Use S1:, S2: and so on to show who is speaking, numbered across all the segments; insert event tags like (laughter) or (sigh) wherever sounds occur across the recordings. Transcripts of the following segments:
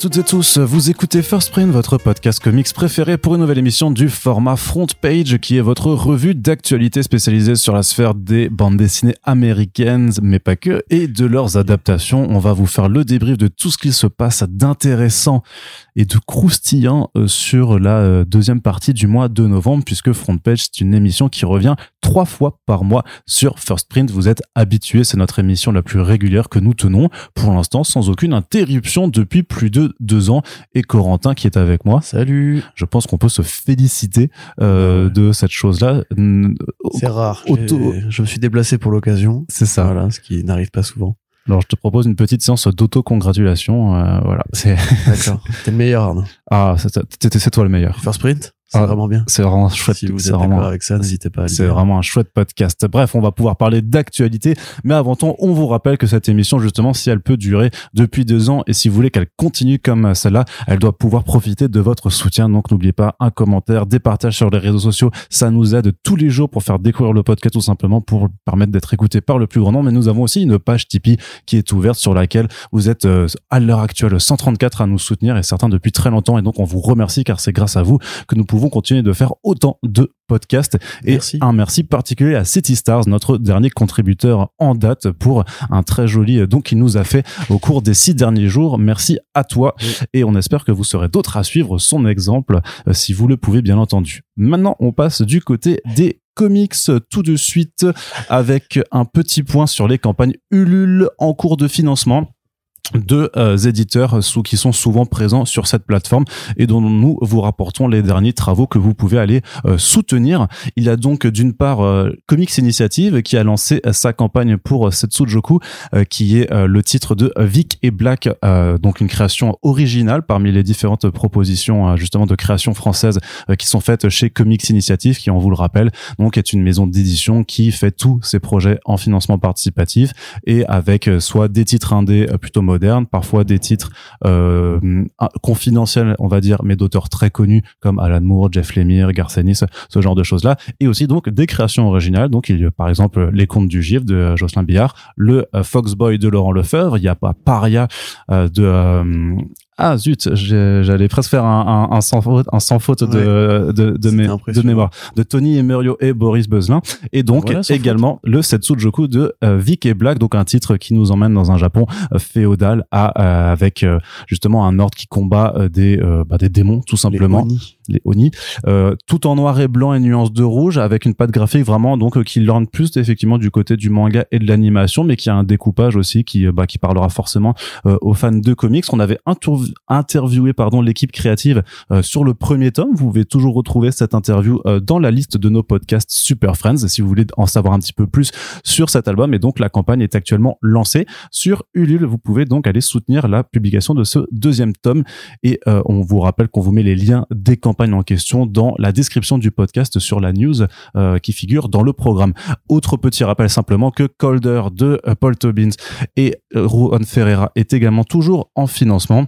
S1: Toutes et tous, vous écoutez First Print, votre podcast comics préféré pour une nouvelle émission du format Front Page qui est votre revue d'actualité spécialisée sur la sphère des bandes dessinées américaines, mais pas que, et de leurs adaptations. On va vous faire le débrief de tout ce qu'il se passe d'intéressant et de croustillant euh, sur la euh, deuxième partie du mois de novembre puisque Front Page c'est une émission qui revient trois fois par mois sur First Print. Vous êtes habitués, c'est notre émission la plus régulière que nous tenons pour l'instant sans aucune interruption depuis plus de deux ans. Et Corentin qui est avec moi.
S2: Salut.
S1: Je pense qu'on peut se féliciter euh, de cette chose-là.
S2: C'est rare. Je me suis déplacé pour l'occasion.
S1: C'est ça.
S2: Voilà, ce qui n'arrive pas souvent.
S1: Alors, je te propose une petite séance d'autocongratulation. Euh, voilà.
S2: D'accord. (laughs) T'es le meilleur, Arnaud.
S1: Ah, c'est toi le meilleur.
S2: First sprint? C'est ah, vraiment bien.
S1: C'est vraiment chouette.
S2: Si vous êtes d'accord avec ça, n'hésitez pas à
S1: C'est vraiment un chouette podcast. Bref, on va pouvoir parler d'actualité. Mais avant tout, on vous rappelle que cette émission, justement, si elle peut durer depuis deux ans et si vous voulez qu'elle continue comme celle-là, elle doit pouvoir profiter de votre soutien. Donc, n'oubliez pas un commentaire, des partages sur les réseaux sociaux. Ça nous aide tous les jours pour faire découvrir le podcast tout simplement pour permettre d'être écouté par le plus grand nombre. Mais nous avons aussi une page Tipeee qui est ouverte sur laquelle vous êtes euh, à l'heure actuelle 134 à nous soutenir et certains depuis très longtemps. Et donc, on vous remercie car c'est grâce à vous que nous pouvons continuer de faire autant de podcasts. Et un merci particulier à City Stars, notre dernier contributeur en date pour un très joli don qu'il nous a fait au cours des six derniers jours. Merci à toi et on espère que vous serez d'autres à suivre son exemple euh, si vous le pouvez bien entendu. Maintenant, on passe du côté des comics tout de suite avec un petit point sur les campagnes Ulule en cours de financement de euh, éditeurs sous, qui sont souvent présents sur cette plateforme et dont nous vous rapportons les derniers travaux que vous pouvez aller euh, soutenir. Il y a donc d'une part euh, Comics Initiative qui a lancé sa campagne pour Setsujoku qui est le titre de Vic et Black donc une création originale parmi les différentes propositions justement de création française qui sont faites chez Comics Initiative qui on vous le rappelle donc est une maison d'édition qui fait tous ses projets en financement participatif et avec soit des titres indés plutôt modernes, parfois des titres euh, confidentiels, on va dire, mais d'auteurs très connus comme Alan Moore, Jeff Lemire, Garcenis, ce genre de choses-là, et aussi donc des créations originales. Donc il y a par exemple Les Contes du Gif de Jocelyn Billard, le euh, Foxboy de Laurent Lefebvre, il y a pas Paria euh, de ah zut, j'allais presque faire un, un, sans faute, un sans faute de, de, de, de, mémoire. De Tony Emerio et Boris Beuzelin. Et donc également le Setsujoku de euh, Vic et Black, donc un titre qui nous emmène dans un Japon euh, féodal à, euh, avec justement un ordre qui combat des, bah, des démons tout simplement. Les Oni, euh, tout en noir et blanc et nuances de rouge, avec une patte graphique vraiment donc euh, qui lorne plus effectivement du côté du manga et de l'animation, mais qui a un découpage aussi qui euh, bah, qui parlera forcément aux fans de comics. On avait interviewé pardon l'équipe créative sur le premier tome. Vous pouvez toujours retrouver cette interview dans la liste de nos podcasts Super Friends si vous voulez en savoir un petit peu plus sur cet album. Et donc la campagne est actuellement lancée sur Ulule. Vous pouvez donc aller soutenir la publication de ce deuxième tome. Et on vous rappelle qu'on vous met les liens des campagnes en question dans la description du podcast sur la news euh, qui figure dans le programme. Autre petit rappel simplement que Colder de euh, Paul Tobins et euh, Juan Ferreira est également toujours en financement.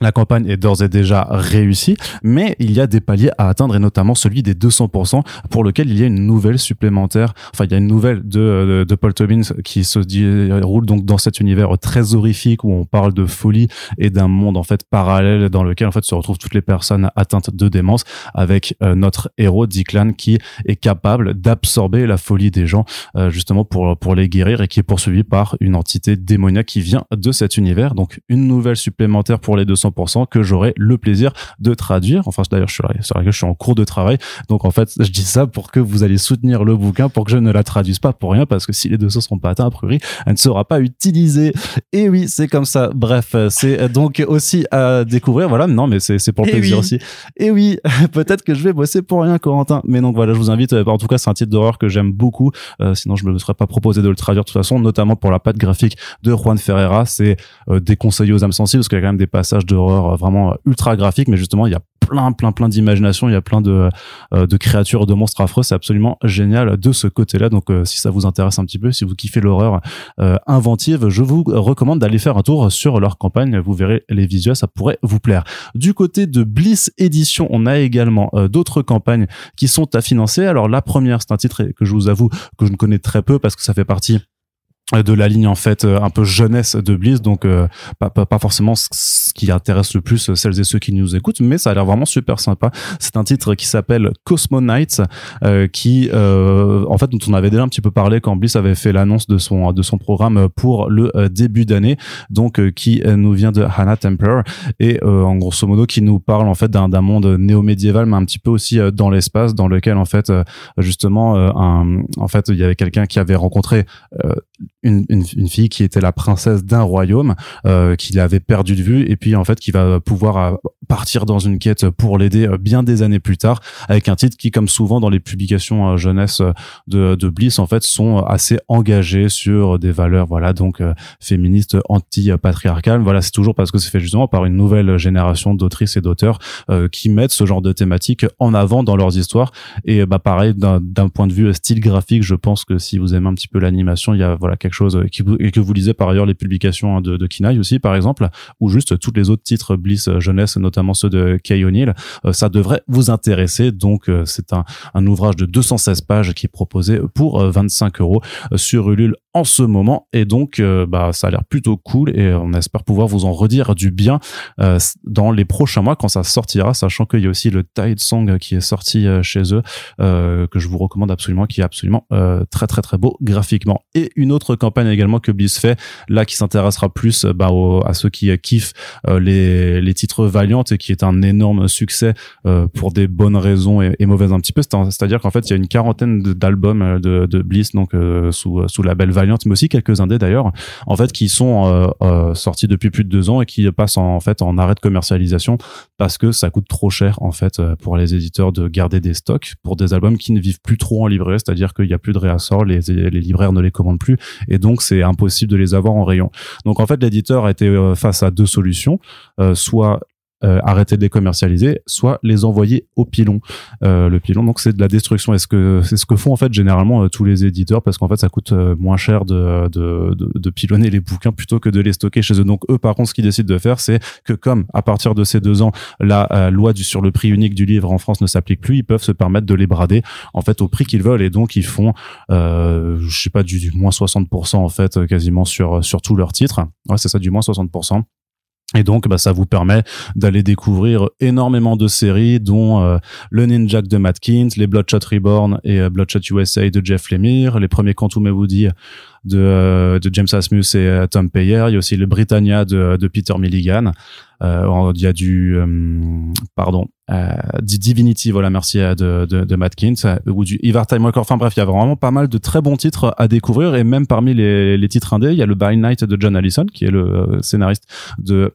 S1: La campagne est d'ores et déjà réussie, mais il y a des paliers à atteindre et notamment celui des 200% pour lequel il y a une nouvelle supplémentaire. Enfin, il y a une nouvelle de, de, Paul Tobin qui se déroule donc dans cet univers très horrifique où on parle de folie et d'un monde en fait parallèle dans lequel en fait se retrouvent toutes les personnes atteintes de démence avec euh, notre héros Declan qui est capable d'absorber la folie des gens euh, justement pour pour les guérir et qui est poursuivi par une entité démoniaque qui vient de cet univers. Donc une nouvelle supplémentaire pour les 200 que j'aurai le plaisir de traduire. Enfin, d'ailleurs, je suis sur laquelle je suis en cours de travail. Donc, en fait, je dis ça pour que vous allez soutenir le bouquin, pour que je ne la traduise pas pour rien, parce que si les deux ne seront pas atteints, a priori, elle ne sera pas utilisée. Et oui, c'est comme ça. Bref, c'est donc aussi à découvrir. Voilà, non, mais c'est pour le plaisir aussi. Et oui, (laughs) peut-être que je vais bosser pour rien, Corentin. Mais donc voilà, je vous invite. En tout cas, c'est un titre d'horreur que j'aime beaucoup. Euh, sinon, je me serais pas proposé de le traduire de toute façon, notamment pour la patte graphique de Juan Ferreira. C'est euh, déconseillé aux âmes sensibles parce qu'il y a quand même des passages de euh, vraiment ultra graphique, mais justement, il y a plein, plein, plein d'imagination, il y a plein de, euh, de créatures, de monstres affreux. C'est absolument génial de ce côté-là. Donc, euh, si ça vous intéresse un petit peu, si vous kiffez l'horreur inventive, je vous recommande d'aller faire un tour sur leur campagne. Vous verrez les visuels, ça pourrait vous plaire. Du côté de Bliss Edition, on a également d'autres campagnes qui sont à financer. Alors, la première, c'est un titre que je vous avoue que je ne connais très peu parce que ça fait partie de la ligne en fait euh, un peu jeunesse de Bliss donc euh, pas, pas, pas, forcément ce qui intéresse le plus celles et ceux qui nous écoutent, mais ça a l'air vraiment super sympa. C'est un titre qui s'appelle Cosmonites, euh, qui, euh, en fait, dont on avait déjà un petit peu parlé quand Bliss avait fait l'annonce de son de son programme pour le euh, début d'année, donc qui nous vient de Hannah Templar et en grosso modo qui nous parle en fait d'un monde néo-médiéval, mais un petit peu aussi dans l'espace, dans lequel en fait justement un, en fait il y avait quelqu'un qui avait rencontré une, une, une, fille qui était la princesse d'un royaume euh, qu'il avait perdu de vue. Et puis en fait qui va pouvoir euh, partir dans une quête pour l'aider euh, bien des années plus tard avec un titre qui comme souvent dans les publications jeunesse de, de Bliss en fait sont assez engagés sur des valeurs voilà donc féministes anti-patriarcales. Voilà c'est toujours parce que c'est fait justement par une nouvelle génération d'autrices et d'auteurs qui mettent ce genre de thématiques en avant dans leurs histoires. Et bah pareil d'un point de vue style graphique je pense que si vous aimez un petit peu l'animation il y a voilà quelque chose euh, qui, et que vous lisez par ailleurs les publications hein, de, de Kinaï aussi par exemple ou juste tous les autres titres Bliss euh, jeunesse notamment ceux de Kay O'Neill. Euh, ça devrait vous intéresser. Donc c'est un, un ouvrage de 216 pages qui est proposé pour 25 euros sur Ulule en ce moment et donc bah ça a l'air plutôt cool et on espère pouvoir vous en redire du bien dans les prochains mois quand ça sortira sachant qu'il y a aussi le Tide Song qui est sorti chez eux que je vous recommande absolument qui est absolument très très très beau graphiquement et une autre campagne également que Bliss fait, là qui s'intéressera plus euh, bah, à ceux qui kiffent euh, les, les titres Valiant et qui est un énorme succès euh, pour des bonnes raisons et, mauvaises un petit peu. C'est-à-dire qu'en fait, il y a une quarantaine d'albums de, de, Bliss donc sous sous la belle Valiant, mais aussi quelques indés d'ailleurs, en fait, qui sont sortis depuis plus de deux ans et qui passent en, fait en arrêt de commercialisation parce que ça coûte trop cher en fait pour les éditeurs de garder des stocks pour des albums qui ne vivent plus trop en librairie, c'est-à-dire qu'il n'y a plus de réassort, les, libraires ne les commandent plus et donc c'est impossible de les avoir en rayon. Donc en fait l'éditeur a été euh, face à deux solutions, euh, soit euh, arrêter de les commercialiser, soit les envoyer au pilon. Euh, le pilon, donc c'est de la destruction. Est-ce que c'est ce que font en fait généralement euh, tous les éditeurs parce qu'en fait ça coûte euh, moins cher de, de, de, de, pilonner les bouquins plutôt que de les stocker chez eux. Donc eux, par contre, ce qu'ils décident de faire, c'est que comme à partir de ces deux ans, la loi du, sur le prix unique du livre en France ne s'applique plus, ils peuvent se permettre de les brader en fait au prix qu'ils veulent et donc ils font, je sais pas, du, du moins 60% en fait quasiment sur sur tous leurs titres. Ouais, c'est ça, du moins 60%. Et donc, bah, ça vous permet d'aller découvrir énormément de séries, dont euh, le Ninja de Matt Kint, les Bloodshot Reborn et euh, Bloodshot USA de Jeff Lemire, les premiers Quantum Woody de, euh, de James Asmus et Tom Payer. Il y a aussi le Britannia de, de Peter Milligan. il y a du, pardon, Divinity, voilà, merci de, de, de Matt Kint, ou du Ivar Time Record. Enfin bref, il y a vraiment pas mal de très bons titres à découvrir. Et même parmi les, les titres indés, il y a le By Night de John Allison, qui est le scénariste de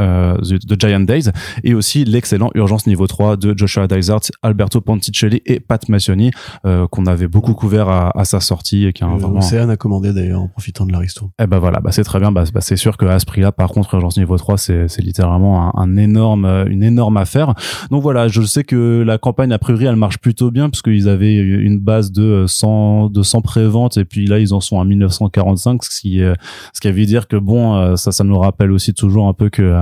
S1: euh, The Giant Days et aussi l'excellent Urgence niveau 3 de Joshua Dysart, Alberto Ponticelli et Pat Massioni euh, qu'on avait beaucoup couvert à, à, sa sortie et qui a
S2: euh, vraiment Océane a commandé d'ailleurs en profitant de l'Aristo.
S1: Eh ben voilà, bah c'est très bien, bah, bah c'est sûr que à ce prix-là par contre Urgence niveau 3 c'est c'est littéralement un, un, énorme une énorme affaire. Donc voilà, je sais que la campagne a priori elle marche plutôt bien parce qu'ils avaient une base de 100 de 100 préventes et puis là ils en sont à 1945 ce qui ce qui veut dire que bon ça ça nous rappelle aussi toujours un peu que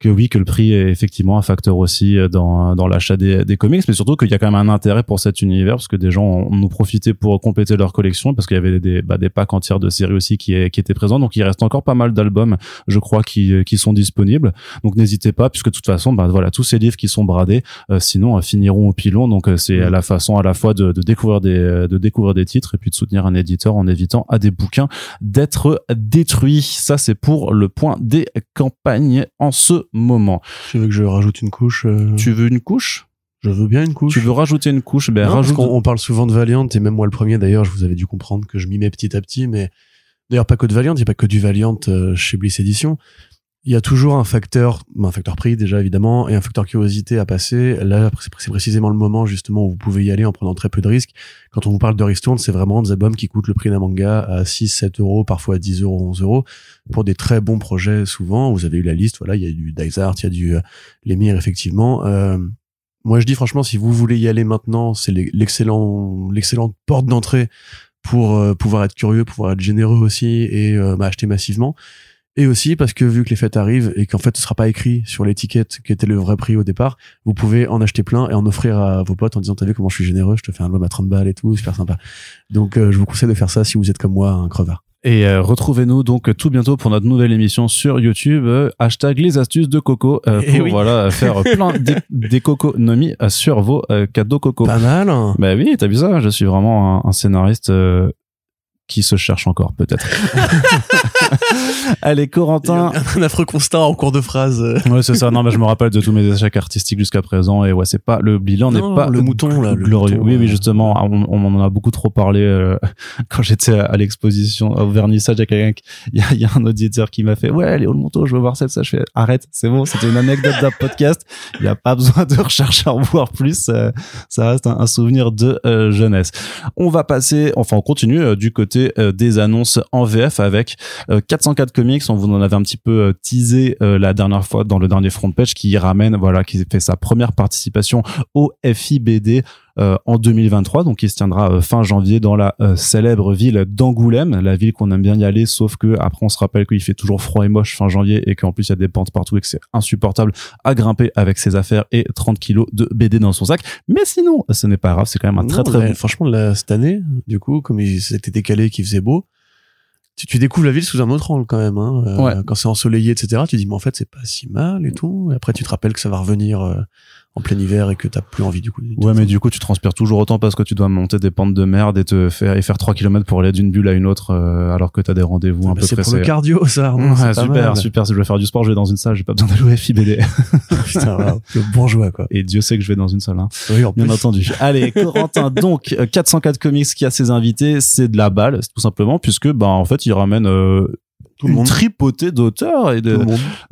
S1: que oui, que le prix est effectivement un facteur aussi dans, dans l'achat des, des comics, mais surtout qu'il y a quand même un intérêt pour cet univers parce que des gens ont, nous profité pour compléter leur collection parce qu'il y avait des, bah, des packs entiers de séries aussi qui, qui étaient présents. Donc il reste encore pas mal d'albums, je crois, qui, qui sont disponibles. Donc n'hésitez pas, puisque de toute façon, bah, voilà, tous ces livres qui sont bradés, euh, sinon euh, finiront au pilon. Donc euh, c'est à la façon à la fois de, de, découvrir des, de découvrir des titres et puis de soutenir un éditeur en évitant à des bouquins d'être détruits. Ça c'est pour le point des campagnes en ce moment.
S2: Tu veux que je rajoute une couche euh
S1: Tu veux une couche?
S2: Je veux bien une couche.
S1: Tu veux rajouter une couche? Ben rajoute.
S2: on, parle souvent de Valiant et même moi le premier d'ailleurs, je vous avais dû comprendre que je m'y mets petit à petit, mais d'ailleurs pas que de Valiant, il n'y a pas que du Valiant euh, chez Bliss Edition il y a toujours un facteur, un facteur prix déjà évidemment, et un facteur curiosité à passer. Là, c'est précisément le moment justement où vous pouvez y aller en prenant très peu de risques. Quand on vous parle de Ristourne, c'est vraiment des albums qui coûtent le prix d'un manga à 6, 7 euros, parfois à 10 euros, 11 euros, pour des très bons projets souvent. Vous avez eu la liste, voilà, il y a du Dysart, il y a du euh, Lemire effectivement. Euh, moi, je dis franchement, si vous voulez y aller maintenant, c'est l'excellent, l'excellente porte d'entrée pour euh, pouvoir être curieux, pouvoir être généreux aussi et euh, bah, acheter massivement. Et aussi parce que vu que les fêtes arrivent et qu'en fait ce sera pas écrit sur l'étiquette qui était le vrai prix au départ, vous pouvez en acheter plein et en offrir à vos potes en disant t'as vu comment je suis généreux, je te fais un album à 30 balles et tout, super sympa. Donc euh, je vous conseille de faire ça si vous êtes comme moi un crevard.
S1: Et euh, retrouvez-nous donc tout bientôt pour notre nouvelle émission sur YouTube. euh, hashtag les astuces de Coco euh,
S2: Eh
S1: pour
S2: oui. (laughs)
S1: voilà faire plein d'é- d'économies euh, sur vos euh, cadeaux Coco.
S2: Pas mal. hein.
S1: Bah oui, t'as vu ça Je suis vraiment un, un scénariste euh, qui se cherche encore peut-être. (laughs) Allez, Corentin.
S2: Un affreux constat en cours de phrase. euh.
S1: Ouais, c'est ça. Non, mais je me rappelle de tous mes échecs artistiques jusqu'à présent. Et ouais, c'est pas le bilan n'est pas
S2: le mouton, là, le
S1: glorieux.
S2: mouton,
S1: oui, oui,
S2: euh,
S1: justement, on, on en a beaucoup trop parlé euh, (laughs) quand j'étais à, à l'exposition, au vernissage. Il y a quelqu'un, qui- (laughs) il y a, y un auditeur qui m'a fait, ouais, Léo le Monto, je veux voir ça, ça. Je fais, arrête, c'est bon, c'était une anecdote d'un podcast. Il n'y a pas besoin de rechercher à en voir plus. euh, ça reste un, un souvenir de euh, jeunesse. On va passer, enfin, on continue euh, du côté euh, des annonces en VF avec euh, 404 Comics. On vous en avait un petit peu euh, teasé euh, la dernière fois dans le dernier front page qui ramène, voilà, qui fait sa première participation au FIBD euh, en 2023, donc il se tiendra euh, fin janvier dans la euh, célèbre ville d'Angoulême, la ville qu'on aime bien y aller, sauf que après on se rappelle qu'il fait toujours froid et moche fin janvier et qu'en plus il y a des pentes partout et que c'est insupportable à grimper avec ses affaires et 30 kilos de BD dans son sac. Mais sinon, ce n'est pas grave, c'est quand même un très
S2: Non,
S1: très bon.
S2: Franchement, là, cette année, du coup, comme il s'était décalé, qu'il faisait beau, tu, tu découvres la ville sous un autre angle quand même. Hein. Euh,
S1: Ouais.
S2: Quand c'est ensoleillé, etc., tu dis, mais en fait, c'est pas si mal et tout. Et après, tu te rappelles que ça va revenir euh, en plein hiver et que t'as plus envie, du coup.
S1: Ouais, mais du coup, tu transpires toujours autant parce que tu dois monter des pentes de merde et te faire et faire 3 km pour aller d'une bulle à une autre euh, alors que t'as des rendez-vous un
S2: Bah,
S1: peu
S2: c'est pour
S1: pressés.
S2: le cardio, ça.
S1: Ouais, super,
S2: mal.
S1: super. Si je veux faire du sport, je vais dans une salle, j'ai pas besoin d'aller au FIBD.
S2: Putain, le bourgeois, quoi.
S1: Et Dieu sait que je vais dans une salle. Hein.
S2: Oui, en
S1: Bien
S2: plus.
S1: entendu. (laughs) Allez, Corentin, donc euh, 404 Comics qui a ses invités, c'est de la balle, tout simplement, puisque bah en fait il ramène euh,
S2: Tout le
S1: une
S2: monde.
S1: tripotée d'auteurs et de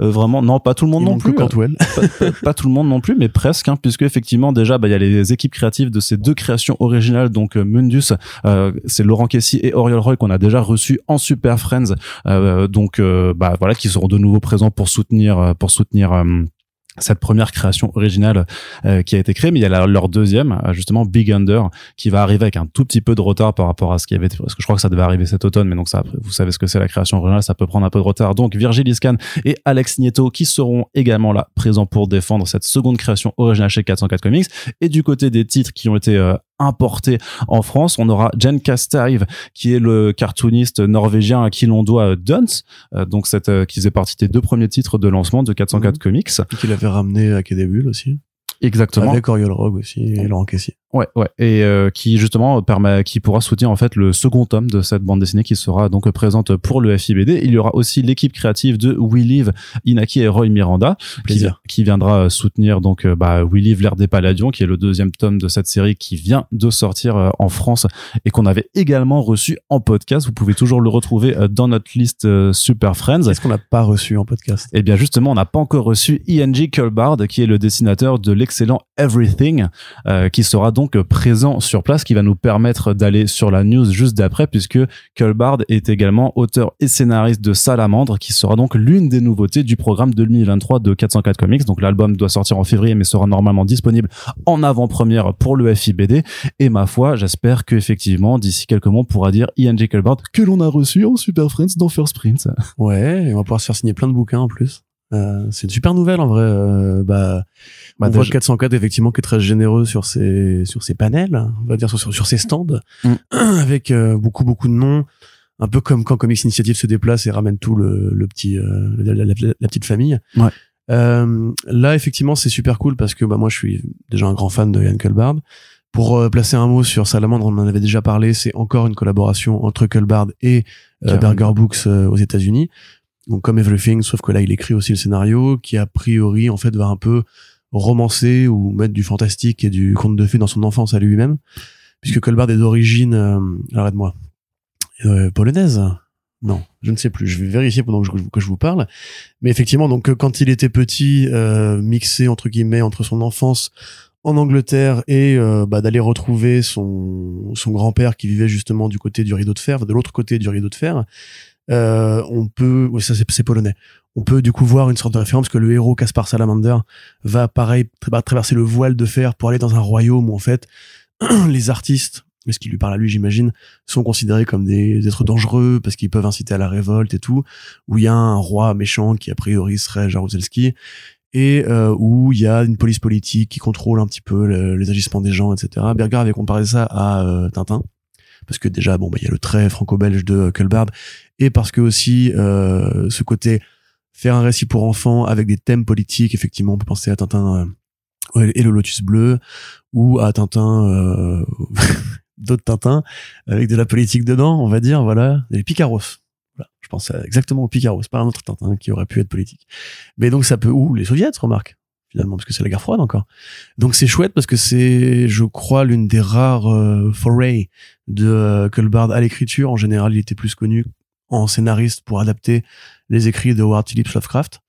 S1: euh, vraiment non pas tout le monde
S2: Il
S1: non plus,
S2: Cantwell.
S1: pas, pas- pas tout le monde non plus, mais presque, hein, puisque effectivement déjà bah il y a les équipes créatives de ces deux créations originales, donc euh, Mundus, euh, c'est Laurent Kessy et Oriol Roy qu'on a déjà reçus en Super Friends, euh, donc euh, bah voilà qui seront de nouveau présents pour soutenir pour soutenir euh, cette première création originale euh, qui a été créée, mais il y a leur deuxième, euh, justement Big Under, qui va arriver avec un tout petit peu de retard par rapport à ce qui avait parce que je crois que ça devait arriver cet automne, mais donc ça, vous savez ce que c'est la création originale, ça peut prendre un peu de retard. Donc Virgil Iscan et Alex Nieto qui seront également là, présents pour défendre cette seconde création originale chez 404 Comics. Et du côté des titres qui ont été euh, importés en France, on aura Jen Castaive, qui est le cartooniste norvégien à qui l'on doit euh, Dunce, euh, donc cette, euh, qui faisait partie des deux premiers titres de lancement de 404
S2: Mhm.
S1: Comics.
S2: Qu'il avait ramené à Bulles aussi.
S1: Exactement.
S2: Avec Oriol Rogue aussi et Laurent Caissier.
S1: Ouais, ouais, et euh, qui justement permet, qui pourra soutenir en fait le second tome de cette bande dessinée qui sera donc présente pour le FIBD. Il y aura aussi l'équipe créative de We Live, Inaki et Roy Miranda, qui,
S2: Plaisir.
S1: qui viendra euh, soutenir donc euh, bah, We Live l'ère des Palladions, qui est le deuxième tome de cette série qui vient de sortir euh, en France et qu'on avait également reçu en podcast. Vous pouvez toujours le retrouver dans notre liste Super Friends.
S2: Est-ce qu'on n'a pas reçu en podcast?
S1: Eh bien justement, on n'a pas encore reçu E.N.G. Culbard, qui est le dessinateur de l'excellent Everything, euh, qui sera donc présent sur place, qui va nous permettre d'aller sur la news juste d'après, puisque Culbard est également auteur et scénariste de Salamandre, qui sera donc l'une des nouveautés du programme 2023 de 404 Comics. Donc l'album doit sortir en février, mais sera normalement disponible en avant-première pour le FIBD. Et ma foi, j'espère que effectivement, d'ici quelques mois, on pourra dire E.N.G. Culbard, que l'on a reçu en Super Friends dans First Print.
S2: Ouais, et on va pouvoir se faire signer plein de bouquins en plus. Euh, c'est une super nouvelle en vrai. Euh, bah,
S1: Bah,
S2: on voit
S1: déjà-
S2: 404 effectivement qui est très généreux sur ses sur ses panels, on va dire sur sur, sur ses stands,
S1: Mm. (clears throat)
S2: avec euh, beaucoup beaucoup de noms. Un peu comme quand Comics Initiative se déplace et ramène tout le, le petit euh, la, la- la- la petite famille.
S1: Ouais.
S2: Euh, là effectivement c'est super cool parce que bah moi je suis déjà un grand fan de Ian Culbard. Pour placer un mot sur Salamandre, on en avait déjà parlé, c'est encore une collaboration entre Culbard et. Berger Books aux États-Unis. Donc comme Everything, sauf que là il écrit aussi le scénario qui a priori en fait va un peu romancer ou mettre du fantastique et du conte de fées dans son enfance à lui-même, puisque Colbard est d'origine, euh, alors aide-moi, euh, polonaise? Non, je ne sais plus. Je vais vérifier pendant que je, que je vous parle. Mais effectivement, donc euh, quand il était petit, euh, mixé entre guillemets entre son enfance en Angleterre et euh, bah, d'aller retrouver son son grand-père qui vivait justement du côté du rideau de fer, de l'autre côté du rideau de fer, euh, on peut, oui ça c'est polonais. On peut du coup voir une sorte de référence que le héros Caspar Salamander va pareil tra- traverser le voile de fer pour aller dans un royaume où en fait (clears throat) les artistes, ce qui lui parle à lui j'imagine, sont considérés comme des êtres dangereux parce qu'ils peuvent inciter à la révolte et tout, où il y a un roi méchant qui a priori serait Jaruzelski et euh, où il y a une police politique qui contrôle un petit peu le- les agissements des gens, etc. Berger avait comparé ça à euh, Tintin. Parce que déjà bon bah il y a le trait franco-belge de Culbard et parce que aussi euh, ce côté faire un récit pour enfants avec des thèmes politiques effectivement on peut penser à Tintin euh, et le Lotus bleu ou à Tintin euh, (laughs) d'autres Tintins avec de la politique dedans on va dire voilà les Picaros. Je pense exactement au Picaros pas un autre Tintin qui aurait pu être politique. Mais donc ça peut ou les soviets remarque finalement parce que c'est la guerre froide encore. Donc c'est chouette parce que c'est je crois l'une des rares euh, forays de euh, à l'écriture. En général, il était plus connu en scénariste pour adapter les écrits de Howard Phillips Lovecraft.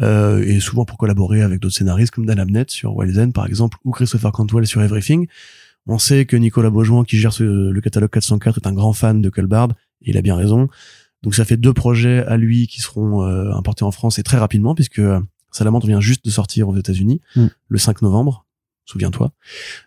S2: Euh, et souvent pour collaborer avec d'autres scénaristes comme Dan Abnett sur Wild par exemple ou Christopher Cantwell sur Everything. On sait que Nicolas Beaujoin qui gère le catalogue 404 est un grand fan de Culbard et il a bien raison. Donc ça fait deux projets à lui qui seront euh, importés en France et très rapidement puisque Salamandre vient juste de sortir aux États-Unis
S1: Mm.
S2: le 5 novembre. Souviens-toi.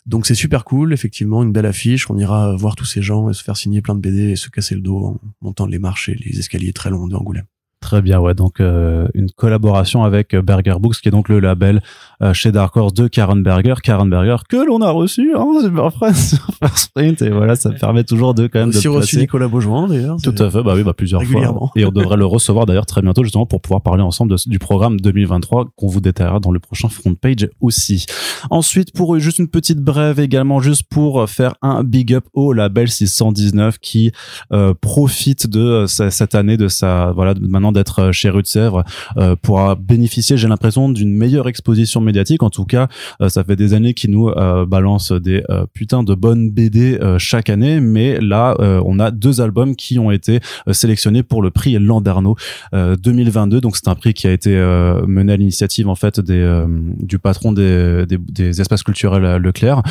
S2: Donc c'est super cool, effectivement, une belle affiche. On ira voir tous ces gens et se faire signer plein de BD et se casser le dos en montant les marches et les escaliers très longs de Angoulême.
S1: Très bien, ouais. Donc euh, une collaboration avec euh, Berger Books, qui est donc le label euh, chez Dark Horse de Karen Berger, Karen Berger que l'on a reçu, hein, Super Friends (laughs) sur First Print, et voilà, ça me permet toujours de quand
S2: On a
S1: même de
S2: aussi
S1: le
S2: reçu. Nicolas Beaujoin, d'ailleurs.
S1: Tout à fait, bah oui, bah plusieurs fois. Et on devrait le recevoir d'ailleurs très bientôt justement pour pouvoir parler ensemble de- du programme 2023 qu'on vous détaillera dans le prochain front page aussi. Ensuite, pour juste une petite brève également, juste pour faire un big up au label 619 qui euh, profite de cette année de sa voilà de- maintenant d'être euh, chez Rue de Sèvres euh, pour bénéficier, j'ai l'impression, d'une meilleure exposition médiatique. En tout cas, euh, ça fait des années qu'ils nous balancent des putains de bonnes BD chaque année, mais là, on a deux albums qui ont été sélectionnés pour le prix euh, 2022. Donc c'est un prix qui a été mené à l'initiative en fait du patron des, espaces culturels Leclerc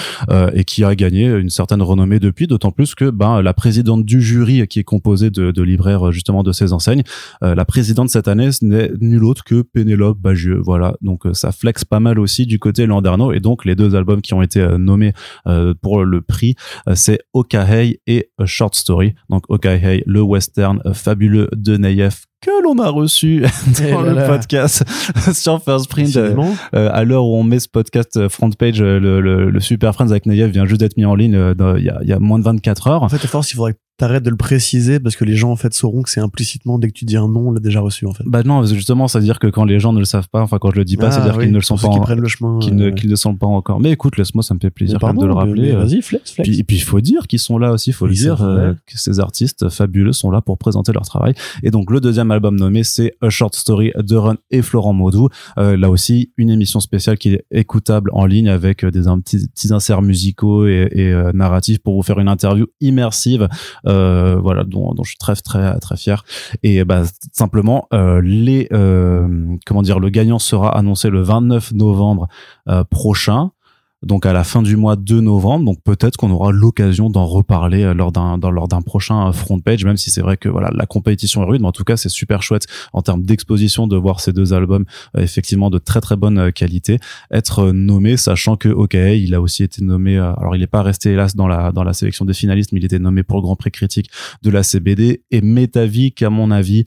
S1: et qui a gagné une certaine renommée depuis. D'autant plus que ben la présidente du jury qui est composée de, libraires justement de ces enseignes, la présidente cette année ce n'est nul autre que Pénélope Bagieux. Voilà, donc euh, ça flex pas mal aussi du côté Landerneau et donc les deux albums qui ont été euh, nommés euh, pour le prix, c'est Okahei et Short Story. Donc Okahei, le western fabuleux de Nayef que l'on a reçu (laughs) dans
S2: là
S1: le
S2: là.
S1: podcast (laughs) sur First Print. euh, euh, à l'heure où on met ce podcast euh, front page, euh, le, le, le Super Friends avec Nayev vient juste d'être mis en ligne euh, il y, a, il y a moins de 24 heures.
S2: En fait, à force, il faudrait que t'arrêtes de le préciser parce que les gens, en fait, sauront que c'est implicitement, dès que tu dis un nom, on l'a déjà reçu, en fait.
S1: Bah non, justement, ça veut dire que quand les gens ne le savent pas, enfin quand je le dis pas,
S2: Ah,
S1: c'est-à-dire
S2: oui,
S1: qu'ils ne le sont pas,
S2: ceux qui
S1: en-
S2: prennent le chemin.
S1: qu'ils ne,
S2: euh,
S1: qu'ils ne sont pas encore. Mais écoute, laisse-moi, ça me fait plaisir de le rappeler. euh.
S2: Vas-y, flex, flex.
S1: Puis, et puis il faut dire qu'ils sont là aussi, il faut
S2: Oui,
S1: le dire euh, que ces artistes fabuleux sont là pour présenter leur travail. Et donc le deuxième album nommé, c'est A Short Story de Run et Florent Maudou. Euh, là aussi, une émission spéciale qui est écoutable en ligne avec euh, des petits, petits inserts musicaux et, euh, narratifs pour vous faire une interview immersive, euh, voilà, dont, je suis très très très fier. Et bah simplement, euh, les comment dire, le gagnant sera annoncé le 29 novembre prochain donc à la fin du mois de novembre. Donc peut-être qu'on aura l'occasion d'en reparler euh, lors d'un lors d'un prochain euh, front page, même si c'est vrai que voilà la compétition est rude, mais en tout cas c'est super chouette en termes d'exposition de voir ces deux albums euh, effectivement de très très bonne qualité être nommé, sachant que ok il a aussi été nommé, alors il n'est pas resté hélas dans la dans la sélection des finalistes, mais il était nommé pour le Grand Prix critique de la CBD et Métavis qu'à mon avis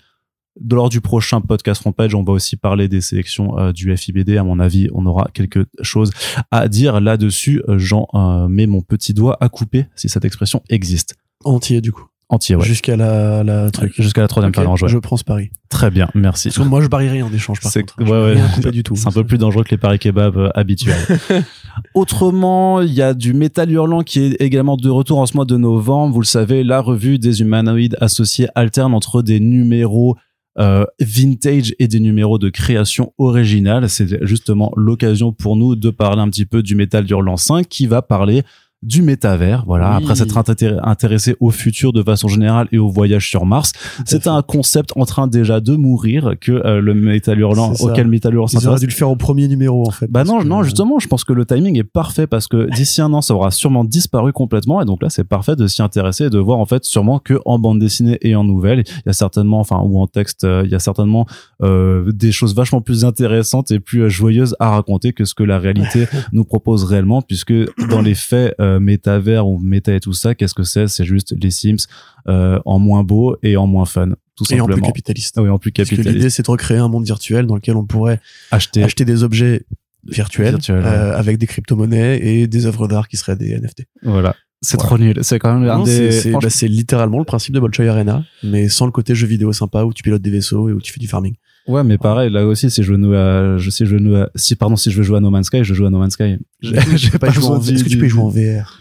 S1: lors du prochain podcast front page, on va aussi parler des sélections euh, du FIBD. À mon avis, on aura quelque chose à dire là-dessus. Euh, J'en euh, mets mon petit doigt à couper, si cette expression existe.
S2: Entier, du coup.
S1: Entier, ouais.
S2: Jusqu'à la, la truc.
S1: Jusqu'à la troisième
S2: Ok,
S1: phalange, ouais.
S2: Je prends ce pari.
S1: Très bien, merci.
S2: Parce que moi, je parie rien en échange, par
S1: C'est
S2: contre.
S1: Ouais, ouais.
S2: rien couper du tout.
S1: C'est un peu plus dangereux que les paris kebab euh, habituels. (laughs) Autrement, il y a du métal hurlant qui est également de retour en ce mois de novembre. Vous le savez, la revue des humanoïdes associés alterne entre des numéros euh, vintage et des numéros de création originale. C'est justement l'occasion pour nous de parler un petit peu du métal hurlant 5 qui va parler du métavers, voilà,
S2: Oui.
S1: après s'être intér- intéressé au futur de façon générale et au voyage sur Mars. C'est un concept en train déjà de mourir que euh, le métal hurlant, auquel métal hurlant
S2: Ils auraient
S1: s'intéresse
S2: dû le faire au premier numéro, en fait.
S1: bah non,
S2: que-
S1: non, justement, je pense que le timing est parfait parce que (laughs) d'ici un an, ça aura sûrement disparu complètement et donc là, c'est parfait de s'y intéresser et de voir en fait sûrement que en bande dessinée et en nouvelle, il y a certainement, enfin ou en texte, euh, il y a certainement euh, des choses vachement plus intéressantes et plus euh, joyeuses à raconter que ce que la réalité (laughs) nous propose réellement, puisque dans les faits euh, métavers ou méta et tout ça, qu'est-ce que c'est? C'est juste les Sims euh, en moins beau et en moins fun, tout
S2: Et en plus capitaliste.
S1: Oui, en plus
S2: Parce que
S1: capitaliste.
S2: l'idée, c'est de recréer un monde virtuel dans lequel on pourrait
S1: Acheter.
S2: acheter des objets virtuels, euh, avec des crypto-monnaies et des œuvres d'art qui seraient des NFT.
S1: Voilà. C'est
S2: Voilà.
S1: trop nul. C'est quand même un
S2: Non,
S1: des.
S2: c'est- bah, c'est littéralement le principe de Bolshoi Arena, mais sans le côté jeu vidéo sympa où tu pilotes des vaisseaux et où tu fais du farming.
S1: Ouais, mais pareil, là aussi, si je veux jouer à, je sais, je veux jouer à- si, pardon, si je veux jouer à No Man's Sky, je joue à No Man's Sky. J'ai (laughs)
S2: pas y jouer en-
S1: besoin
S2: Est-ce que tu peux y jouer en VR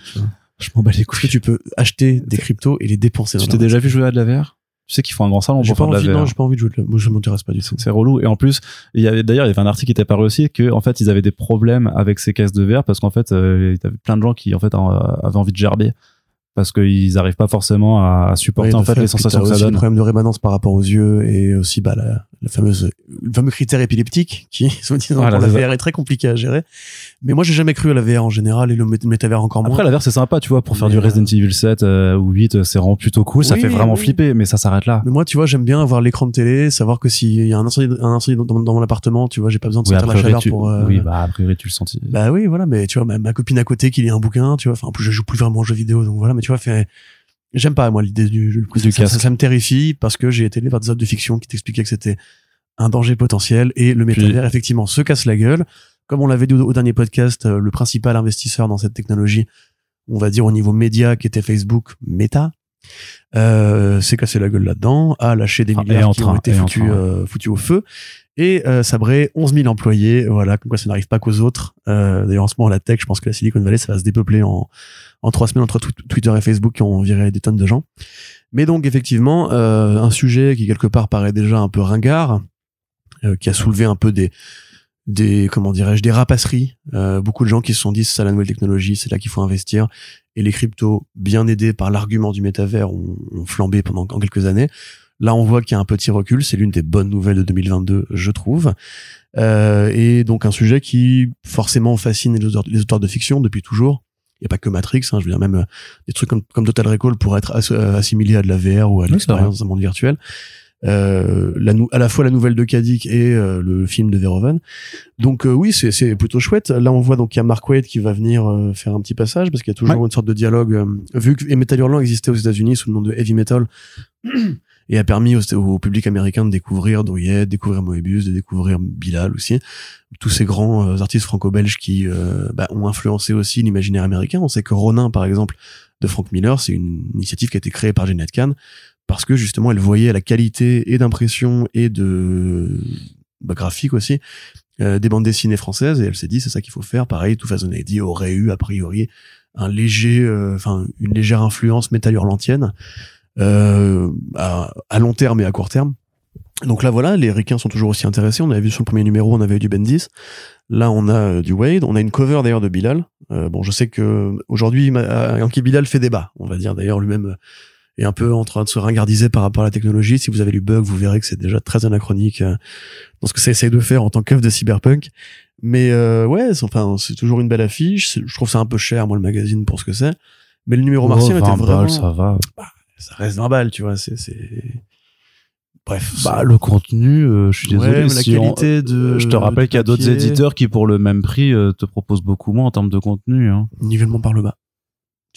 S1: Je m'en bats les
S2: Est-ce que
S1: couilles.
S2: tu peux acheter des cryptos et les dépenser
S1: Tu t'es déjà vu jouer à de la VR? Tu sais qu'ils font un grand salon pour
S2: pas
S1: faire de la VR.
S2: non, j'ai pas envie de jouer. de la- Moi, ça m'intéresse pas du tout.
S1: C'est relou. Et en plus, il y avait, d'ailleurs, il y avait un article qui était paru aussi que, en fait, ils avaient des problèmes avec ces caisses de verre parce qu'en fait, euh, il y avait plein de gens qui, en fait, en- avaient envie de gerber parce qu'ils arrivent pas forcément à supporter,
S2: Oui,
S1: en fait, les sensations que ça
S2: aussi
S1: donne.
S2: le problème de rémanence par rapport aux yeux et aussi bah, la, la fameuse, le fameux critère épileptique qui, (laughs) soi-disant, pour la VR est très compliqué à gérer. Mais moi, j'ai jamais cru à la VR en général et le mé- métavers encore moins.
S1: Après, la VR, c'est sympa, tu vois, pour faire
S2: Mais,
S1: du Resident Evil 7 euh, ou 8, euh, c'est vraiment plutôt cool. Ça
S2: Oui,
S1: fait vraiment
S2: oui.
S1: flipper, mais ça s'arrête là.
S2: Mais moi, tu vois, j'aime bien avoir l'écran de télé, savoir que s'il y a un incendie, un incendie dans, dans mon appartement, tu vois, j'ai pas besoin de
S1: Oui,
S2: sentir la chaleur
S1: tu,
S2: pour. euh,
S1: oui, bah, a priori, tu le sentis.
S2: Bah oui, voilà, mais tu vois, ma, ma copine à côté qui lit un bouquin, tu vois, enfin, en plus, je joue plus vraiment aux jeux vidéo, donc voilà, mais tu vois, fait, j'aime pas, moi, l'idée du, du,
S1: Du
S2: ça, ça, ça me terrifie parce que j'ai été élevé par des œuvres de fiction qui t'expliquaient que c'était un danger potentiel et le métavers, effectivement, se casse la gueule. Comme on l'avait dit au, dernier podcast, euh, le principal investisseur dans cette technologie, on va dire au niveau média, qui était Facebook, Meta, euh, s'est cassé la gueule là-dedans, a lâché des
S1: Enfin,
S2: milliards qui
S1: train,
S2: ont été
S1: est en
S2: foutus,
S1: train, ouais.
S2: euh, foutus au feu et euh, sabré 11 000 employés. Voilà, comme quoi ça n'arrive pas qu'aux autres. Euh, D'ailleurs, en ce moment, la tech, je pense que la Silicon Valley, ça va se dépeupler en, en trois semaines entre tw- Twitter et Facebook qui ont viré des tonnes de gens. Mais donc, effectivement, euh, un sujet qui quelque part paraît déjà un peu ringard, euh, qui a soulevé un peu des des comment dirais-je des rapasseries euh, beaucoup de gens qui se sont dit c'est ça la nouvelle technologie c'est là qu'il faut investir. Et les cryptos bien aidés par l'argument du métavers ont, ont flambé pendant en quelques années. Là on voit qu'il y a un petit recul. C'est l'une des bonnes nouvelles de 2022 je trouve. Euh, et donc un sujet qui forcément fascine les auteurs, les auteurs de fiction depuis toujours. Il n'y a pas que Matrix hein, je veux dire même euh, des trucs comme, comme Total Recall pourraient être euh, assimilés à de la VR ou à l'expérience d'un monde virtuel euh, la à la fois la nouvelle de Kadik et euh, le film de Verhoeven. Donc euh, oui, c'est plutôt chouette. Là, on voit donc il y a Mark Waid qui va venir euh, faire un petit passage parce qu'il y a toujours une sorte de dialogue. euh, vu que Metal Hurlant existait aux États-Unis sous le nom de Heavy Metal (clears throat) et a permis au, au public américain de découvrir Drouillet, de découvrir Moebius, de découvrir Bilal aussi, tous ces grands euh, artistes franco-belges qui euh, bah, ont influencé aussi l'imaginaire américain. On sait que Ronin, par exemple, de Frank Miller, c'est une initiative qui a été créée par Jeanette Kahn parce que justement elle voyait la qualité et d'impression et de bah, graphique aussi euh, des bandes dessinées françaises. Et elle s'est dit c'est ça qu'il faut faire. Pareil tout façon dit aurait eu a priori un léger euh, enfin une légère influence métal hurlantienne euh, à, long terme et à court terme. Donc là voilà les ricains sont toujours aussi intéressés. On avait vu sur le premier numéro on avait eu du Bendis. Là on a euh, du Wade. On a une cover d'ailleurs de Bilal. Euh, bon je sais que aujourd'hui Yankee Bilal fait débat on va dire. D'ailleurs lui-même est un peu en train de se ringardiser par rapport à la technologie. Si vous avez lu Bug, vous verrez que c'est déjà très anachronique euh, dans ce que ça essaye de faire en tant qu'œuvre de cyberpunk. Mais euh, ouais, c'est- enfin, c'est toujours une belle affiche. Je trouve ça un peu cher, moi, le magazine, pour ce que c'est. Mais le numéro martien
S1: Oh,
S2: était
S1: 20
S2: vraiment...
S1: balles, ça va.
S2: ça reste 20 balles, tu vois. C'est... c'est- Bref.
S1: Bah, le contenu, euh, je suis
S2: Ouais,
S1: désolé.
S2: la
S1: si on-
S2: qualité de...
S1: je te rappelle qu'il y a d'autres éditeurs qui, pour le même prix, euh, te proposent beaucoup moins en termes de contenu. Hein.
S2: Nivellement par le bas.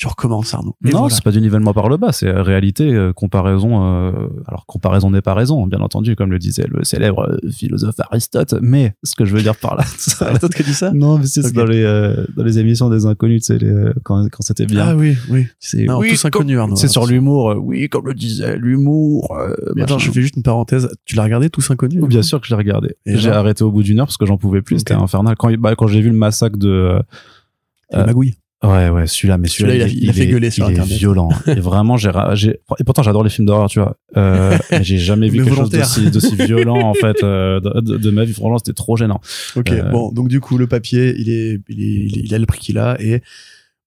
S2: Tu recommences, Arnaud. Et
S1: non,
S2: voilà.
S1: c'est pas du nivellement par le bas, c'est euh, réalité, euh, comparaison. euh, alors comparaison n'est pas raison, bien entendu, comme le disait le célèbre philosophe Aristote. Mais ce que je veux dire par là, (laughs)
S2: C'est Aristote qui a dit ça?
S1: Non, mais c'est dans les euh, dans les émissions des inconnus, tu sais, les, quand quand c'était bien.
S2: Ah oui, oui.
S1: c'est
S2: tous inconnus, Arnaud.
S1: C'est sur l'humour. euh, oui, comme le disait l'humour. euh,
S2: Mais attends, je fais juste une parenthèse. Tu l'as regardé, tous inconnus
S1: Bien sûr que je l'ai regardé.
S2: Et
S1: J'ai arrêté au bout d'une heure parce que j'en pouvais plus. C'était infernal. Quand, bah, quand j'ai vu le massacre de. euh,
S2: Euh, Magouille.
S1: Ouais, ouais, celui-là, mais celui-là,
S2: il a- il a fait
S1: est-
S2: gueuler sur
S1: il est violent. (laughs) et vraiment, j'ai, et pourtant, j'adore les films d'horreur, tu vois. Euh, (laughs) j'ai jamais vu quelque chose d'aussi, d'aussi violent, en fait, euh, de, de- ma vie. Franchement, c'était trop gênant.
S2: Ok,
S1: Euh,
S2: bon, donc du coup, le papier, il est, il est, il, est- il a le prix qu'il a et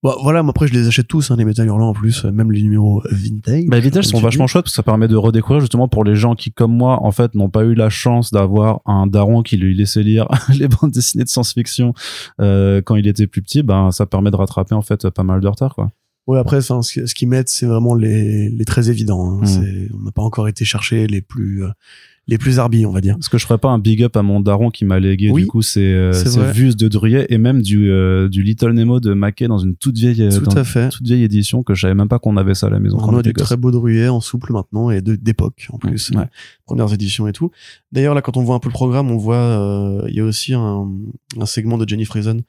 S2: bon, voilà, moi après je les achète tous, hein, les métal hurlants en plus, euh, même les numéros vintage.
S1: Bah, les vintage sont vachement chouettes parce que ça permet de redécouvrir justement pour les gens qui, comme moi, en fait, n'ont pas eu la chance d'avoir un daron qui lui laissait lire (laughs) les bandes dessinées de science-fiction euh, quand il était plus petit. Ben, ça permet de rattraper en fait pas mal de retard, quoi.
S2: Ouais, après, enfin, ce, qu'ils mettent, c'est vraiment les, les très évidents. Hein.
S1: Mm.
S2: C'est- On n'a pas encore été chercher les plus, euh, les plus arbis, on va dire.
S1: Est-ce que je ferais pas un big up à mon daron qui m'a légué
S2: Oui,
S1: du coup ces, euh, ces vues de Druyet et même du, euh, du Little Nemo de Mackay dans une toute vieille,
S2: Tout
S1: dans une toute vieille édition que je savais même pas qu'on avait ça à la maison.
S2: On
S1: on
S2: a du
S1: gosse.
S2: très beau Drouillet en souple maintenant et d'époque en plus.
S1: Ouais.
S2: Premières éditions et tout. D'ailleurs, là, quand on voit un peu le programme, on voit, euh, il y a aussi un, un segment de Jenny Friesen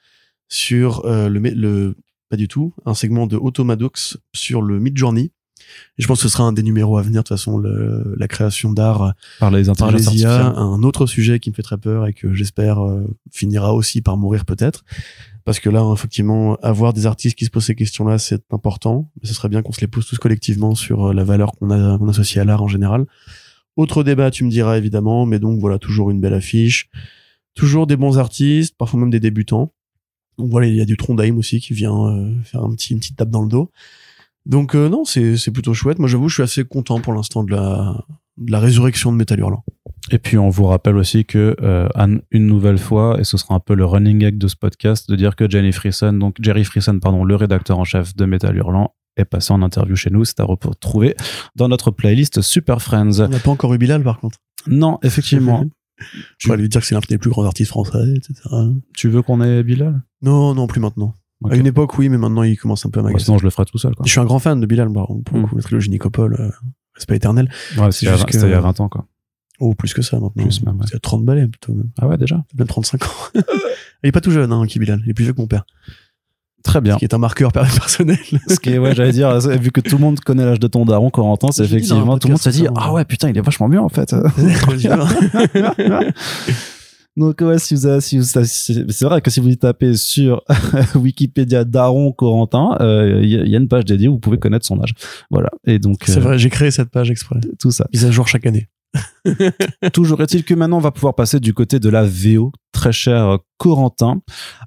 S2: sur euh, le, le pas du tout, un segment de Automadox sur le Midjourney. Et je pense que ce sera un des numéros à venir, de toute façon, le, la création d'art
S1: Par les
S2: par les IA, un autre sujet qui me fait très peur et que j'espère euh, finira aussi par mourir peut-être. Parce que là, effectivement, avoir des artistes qui se posent ces questions-là, c'est important. Mais ce serait bien qu'on se les pose tous collectivement sur euh, la valeur qu'on a qu'on associe à l'art en général. Autre débat, tu me diras évidemment, mais donc voilà, toujours une belle affiche, toujours des bons artistes, parfois même des débutants. Donc voilà, il y a du Trondheim aussi qui vient euh, faire un petit, une petite tape dans le dos. Donc euh, non, c'est plutôt chouette. Moi, j'avoue, je suis assez content pour l'instant de la de la résurrection de Metal Hurlant.
S1: Et puis on vous rappelle aussi que euh, une nouvelle fois, et ce sera un peu le running gag de ce podcast, de dire que Jenny Frison, donc Jerry Frison, pardon, le rédacteur en chef de Metal Hurlant, est passé en interview chez nous. C'est à retrouver dans notre playlist Super Friends.
S2: On n'a pas encore eu Bilal, par contre.
S1: Non, effectivement.
S2: Je vais lui dire que c'est l'un des plus grands artistes français, etc.
S1: tu veux qu'on ait Bilal?
S2: Non, non, plus maintenant. À une époque, oui, mais maintenant, il commence un peu à
S1: Bah,
S2: m'agacer.
S1: Sinon, je le ferai tout seul. Quoi.
S2: Je suis un grand fan de Bilal, contre, pour le
S1: Mm.
S2: coup, la trilogie Nicopole, euh, respect éternel.
S1: Ouais,
S2: c'est
S1: il
S2: que-
S1: il y a 20 ans. Quoi.
S2: Oh, plus que ça, maintenant.
S1: Plus même, ouais.
S2: C'est à 30 balais, plutôt, même.
S1: Ah ouais, déjà
S2: même 35 ans. (laughs) il est pas tout jeune, hein, qui Bilal. Il est plus vieux que mon père.
S1: Très bien.
S2: Ce qui est un marqueur per- (laughs) personnel.
S1: Ce qui est, ouais, j'allais dire, vu que tout le monde connaît l'âge de ton daron, Corentin, c'est effectivement, tout le monde se dit, ah ouais, putain, il est vachement bien, en fait. (laughs) Donc ouais, si vous avez, si vous, c'est c'est vrai que si vous y tapez sur (laughs) Wikipédia Daron Corentin, euh, il y, a- il y a une page dédiée où vous pouvez connaître son âge. Voilà. Et donc
S2: c'est
S1: euh,
S2: vrai, j'ai créé cette page exprès.
S1: tout ça.
S2: Mise à jour chaque année. (laughs)
S1: Toujours est-il que maintenant on va pouvoir passer du côté de la VO, très cher Corentin,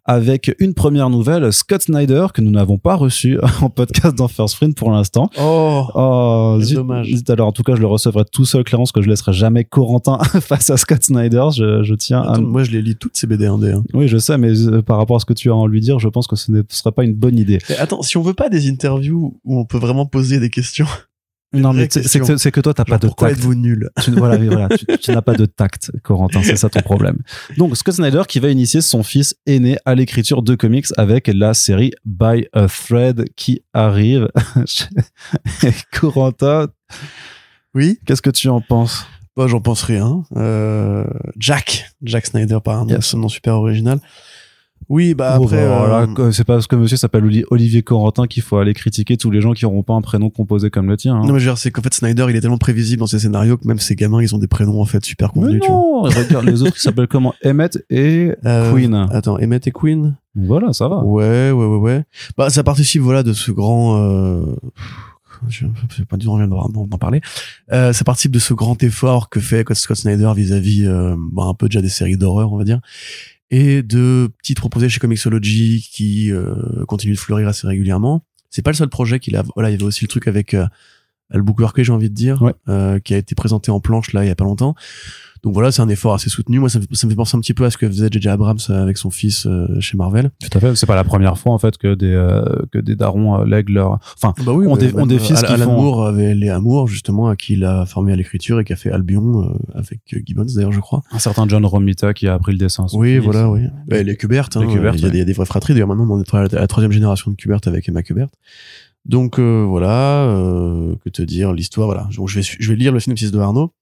S1: avec une première nouvelle, Scott Snyder, que nous n'avons pas reçu (laughs) en podcast dans First Print pour l'instant.
S2: Oh!
S1: Oh, zut,
S2: dommage.
S1: zut, alors en tout cas, je le recevrai tout seul, Clarence, que je laisserai jamais Corentin (laughs) face à Scott Snyder. Je, je tiens à...
S2: Moi, je les lis toutes ces BD indés. Hein.
S1: Oui, je sais, mais euh, par rapport à ce que tu as à en lui dire, je pense que ce ne serait pas une bonne idée.
S2: Mais attends, si on veut pas des interviews où on peut vraiment poser des questions,
S1: Non, mais c'est que, que toi, t'as pas de
S2: pourquoi
S1: tact.
S2: êtes-vous nul?
S1: Tu, voilà, oui, voilà, tu, tu n'as pas de tact, Corentin, c'est ça ton problème. Donc, Scott Snyder qui va initier son fils aîné à l'écriture de comics avec la série By a Thread qui arrive. (laughs) Corentin,
S2: Oui?
S1: qu'est-ce que tu en penses?
S2: Bah, j'en pense rien. Euh, Jack. Jack Snyder par un
S1: Yes.
S2: nom super original. Oui, bah après.
S1: bah, voilà,
S2: euh,
S1: c'est pas parce que monsieur s'appelle Oli- Olivier Corentin qu'il faut aller critiquer tous les gens qui n'auront pas un prénom composé comme le tien. hein.
S2: Non, mais je veux dire, c'est qu'en fait, Snyder, il est tellement prévisible dans ses scénarios que même ses gamins, ils ont des prénoms, en fait, super
S1: Mais
S2: convenus, tu vois.
S1: non, regarde, les autres ils s'appellent comment? (laughs) Emmett et
S2: Euh,
S1: Queen.
S2: Attends, Emmett et Queen?
S1: Voilà, ça va.
S2: Ouais, ouais, ouais, ouais. Bah, ça participe, voilà, de ce grand, euh, je sais pas du tout d'en parler. Euh, ça participe de ce grand effort que fait Scott Snyder vis-à-vis, euh, bah, un peu déjà des séries d'horreur, on va dire. Et de titres proposés chez Comixology qui, euh, continuent de fleurir assez régulièrement. C'est pas le seul projet qu'il a, voilà, il y avait aussi le truc avec, euh, Albuquerque, j'ai envie de dire,
S1: Ouais.
S2: euh, qui a été présenté en planche, là, il y a pas longtemps. Donc voilà, c'est un effort assez soutenu. Moi, ça me, ça me fait penser un petit peu à ce que faisait J.J. Abrams avec son fils euh, chez Marvel.
S1: Tout à fait. C'est pas la première fois en fait que des euh, que des darons euh, lèguent leur. Enfin,
S2: Bah oui,
S1: On
S2: ouais,
S1: dé- on
S2: même,
S1: des fils
S2: euh,
S1: qui
S2: Alan
S1: font-
S2: Moore avait les Amour, justement, à qui il a formé à l'écriture et qui a fait Albion euh, avec euh, Gibbons, d'ailleurs, je crois.
S1: un certain John Romita qui a appris le dessin.
S2: Oui,
S1: fils.
S2: voilà, oui. Bah, les Kubert, hein,
S1: Les Kubert,
S2: il y, a
S1: ouais.
S2: des- il y a des vraies fratries. D'ailleurs, maintenant, on est à la troisième génération de Kubert avec Emma Kubert. Donc euh, voilà, euh, que te dire, l'histoire, voilà. Donc, je vais, je vais lire le synopsis de Arnaud.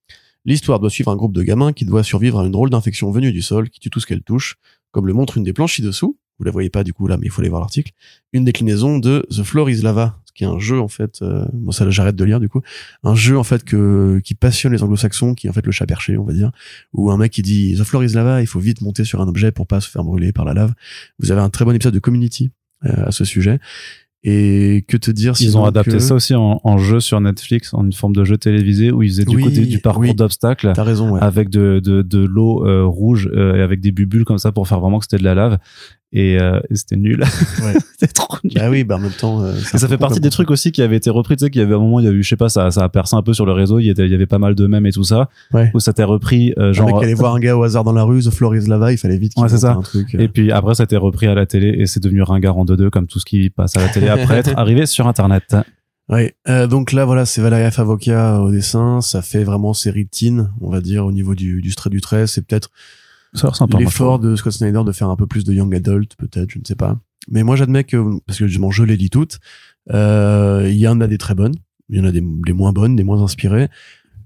S2: L'histoire doit suivre un groupe de gamins qui doit survivre à une drôle d'infection venue du sol qui tue tout ce qu'elle touche, comme le montre une des planches ci-dessous. Vous la voyez pas du coup là, mais il faut aller voir l'article. Une déclinaison de The Floor is Lava, qui est un jeu en fait. Euh, bon, ça, j'arrête de lire du coup. Un jeu en fait que qui passionne les Anglo-Saxons, qui est en fait le chat perché, on va dire, où un mec qui dit The Floor is Lava, il faut vite monter sur un objet pour pas se faire brûler par la lave. Vous avez un très bon épisode de Community euh, à ce sujet. Et que te dire
S1: Ils ont adapté
S2: que-
S1: ça aussi en, en jeu sur Netflix, en une forme de jeu télévisé où ils faisaient du
S2: Oui,
S1: côté du parcours
S2: oui.
S1: d'obstacles
S2: T'as raison, ouais.
S1: avec de, de, de l'eau euh, rouge euh, et avec des bulles comme ça pour faire vraiment que c'était de la lave. Et, euh, et c'était nul.
S2: Ouais. (laughs)
S1: c'était trop nul.
S2: Bah oui, bah en même temps. euh,
S1: Et ça fait partie des trucs aussi qui avaient été repris. Tu sais qu'il y avait un moment, il y a eu, je sais pas, ça, ça a percé un peu sur le réseau. Il y, était, il y avait pas mal de mèmes et tout ça.
S2: Ouais.
S1: Où ça t'est repris, euh, genre.
S2: mec allait voir un gars au hasard dans la rue, The Floor is Lava, il fallait vite qu'il
S1: Ouais, c'est ça.
S2: un truc. euh.
S1: Et puis après, ça a été repris à la télé et c'est devenu ringard en 2-2 comme tout ce qui passe à la télé après (laughs) être arrivé sur Internet.
S2: Ouais. Euh, donc là, voilà, c'est Valeria Favokia au dessin. Ça fait vraiment série teen, on va dire, au niveau du, du trait du trait. C'est peut-être L'effort de Scott Snyder de faire un peu plus de young adult, peut-être, je ne sais pas. Mais moi, j'admets que, parce que justement, je les lis toutes, euh, il y en a des très bonnes, il y en a des, des moins bonnes, des moins inspirées.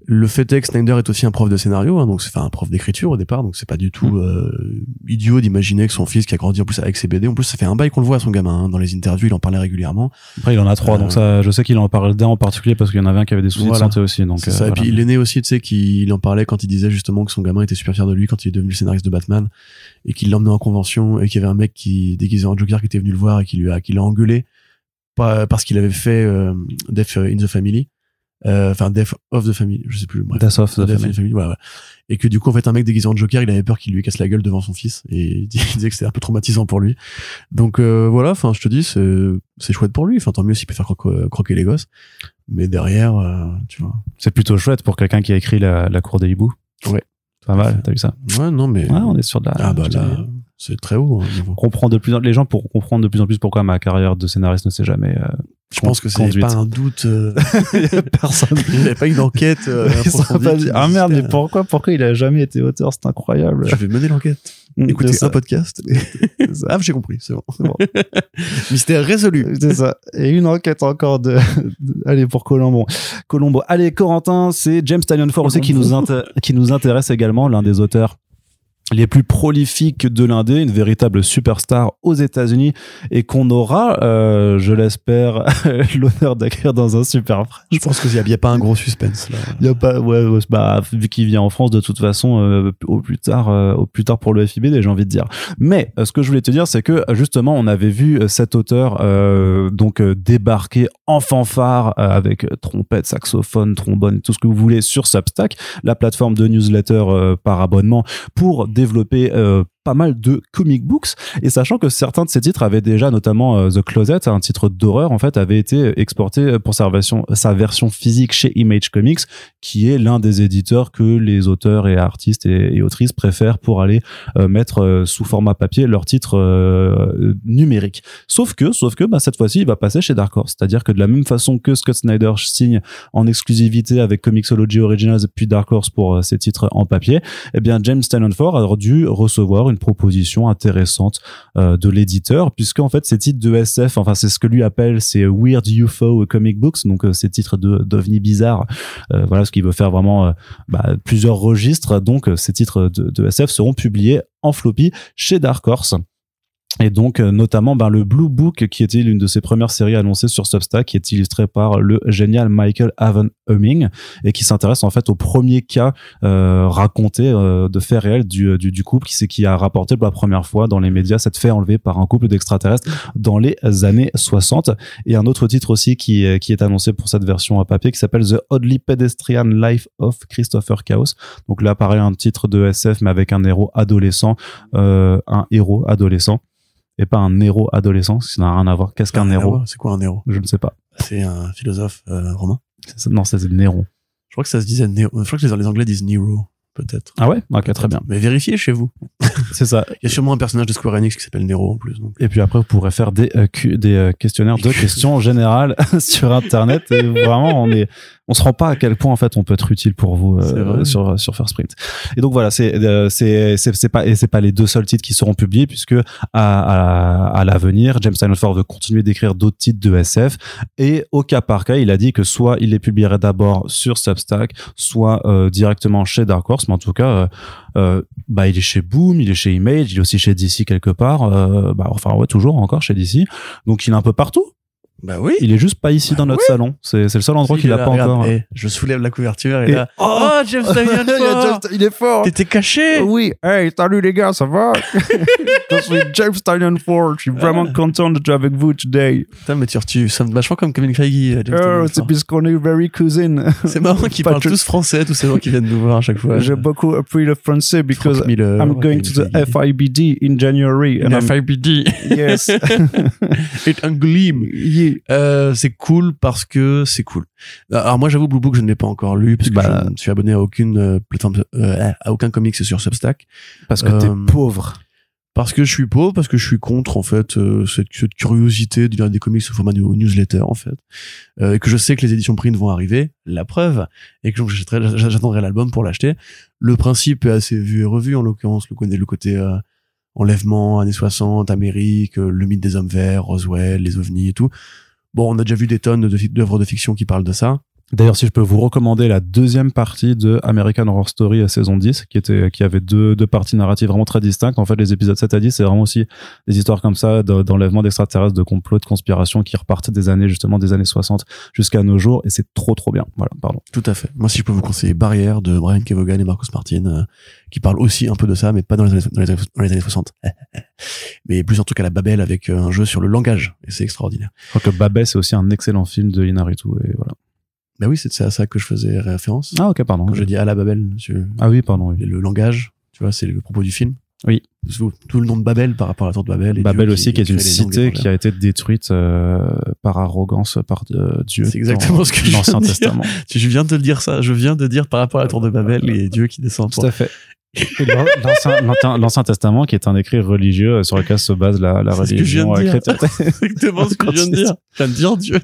S2: Le fait est que Snyder est aussi un prof de scénario, hein, donc c'est enfin, un prof d'écriture au départ, donc c'est pas du tout
S1: Mm.
S2: euh, idiot d'imaginer que son fils qui a grandi en plus avec ses BD, en plus ça fait un bail qu'on le voit à son gamin, hein, dans les interviews il en parlait régulièrement.
S1: Après, il en a trois,
S2: Euh,
S1: donc ça, je sais qu'il en parle d'un en particulier parce qu'il y en avait un qui avait des soucis
S2: Voilà.
S1: de santé aussi. Donc, euh,
S2: ça. Et
S1: voilà.
S2: puis il est né aussi, tu sais, qu'il en parlait quand il disait justement que son gamin était super fier de lui quand il est devenu le scénariste de Batman et qu'il l'emmenait en convention et qu'il y avait un mec qui déguisé en Joker qui était venu le voir et qui lui a qui l'a engueulé pas parce qu'il avait fait euh, Death in the Family, Euh, enfin Death of the Family, je sais plus. Bref.
S1: Death of the
S2: Death
S1: Family.
S2: Family, voilà, voilà. Et que du coup en fait un mec déguisé en Joker, il avait peur qu'il lui casse la gueule devant son fils et (laughs) il disait que c'était un peu traumatisant pour lui. Donc euh, voilà, enfin je te dis c'est c'est chouette pour lui. Enfin tant mieux s'il peut faire croquer, croquer les gosses. Mais derrière, euh, tu vois.
S1: C'est plutôt chouette pour quelqu'un qui a écrit la, la cour des hiboux.
S2: Ouais.
S1: Pas mal, t'as vu ça?
S2: Ouais, non mais
S1: Ouais, on est sur de la.
S2: Ah bah là, c'est très haut. hein,
S1: on comprend de plus en les gens pour comprendre de plus en plus pourquoi ma carrière de scénariste ne s'est jamais euh,
S2: Je pense que c'est pas un doute. euh, (laughs)
S1: personne
S2: Il n'y avait pas une enquête. euh, (laughs)
S1: pas dit, ah merde mais
S2: existait.
S1: pourquoi pourquoi il a jamais été auteur? C'est incroyable
S2: Je vais mener l'enquête. Écoutez
S1: C'est ça.
S2: un podcast. (laughs) ah, j'ai compris, c'est bon.
S1: C'est bon.
S2: Mystère résolu.
S1: C'est ça. Et une enquête encore de, allez pour Colombo. Colombo. Allez Corentin, c'est James Tynion Ford aussi qui nous qui nous intéresse également, l'un des auteurs les plus prolifiques de l'indé, une véritable superstar aux États-Unis et qu'on aura, euh, je l'espère, (laughs) l'honneur d'accueillir dans un super prêt.
S2: Je pense qu'il n'y a, pas un gros suspense là.
S1: Il y a pas, ouais, ouais, bah, vu qu'il vient en France de toute façon, euh, au plus tard, euh, au plus tard pour le FIBD, j'ai envie de dire. Mais ce que je voulais te dire, c'est que justement, on avait vu cet auteur donc débarquer en fanfare avec trompette, saxophone, trombone, tout ce que vous voulez sur Substack, la plateforme de newsletter par abonnement, pour développer euh, pas mal de comic books. Et sachant que certains de ces titres avaient déjà notamment euh, The Closet un titre d'horreur en fait avait été exporté pour sa version physique chez Image Comics qui est l'un des éditeurs que les auteurs et artistes et, autrices préfèrent pour aller euh, mettre euh, sous format papier leurs titres euh, numériques. Sauf que sauf que bah, cette fois-ci il va passer chez Dark Horse. C'est-à-dire que de la même façon que Scott Snyder signe en exclusivité avec Comixology Originals puis Dark Horse pour euh, ses titres en papier eh bien James Ford a dû recevoir proposition intéressante euh, de l'éditeur puisqu'en fait ces titres de SF enfin c'est ce que lui appelle ces weird UFO comic books. Donc euh, ces titres de d'ovnis bizarres euh, voilà ce qui veut faire vraiment euh, bah, plusieurs registres. Donc euh, ces titres de, SF seront publiés en floppy chez Dark Horse. Et donc euh, notamment ben, le Blue Book qui était l'une de ses premières séries annoncées sur Substack qui est illustré par le génial Michael Haven Humming et qui s'intéresse en fait au premier cas euh, raconté euh, de faits réels du, du, du couple qui c'est qui a rapporté pour la première fois dans les médias cette fait enlevée par un couple d'extraterrestres dans les années 60 et un autre titre aussi qui, est- qui est annoncé pour cette version à papier qui s'appelle The Oddly Pedestrian Life of Christopher Chaos donc là pareil un titre de SF mais avec un héros adolescent euh, un héros adolescent et pas un héros adolescent, ça n'a rien à voir. Qu'est-ce qu'un héros
S2: C'est quoi un héros?
S1: Je ne sais pas.
S2: C'est un philosophe euh, romain.
S1: Non, ça, c'est Néron.
S2: Je crois que ça se disait Néo. Je crois que les Anglais disent Nero, peut-être.
S1: Ah ouais? Ok, très bien.
S2: Mais vérifiez chez vous. (laughs)
S1: C'est ça.
S2: Il y a sûrement un personnage de Square Enix qui s'appelle Nero en plus. Donc.
S1: Et puis après, vous pourrez faire des, euh, des euh, questionnaires de (laughs) questions générales (laughs) sur Internet. Et vraiment, on est, on se rend pas à quel point en fait on peut être utile pour vous euh, sur sur First Print. Et donc voilà, c'est euh, c'est c'est pas et c'est pas les deux seuls titres qui seront publiés puisque à à, à l'avenir, James Tynion Ford veut continuer d'écrire d'autres titres de SF et au cas par cas, il a dit que soit il les publierait d'abord sur Substack, soit euh, directement chez Dark Horse, mais en tout cas euh, bah il est chez Boom, il est chez Image, il est aussi chez DC quelque part, bah enfin ouais toujours encore chez DC. Donc il est un peu partout.
S2: Bah oui.
S1: Il est juste pas ici dans notre salon. C'est c'est le seul endroit
S2: Si,
S1: qu'il
S2: il
S1: a
S2: est
S1: pas
S2: regarde,
S1: encore.
S2: eh, je soulève la couverture et,
S1: Et-
S2: là. Oh, James Tynion (laughs)
S1: Il est fort.
S2: T'étais caché
S1: Oui, hey, salut les gars, ça va? (laughs) Je suis James Tynion Ford, je suis vraiment content d'être avec vous today.
S2: Putain, mais tu, tu sonnes vachement comme Kevin Feige. euh,
S1: Oh, c'est
S2: Ford.
S1: puisqu'on est very cousin.
S2: C'est marrant (laughs) qu'ils parlent tous français, tous ces gens qui viennent nous voir à chaque fois.
S1: J'ai beaucoup appris le français because
S2: Miller,
S1: I'm going to the. FIBD in January. and
S2: FIBD.
S1: Yes.
S2: Et Angoulême.
S1: Yeah.
S2: Euh, c'est cool parce que c'est cool. Alors moi j'avoue Blue Book je ne l'ai pas encore lu parce que
S1: Bah.
S2: je ne suis abonné à aucune euh, plateforme euh, à aucun comics sur Substack
S1: Parce que t'es
S2: Euh,
S1: pauvre.
S2: parce que je suis pauvre parce que je suis contre en fait euh, cette, cette curiosité de lire des comics au format de newsletter en fait Euh, et que je sais que les éditions print vont arriver la preuve et que donc j'attendrai l'album pour l'acheter le principe est assez vu et revu en l'occurrence le le côté euh, enlèvement années 60 Amérique euh, le mythe des hommes verts Roswell les ovnis et tout. Bon on a déjà vu des tonnes de d'œuvres de fiction qui parlent de ça
S1: D'ailleurs, si je peux vous recommander la deuxième partie de American Horror Story à saison 10, qui était, qui avait deux, deux parties narratives vraiment très distinctes. En fait, les épisodes 7 à 10, c'est vraiment aussi des histoires comme ça de- d'enlèvement d'extraterrestres, de complots, de conspirations qui repartent des années, justement, des années 60 jusqu'à nos jours. Et c'est trop, trop bien. Voilà, pardon.
S2: Tout à fait. Moi, si je peux vous conseiller Barrière de Brian Kevogan et Marcus Martin, euh, qui parle aussi un peu de ça, mais pas dans les années, dans les années, dans les années 60. (laughs) mais plus en tout cas la Babel avec euh, un jeu sur le langage. Et c'est extraordinaire.
S1: Je crois que Babel, c'est aussi un excellent film de Inaritu. Et voilà.
S2: Bah oui, c'est à ça que je faisais référence.
S1: Ah, ok, pardon.
S2: Quand je dis à la Babel,
S1: Ah oui, pardon. oui.
S2: le langage, tu vois, c'est le propos du film.
S1: Oui.
S2: Tout tout le nom de Babel par rapport à la tour de Babel. et
S1: Babel
S2: Dieu
S1: aussi, qui est une cité qui a été détruite euh, par arrogance par euh, Dieu.
S2: C'est exactement
S1: dans
S2: ce que je viens
S1: l'Ancien
S2: de dire.
S1: Testament.
S2: Je viens de le dire ça. Je viens de dire par rapport à la tour de Babel et Dieu qui descend.
S1: Tout à fait. L'Ancien- Testament, qui est un écrit religieux euh, sur lequel se base la, la religion
S2: de
S1: euh, chrétienne. (laughs)
S2: Exactement ce que je viens de dire. Je viens de dire Dieu.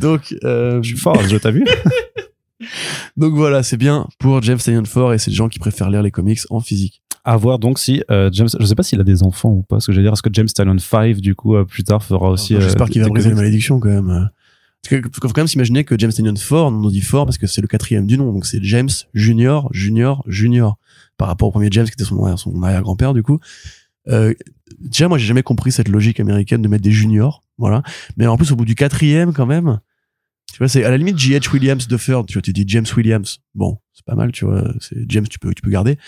S2: donc, euh,
S1: Je suis fort, je t'as vu (laughs)
S2: donc voilà, c'est bien pour James Tynion Ford et des gens qui préfèrent lire les comics en physique.
S1: À voir donc si euh, James, je sais pas s'il a des enfants ou pas, ce que j'allais dire, est-ce que James Talon 5 du coup plus tard fera aussi.
S2: J'espère qu'il va briser les
S1: comics?
S2: malédictions quand même. Parce que faut quand même s'imaginer que James Tynion Ford, on nous dit Ford parce que c'est le quatrième du nom, donc c'est James Junior, Junior, Junior, par rapport au premier James qui était son, son arrière-grand-père du coup. Euh, déjà, moi, j'ai jamais compris cette logique américaine de mettre des juniors, voilà. Mais en plus, au bout du quatrième, quand même, tu vois, c'est à la limite J.H. Williams de Ford. Tu vois, tu dis James Williams. Bon, c'est pas mal, tu vois. C'est James, tu peux, tu peux garder.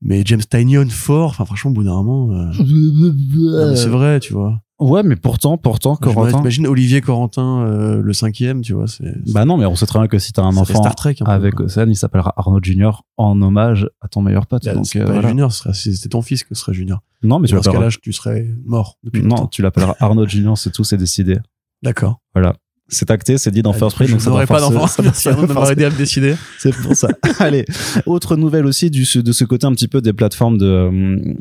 S2: Mais James Tynion Ford, enfin, franchement, au bout d'un moment, euh, (laughs) c'est vrai, tu vois.
S1: Ouais, mais pourtant, pourtant, Corentin.
S2: Imagine Olivier Corentin, euh, le cinquième, tu vois. C'est,
S1: Bah non, mais on sait très bien que si t'as un enfant
S2: Star Trek. un peu,
S1: avec. Océane, il s'appellera Arnaud Junior en hommage à ton meilleur pote.
S2: Là,
S1: donc
S2: c'est
S1: euh,
S2: pas
S1: voilà.
S2: Junior, ce serait, si c'était ton fils que serait Junior.
S1: Non, mais tu
S2: Dans ce
S1: l'appelleras.
S2: cas-là, tu serais mort depuis
S1: Non,
S2: longtemps.
S1: tu l'appelleras Arnaud Junior, c'est tout, c'est décidé.
S2: D'accord.
S1: Voilà. C'est acté, c'est dit dans
S2: Ah,
S1: First Print, donc ça va
S2: pas d'enfant. Merci Arnaud de m'avoir aidé à me décider. (laughs)
S1: C'est pour ça. (laughs) Allez, autre nouvelle aussi du, de ce côté un petit peu des plateformes de euh,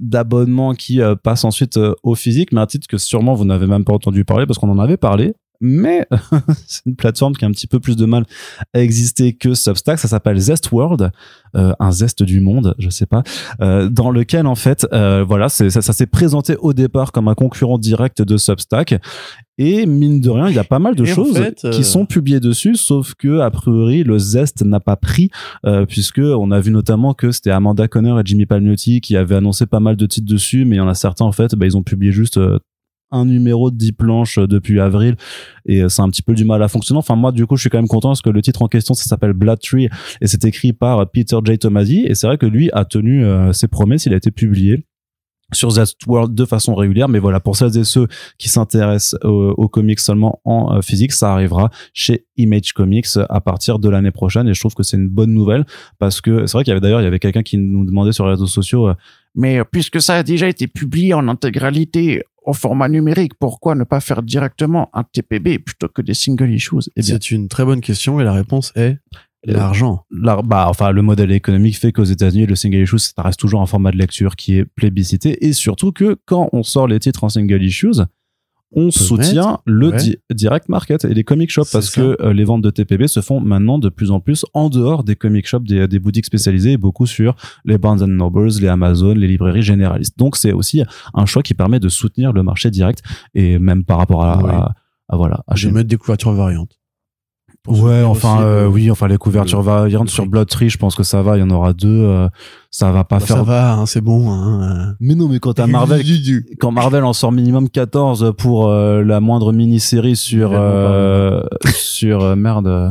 S1: d'abonnement qui euh, passent ensuite euh, au physique, mais un titre que sûrement vous n'avez même pas entendu parler parce qu'on en avait parlé. Mais (laughs) c'est une plateforme qui a un petit peu plus de mal à exister que Substack. Ça s'appelle Zest World, euh, un zeste du monde, je sais pas, euh, dans lequel en fait, euh, voilà, ça, ça s'est présenté au départ comme un concurrent direct de Substack. Et mine de rien, il y a pas mal de
S2: Et en
S1: choses
S2: fait, euh,
S1: qui sont publiées dessus, sauf que a priori le zeste n'a pas pris, euh, puisque on a vu notamment que c'était Amanda Conner et Jimmy Palmiotti qui avaient annoncé pas mal de titres dessus, mais il y en a certains en fait, bah, ils ont publié juste euh, un numéro de 10 planches euh, depuis avril. Et euh, c'est un petit peu du mal à fonctionner. Enfin moi du coup je suis quand même content parce que le titre en question ça s'appelle Blood Tree et c'est écrit par Peter J. Tomasi. Et c'est vrai que lui a tenu euh, ses promesses, il a été publié sur World de façon régulière. Mais voilà pour celles et ceux qui s'intéressent aux, aux comics seulement en euh, physique ça arrivera chez Image Comics à partir de l'année prochaine. Et je trouve que c'est une bonne nouvelle parce que c'est vrai qu'il y avait d'ailleurs il y avait quelqu'un qui nous demandait sur les réseaux sociaux euh,
S3: Mais euh, puisque ça a déjà été publié en intégralité au format numérique, pourquoi ne pas faire directement un TPB plutôt que des single issues?
S1: Eh
S2: C'est une très bonne question et la réponse est l'argent.
S1: la- bah, enfin, le modèle économique fait qu'aux États-Unis, le single issue, ça reste toujours un format de lecture qui est plébiscité. Et surtout que quand on sort les titres en single issues, on soutient
S2: mettre,
S1: le
S2: ouais.
S1: di- direct market et les comic shops parce
S2: ça.
S1: que euh, les ventes de TPB se font maintenant de plus en plus en dehors des comic shops, des, des boutiques spécialisées et beaucoup sur les Barnes Nobles, les Amazon, les librairies généralistes. Donc c'est aussi un choix qui permet de soutenir le marché direct et même par rapport à,
S2: Oui.
S1: à- à, voilà. à
S2: Je vais mettre des couvertures variantes.
S1: Ouais, enfin,
S2: aussi
S1: euh,
S2: le-
S1: oui, enfin les couvertures
S2: le-
S1: variantes
S2: le
S1: sur
S2: fric.
S1: Blood Tree, je pense que ça va. Il y en aura deux. euh, ça va pas
S2: Bah,
S1: faire.
S2: Ça va, hein, c'est bon. Hein.
S1: Mais non, mais quand t'as (laughs) Marvel, quand Marvel en sort minimum 14 pour euh, la moindre mini-série sur euh, sur euh, merde euh,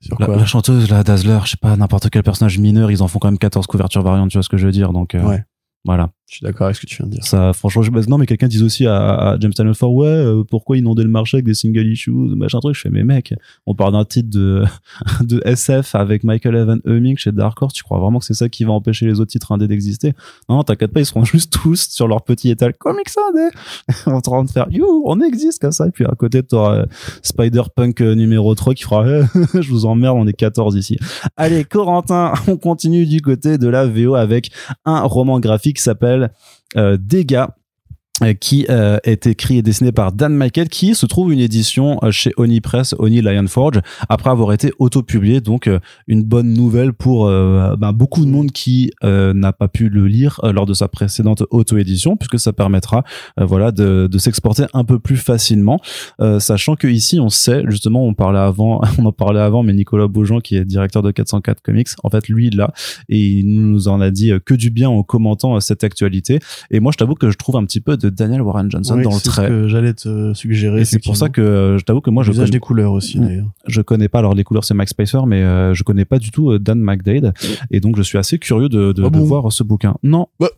S2: Sur
S1: la,
S2: quoi
S1: la chanteuse la Dazzler, je sais pas n'importe quel personnage mineur, ils en font quand même 14 couvertures variantes, tu vois ce que je veux dire. Donc euh,
S2: Ouais.
S1: voilà.
S2: Je suis d'accord avec ce que tu viens de dire.
S1: Ça, franchement, je, non, mais quelqu'un disait aussi à, à James Ford, ouais, euh, pourquoi inonder le marché avec des single issues, machin truc. Je fais, mais mec, on parle d'un titre de, (laughs) SF avec Michael Evan Humming chez Dark Horse. Tu crois vraiment que c'est ça qui va empêcher les autres titres indés d'exister? Non, t'inquiète pas, ils seront (laughs) juste tous sur leur petit étal comics indé. (laughs) en train de faire, you, on existe comme ça. Et puis à côté, t'auras euh, Spider-Punk euh, numéro 3 qui fera, je vous emmerde, on est 14 ici. Allez, Corentin, on continue du côté de la VO avec un roman graphique qui s'appelle euh, Dégâts qui euh, est écrit et dessiné par Dan Michael, qui se trouve une édition euh, chez Oni Press, Oni Lionforge, après avoir été auto-publié. Donc, euh, une bonne nouvelle pour euh, ben, beaucoup de monde qui euh, n'a pas pu le lire euh, lors de sa précédente auto-édition, puisque ça permettra, euh, voilà, de, de s'exporter un peu plus facilement. Euh, sachant que ici, on sait, justement, on parlait avant, (laughs) on en parlait avant, mais Nicolas Beaujean, qui est directeur de 404 Comics, en fait, lui, là, et il nous en a dit euh, que du bien en commentant euh, cette actualité. Et moi, je t'avoue que je trouve un petit peu Daniel Warren Johnson dans le
S2: c'est ce
S1: trait.
S2: que j'allais te suggérer.
S1: C'est pour ça que euh, je t'avoue que moi, je connais,
S2: des couleurs aussi,
S1: Mm.
S2: d'ailleurs.
S1: je connais pas, alors les couleurs, c'est Max Spicer, mais euh, je connais pas du tout euh, Dan McDade. Et donc, je suis assez curieux de, de,
S2: Ah
S1: de voir ce bouquin. Non.
S2: Bah.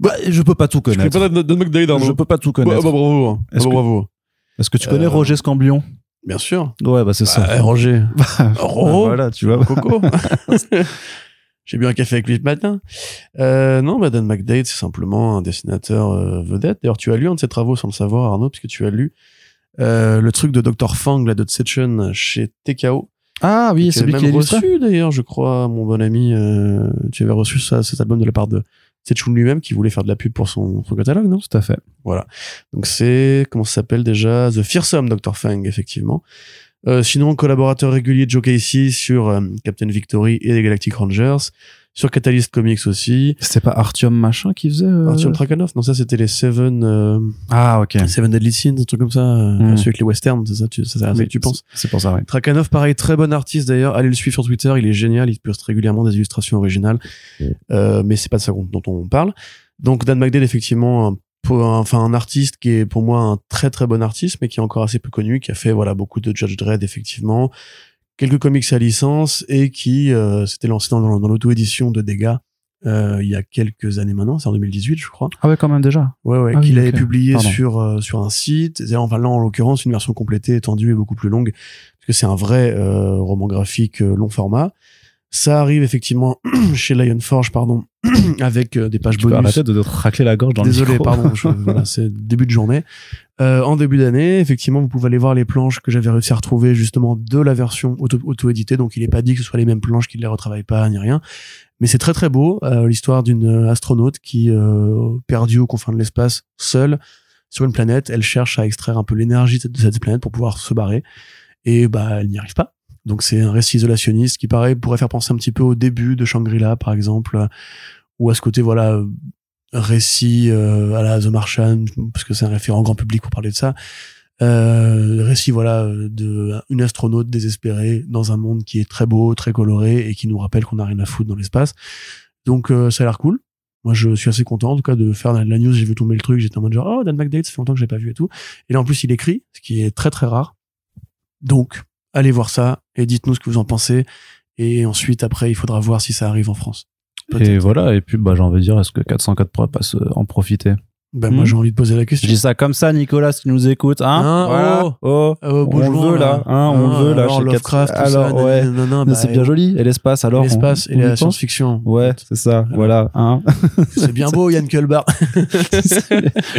S1: Bah, je peux pas tout
S2: Je
S1: connaître.
S2: pas Dan McDade,
S1: Je peux pas tout
S2: Bah,
S1: connaître.
S2: bah, bravo. hein.
S1: Est-ce
S2: Bah,
S1: que-. Est-ce que tu connais
S2: Euh,
S1: Roger Scambion?
S2: Bien sûr.
S1: Ouais, bah c'est ça.
S2: Bah, Roger. (laughs) Roro.
S1: Voilà, tu vois.
S2: Coco. (laughs) J'ai bu un café avec lui ce matin. Euh, non, bah Dan McDade, c'est simplement un dessinateur euh, vedette. D'ailleurs, tu as lu un de ses travaux sans le savoir, Arnaud, puisque tu as lu euh, le truc de Dr. Fang, là, de Tsetchen chez TKO.
S1: Ah oui, c'est lui qui
S2: même reçu, d'ailleurs, je crois, mon bon ami. euh, tu avais reçu ça, cet album de la part de Tsetchun lui-même, qui voulait faire de la pub pour son, son catalogue, non?
S1: Tout à fait.
S2: Donc c'est, comment ça s'appelle déjà? The Fearsome Dr. Fang, effectivement. Euh, sinon, collaborateur régulier de Joe Casey sur euh, Captain Victory et les Galactic Rangers. Sur Catalyst Comics aussi.
S1: C'était pas Artyom machin qui faisait. euh,
S2: Artyom Trakhanov, non, ça c'était les Seven, euh,
S1: Ah ok.
S2: Seven Deadly Sins, un truc comme ça. euh,
S1: Mm.
S2: Celui avec les westerns, c'est ça, tu, ça
S1: Oui,
S2: que tu penses.
S1: C'est pour ça, ouais.
S2: Trakhanov, pareil, très bon artiste d'ailleurs. Allez le suivre sur Twitter, il est génial, il poste régulièrement des illustrations originales. Euh, mais c'est pas de ça dont on parle. Donc Dan McDade, effectivement, peu- un- enfin un artiste qui est pour moi un très très bon artiste, mais qui est encore assez peu connu, qui a fait voilà beaucoup de Judge Dredd effectivement, quelques comics à licence et qui euh, s'était lancé dans, dans l'auto-édition de Dégâts. euh, il y a quelques années maintenant, c'est en 2018 je crois.
S1: Ah ouais, quand même déjà.
S2: Ouais, ouais,
S1: Ah oui,
S2: qu'il avait publié
S1: Pardon.
S2: sur euh, sur un site. Et Enfin là, en l'occurrence, une version complétée, étendue et beaucoup plus longue, parce que c'est un vrai euh, roman graphique euh, long format. Ça arrive effectivement (clears throat) chez Lionforge, pardon, (clears throat) avec euh, des pages
S1: Tu peux
S2: bonus.
S1: arrêter de te racler la gorge dans
S2: Désolé,
S1: le micro.
S2: pardon, je- (laughs) voilà, c'est début de journée. Euh, en début d'année, effectivement, vous pouvez aller voir les planches que j'avais réussi à retrouver justement de la version auto- auto-éditée. Donc, il est pas dit que ce soit les mêmes planches, qu'il les retravaille pas, ni rien. Mais c'est très très beau, euh, l'histoire d'une euh, astronaute qui, euh, perdue aux confins de l'espace, seule, sur une planète, elle cherche à extraire un peu l'énergie de cette planète pour pouvoir se barrer. Et bah, elle n'y arrive pas. Donc, c'est un récit isolationniste qui, pareil, pourrait faire penser un petit peu au début de Shangri-La, par exemple, ou à ce côté, voilà, récit euh, à la The Martian, parce que c'est un référent grand public pour parler de ça. Euh, récit voilà de une astronaute désespérée dans un monde qui est très beau, très coloré et qui nous rappelle qu'on n'a rien à foutre dans l'espace. Donc euh, ça a l'air cool. Moi je suis assez content en tout cas de faire la news. J'ai vu tomber le truc, j'étais en mode genre oh Dan McDade, ça fait longtemps que j'ai pas vu et tout. Et là en plus il écrit, ce qui est très très rare. Donc allez voir ça et dites-nous ce que vous en pensez. Et ensuite après il faudra voir si ça arrive en France.
S1: Et voilà, et puis bah, j'ai envie de dire, est-ce que 404 pourrait pas se- en profiter?
S2: Ben, moi
S1: Hmm.
S2: j'ai envie de poser la
S1: Je
S2: question.
S1: dis ça comme ça, Nicolas, si tu nous écoutes, hein,
S2: Hein,
S1: Voilà.
S2: oh.
S1: oh.
S2: Euh,
S1: on veut là, hein, on le veut là.
S2: alors
S1: chez
S2: Lovecraft,
S1: 4...
S2: tout ça,
S1: alors ouais,
S2: bah,
S1: c'est bien joli. Et l'espace alors
S2: L'espace
S1: on-
S2: et
S1: on y
S2: la science-fiction.
S1: Ouais, c'est ça. Voilà, hein. (laughs)
S2: C'est bien beau, Yann Kulbar. (laughs)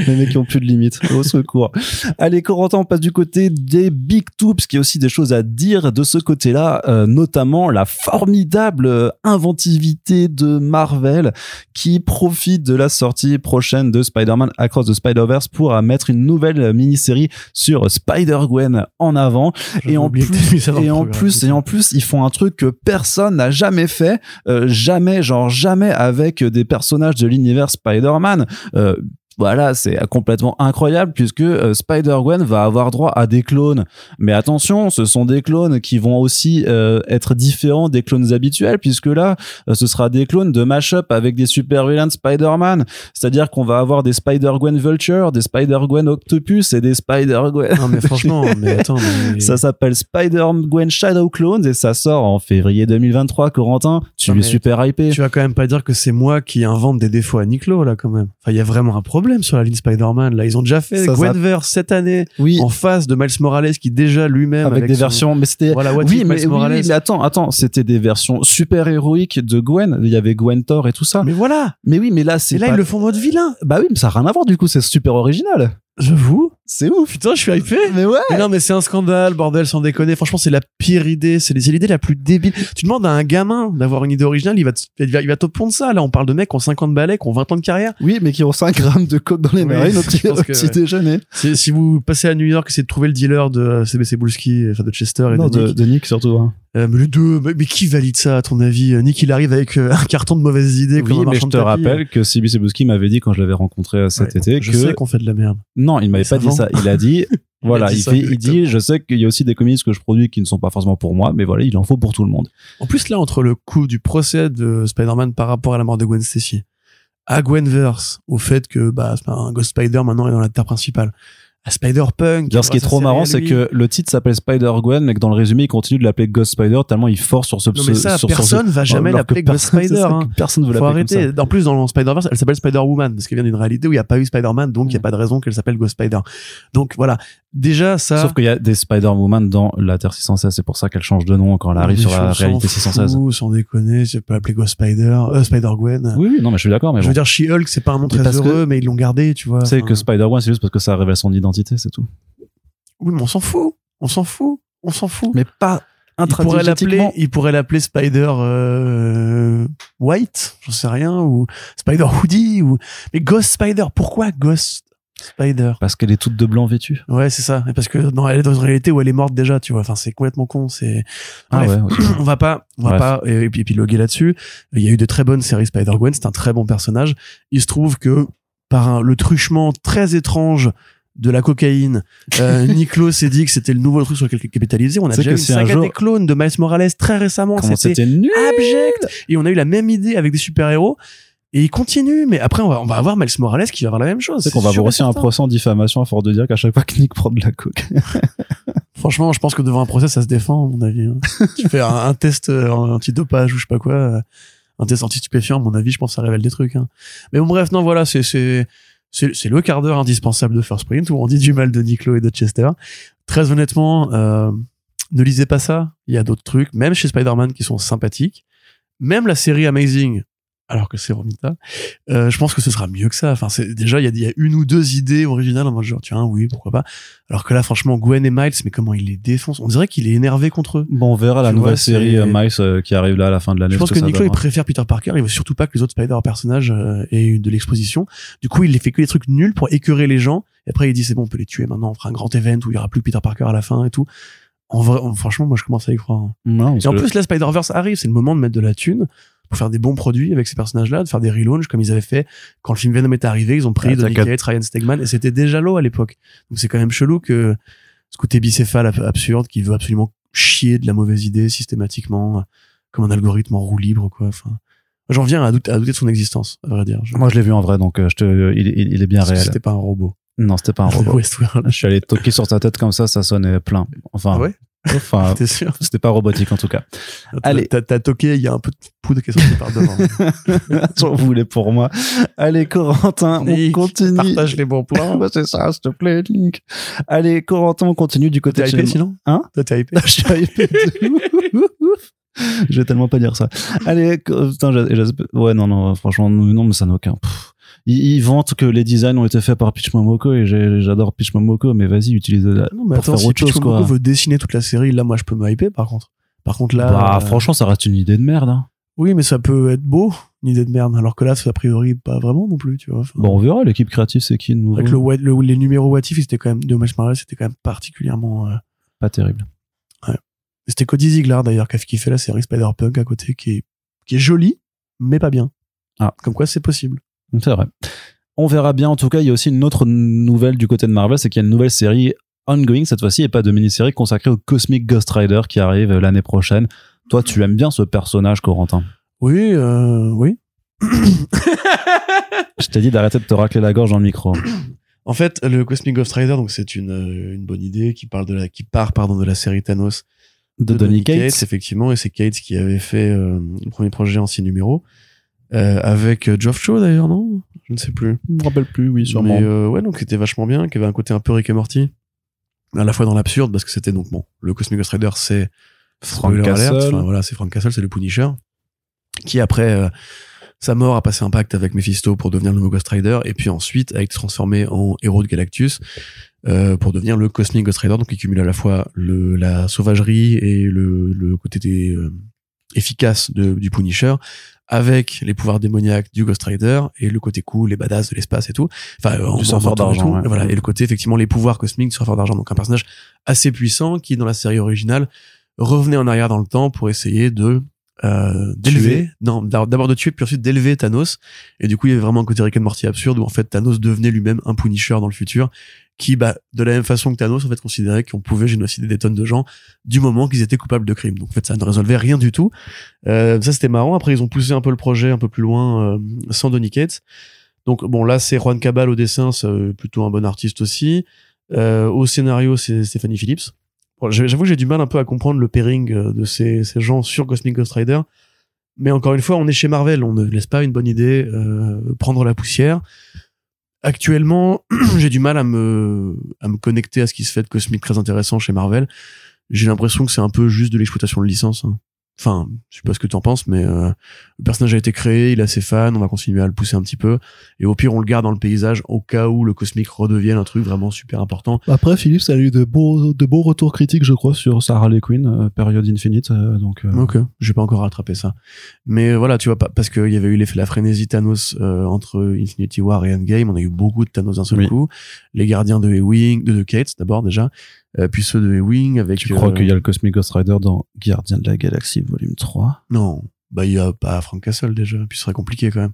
S1: les mecs qui ont plus de limites. Au secours. Allez, Corentin, on passe du côté des Big Tubes, qui a aussi des choses à dire de ce côté-là, euh, notamment la formidable euh, inventivité de Marvel, qui profite de la sortie prochaine de Spider-Man Across the Spider-Verse pour euh, mettre une nouvelle euh, mini-série sur Spider-Gwen en avant. et en plus, et en plus, et en plus, ils font un truc que personne n'a jamais fait, euh, jamais, genre jamais avec des personnages de l'univers Spider-Man. Euh, voilà, c'est complètement incroyable puisque euh, Spider-Gwen va avoir droit à des clones. Mais attention, ce sont des clones qui vont aussi euh, être différents des clones habituels puisque là, euh, ce sera des clones de mash-up avec des super villains de Spider-Man. C'est-à-dire qu'on va avoir des Spider-Gwen Vulture, des Spider-Gwen Octopus et des Spider-Gwen
S2: Non, mais franchement, (laughs) mais attends, mais...
S1: ça s'appelle Spider-Gwen Shadow Clones et ça sort en février 2023. Corentin, tu
S2: Non,
S1: es super hypé.
S2: tu vas quand même pas dire que c'est moi qui invente des défauts à Niclo, là, quand même. Enfin, il y a vraiment un problème sur la ligne Spider-Man, là. Ils ont déjà fait Gwenverse cette année,
S1: Oui,
S2: en face de Miles Morales, qui déjà lui-même...
S1: avec, des
S2: son-
S1: versions, mais c'était.
S2: Voilà,
S1: oui, mais,
S2: Miles Morales.
S1: oui, mais attends, attends, c'était des versions super héroïques de Gwen. Il y avait Gwen Thor et tout ça. Mais,
S2: Mais voilà
S1: oui, mais là, c'est
S2: Et là,
S1: pas-
S2: ils le font en mode vilain
S1: Bah oui, mais ça n'a rien à voir du coup, c'est super original.
S2: J'avoue
S1: C'est ouf.
S2: Putain, je suis hypé.
S1: Mais ouais.
S2: Mais non, mais c'est un scandale, bordel, sans déconner. Franchement, c'est la pire idée. C'est l'idée la plus débile. Tu demandes à un gamin d'avoir une idée originale, il va te, il va, il va te pondre ça. Là, on parle de mecs qui ont 50 balais, qui ont 20 ans de carrière.
S1: Oui, mais qui ont 5 grammes de coke dans les
S2: Oui,
S1: narines
S2: pense
S1: au petit déjeuner.
S2: Si vous passez à New York, essayez de trouver le dealer de euh, CBC Bulski, enfin de Chester et
S1: Non,
S2: de
S1: de,
S2: Nick.
S1: de Nick surtout. hein.
S2: Euh, mais les deux, mais, mais qui valide ça, à ton avis Euh, Nick, il arrive avec euh, (laughs) un carton de mauvaises idées
S1: Oui, mais je te rappelle que Sibi Sebuski m'avait dit quand je l'avais rencontré cet
S2: Ouais,
S1: été
S2: Je
S1: que
S2: sais qu'on fait de la merde.
S1: non, il m'avait pas dit ça. Il a dit (laughs) voilà, il,
S2: ça
S1: fait, il dit je sais qu'il y a aussi des comics que je produis qui ne sont pas forcément pour moi, mais voilà, il en faut pour tout le monde.
S2: En plus, là, entre le coup du procès de Spider-Man par rapport à la mort de Gwen Stacy, à Gwenverse, au fait que bah, un Ghost Spider maintenant est dans la terre principale, à Spider-Punk.
S1: D'ailleurs, ce qui est trop marrant, c'est que le titre s'appelle Spider-Gwen, mais que dans le résumé, il continue de l'appeler Ghost Spider tellement il force sur ce
S2: Non, mais ça,
S1: sur- sur ce-
S2: personne va jamais l'appeler Ghost
S1: personne- (laughs)
S2: Spider. hein.
S1: Personne veut
S2: Faut
S1: l'appeler comme ça.
S2: arrêter. En plus, dans Spider-Verse, elle s'appelle Spider-Woman, parce qu'elle vient d'une réalité où il n'y a pas eu Spider-Man, donc il n'y a
S1: Mm.
S2: pas de raison qu'elle s'appelle Ghost Spider. Donc voilà. Déjà, ça.
S1: Sauf qu'il y a des Spider-Woman dans la Terre 616, c'est pour ça qu'elle change de nom quand elle arrive sur la réalité 616.
S2: fous, Sans déconner, je peux l'appeler Ghost Spider, euh, Spider-Gwen.
S1: Oui, oui, non, mais je suis d'accord, mais
S2: je
S1: bon.
S2: veux dire, She-Hulk, c'est pas un nom
S1: Mais
S2: très
S1: que-
S2: heureux, mais ils l'ont gardé, tu vois.
S1: Tu sais
S2: Enfin,
S1: que Spider-Gwen, c'est juste parce que ça révèle son identité, c'est tout.
S2: Oui, mais on s'en fout. On s'en fout. On s'en fout.
S1: Mais pas
S2: il pourrait l'appeler, il pourrait l'appeler Spider euh, White, j'en sais rien, ou Spider Hoodie, ou mais Ghost Spider. Pourquoi Ghost Spider
S1: Parce qu'elle est toute de blanc vêtue.
S2: Ouais, c'est ça. Et Parce que non, elle est dans une réalité où elle est morte déjà, tu vois. Enfin, c'est complètement con. C'est
S1: Ah ouais, (clears throat)
S2: on va pas, on va
S1: Bref.
S2: pas et, puis épiloguer là-dessus. Il y a eu de très bonnes séries Spider Gwen. C'est un très bon personnage. Il se trouve que par un- le truchement très étrange de la cocaïne, euh, (laughs) Niklo s'est dit que c'était le nouveau truc sur lequel capitaliser. On a déjà eu une
S1: si un
S2: saga
S1: jour-
S2: des clones de Miles Morales très récemment. C'était abject. Et on a eu la même idée avec des super-héros. Et il continue, mais après on va, on va avoir Miles Morales qui va avoir la même chose.
S1: C'est qu'on va avoir aussi un procès en diffamation à force de dire qu'à chaque fois que Nick prend de la coke. (laughs)
S2: Franchement, je pense que devant un procès, ça se défend, à mon avis. hein. (laughs) tu fais un, un test euh, antidopage ou je sais pas quoi, euh, un test anti-stupéfiant, à mon avis, je pense que ça révèle des trucs. hein. Mais bon, bref, non, voilà, c'est c'est c'est c'est le quart d'heure indispensable de First Print où on dit du mal de Niklo et de Chester. Très honnêtement, euh, ne lisez pas ça. Il y a d'autres trucs, même chez Spider-Man, qui sont sympathiques. Même la série Amazing, alors que c'est Romita, euh, je pense que ce sera mieux que ça. Enfin, c'est déjà il y y a une ou deux idées originales en mode genre tiens oui pourquoi pas. Alors que là franchement Gwen et Miles, mais comment il les défonce On dirait qu'il est énervé contre eux.
S1: Bon, on verra la
S2: Tu
S1: nouvelle
S2: vois,
S1: série euh, Miles euh, qui arrive là à la fin de l'année.
S2: Je pense que
S1: ça
S2: Nico il préfère Peter Parker. Il veut surtout pas que les autres Spider personnages euh, aient de l'exposition. Du coup il les fait que des trucs nuls pour écœurer les gens. Et après il dit c'est bon on peut les tuer maintenant. On fera un grand event où il y aura plus que Peter Parker à la fin et tout. En vrai, en- franchement moi je commence à y croire. hein.
S1: Non,
S2: Et en
S1: que-
S2: plus, là, Spider-Verse arrive, c'est le moment de mettre de la thune pour faire des bons produits avec ces personnages-là, de faire des relaunchs comme ils avaient fait quand le film Venom est arrivé. Ils ont pris
S1: Ah,
S2: Donny. Cates, Ryan Stegman, et c'était déjà l'eau à l'époque. Donc c'est quand même chelou que ce côté bicéphale ab- absurde qui veut absolument chier de la mauvaise idée systématiquement, euh, comme un algorithme en roue libre, quoi. Enfin, j'en viens à douter, à douter de son existence, à vrai dire. Je-
S1: moi je l'ai vu en vrai, donc euh, je te, il, il- il est bien
S2: parce
S1: réel.
S2: C'était pas un robot.
S1: Non, c'était pas un (laughs) robot. Je suis allé toquer sur sa tête comme ça, ça sonnait plein. Enfin,
S2: Ah ouais?
S1: Enfin, (laughs)
S2: T'es sûr
S1: c'était pas robotique en tout cas. Allez.
S2: T'as t'as toqué, il y a un peu de poudre qui est sortie par devant. (laughs)
S1: J'en voulais pour moi. Allez, Corentin, on continue.
S2: Partage les bons plans. (laughs)
S1: Bah, c'est ça, s'il te plaît, Link. Allez, Corentin, on continue du côté
S2: T'es
S1: de
S2: hypé
S1: chez
S2: sinon
S1: Hein
S2: Toi, t'es hypé
S1: Je suis hypé de ouf. Je vais tellement pas dire ça. Allez, co- putain, j'ai- ouais, non, non, franchement, non, mais ça n'a aucun. Pff. Ils, ils vantent que les designs ont été faits par Pitch Momoko et j'adore Pitch Momoko, mais vas-y, utilise la
S2: Non, mais
S1: pour
S2: attends,
S1: faire
S2: si
S1: autre chose,
S2: Pitch
S1: quoi.
S2: Momoko veut dessiner toute la série, là, moi, je peux me hyper, par contre. Par contre, là.
S1: Bah,
S2: euh,
S1: franchement, ça reste une idée de merde. Hein.
S2: Oui, mais ça peut être beau, une idée de merde. Alors que là, c'est a priori pas vraiment non plus, tu vois. Enfin,
S1: Bon, on verra, l'équipe créative, c'est qui de nouveau?
S2: Avec le, what- le- les numéros What If, c'était quand même, de Miles Morales, c'était quand même particulièrement. euh,
S1: Pas terrible.
S2: C'était Cody Ziegler, d'ailleurs, qui a- qui fait la série Spider-Punk à côté, qui est, qui est jolie, mais pas bien.
S1: Ah.
S2: Comme quoi, c'est possible.
S1: C'est vrai. On verra bien. En tout cas, il y a aussi une autre nouvelle du côté de Marvel, c'est qu'il y a une nouvelle série ongoing cette fois-ci et pas de mini-série consacrée au Cosmic Ghost Rider qui arrive l'année prochaine. Toi, tu aimes bien ce personnage, Corentin?
S2: Oui, euh, oui. (laughs)
S1: Je t'ai dit d'arrêter de te racler la gorge dans le micro.
S2: En fait, le Cosmic Ghost Rider, donc c'est une, euh, une bonne idée qui parle de la, qui part, pardon, de la série Thanos
S1: De, Donny Cates.
S2: effectivement, et c'est Cates qui avait fait euh, le premier projet en six numéros, euh, avec euh, Geoff Shaw d'ailleurs, non? Je ne sais plus.
S1: Je me rappelle plus, oui, sûrement.
S2: Mais euh, ouais, donc c'était vachement bien, qui avait un côté un peu Rick et Morty, à la fois dans l'absurde, parce que c'était donc bon, le Cosmic Ghost Rider, c'est
S1: Frank
S2: alert,
S1: Castle.
S2: voilà, c'est Frank Castle, c'est le Punisher, qui après euh, sa mort a passé un pacte avec Mephisto pour devenir le nouveau Ghost Rider, et puis ensuite a été transformé en héros de Galactus. euh, pour devenir le Cosmic Ghost Rider, donc qui cumule à la fois le, la sauvagerie et le, le côté des, euh, efficace de, du Punisher, avec les pouvoirs démoniaques du Ghost Rider et le côté cool, les badass de l'espace et tout. Enfin, en-
S1: Du
S2: en
S1: surfeur d'argent, ouais.
S2: Voilà. Et le côté, effectivement, les pouvoirs cosmiques du surfeur d'argent. Donc, un personnage assez puissant qui, dans la série originale, revenait en arrière dans le temps pour essayer de euh, d'élever, non, d'ab- d'abord de tuer, puis ensuite d'élever Thanos. Et du coup, il y avait vraiment un côté Rick and Morty absurde où en fait Thanos devenait lui-même un Punisher dans le futur, qui, bah, de la même façon que Thanos, en fait, considérait qu'on pouvait génocider des tonnes de gens du moment qu'ils étaient coupables de crimes. Donc en fait, ça ne résolvait rien du tout. Euh, ça c'était marrant. Après, ils ont poussé un peu le projet un peu plus loin euh, sans Donny Cates. Donc bon, là c'est Juan Cabal au dessin, c'est euh, plutôt un bon artiste aussi. Euh, au scénario, c'est Stéphanie Phillips. Bon, J'avoue que j'ai du mal un peu à comprendre le pairing euh, de ces, ces gens sur Cosmic Ghost Rider. Mais encore une fois, on est chez Marvel, on ne laisse pas une bonne idée euh, prendre la poussière. Actuellement, (clears throat) j'ai du mal à me, à me connecter à ce qui se fait de cosmique très intéressant chez Marvel. J'ai l'impression que c'est un peu juste de l'exploitation de licence. hein. Enfin, je sais pas ce que tu en penses, mais euh, le personnage a été créé, il a ses fans, on va continuer à le pousser un petit peu. Et au pire, on le garde dans le paysage au cas où le cosmique redevienne un truc vraiment super important.
S1: Après, Philippe, ça a eu de beaux, de beaux retours critiques, je crois, sur Sarah Harley Quinn, euh, période Infinite. euh, donc, euh,
S2: Ok, j'ai pas encore rattrapé ça. Mais voilà, tu vois, pas- parce qu'il y avait eu l'effet la frénésie Thanos euh, entre Infinity War et Endgame, on a eu beaucoup de Thanos d'un seul
S1: Oui.
S2: coup. Les gardiens de Ewing, de, de Kate d'abord déjà, puis ceux de Ewing avec.
S1: tu crois
S2: euh,
S1: qu'il y a le Cosmic Ghost Rider dans Gardien de la Galaxie volume 3
S2: Non, bah il y a pas Frank Castle déjà, puis ce serait compliqué quand même.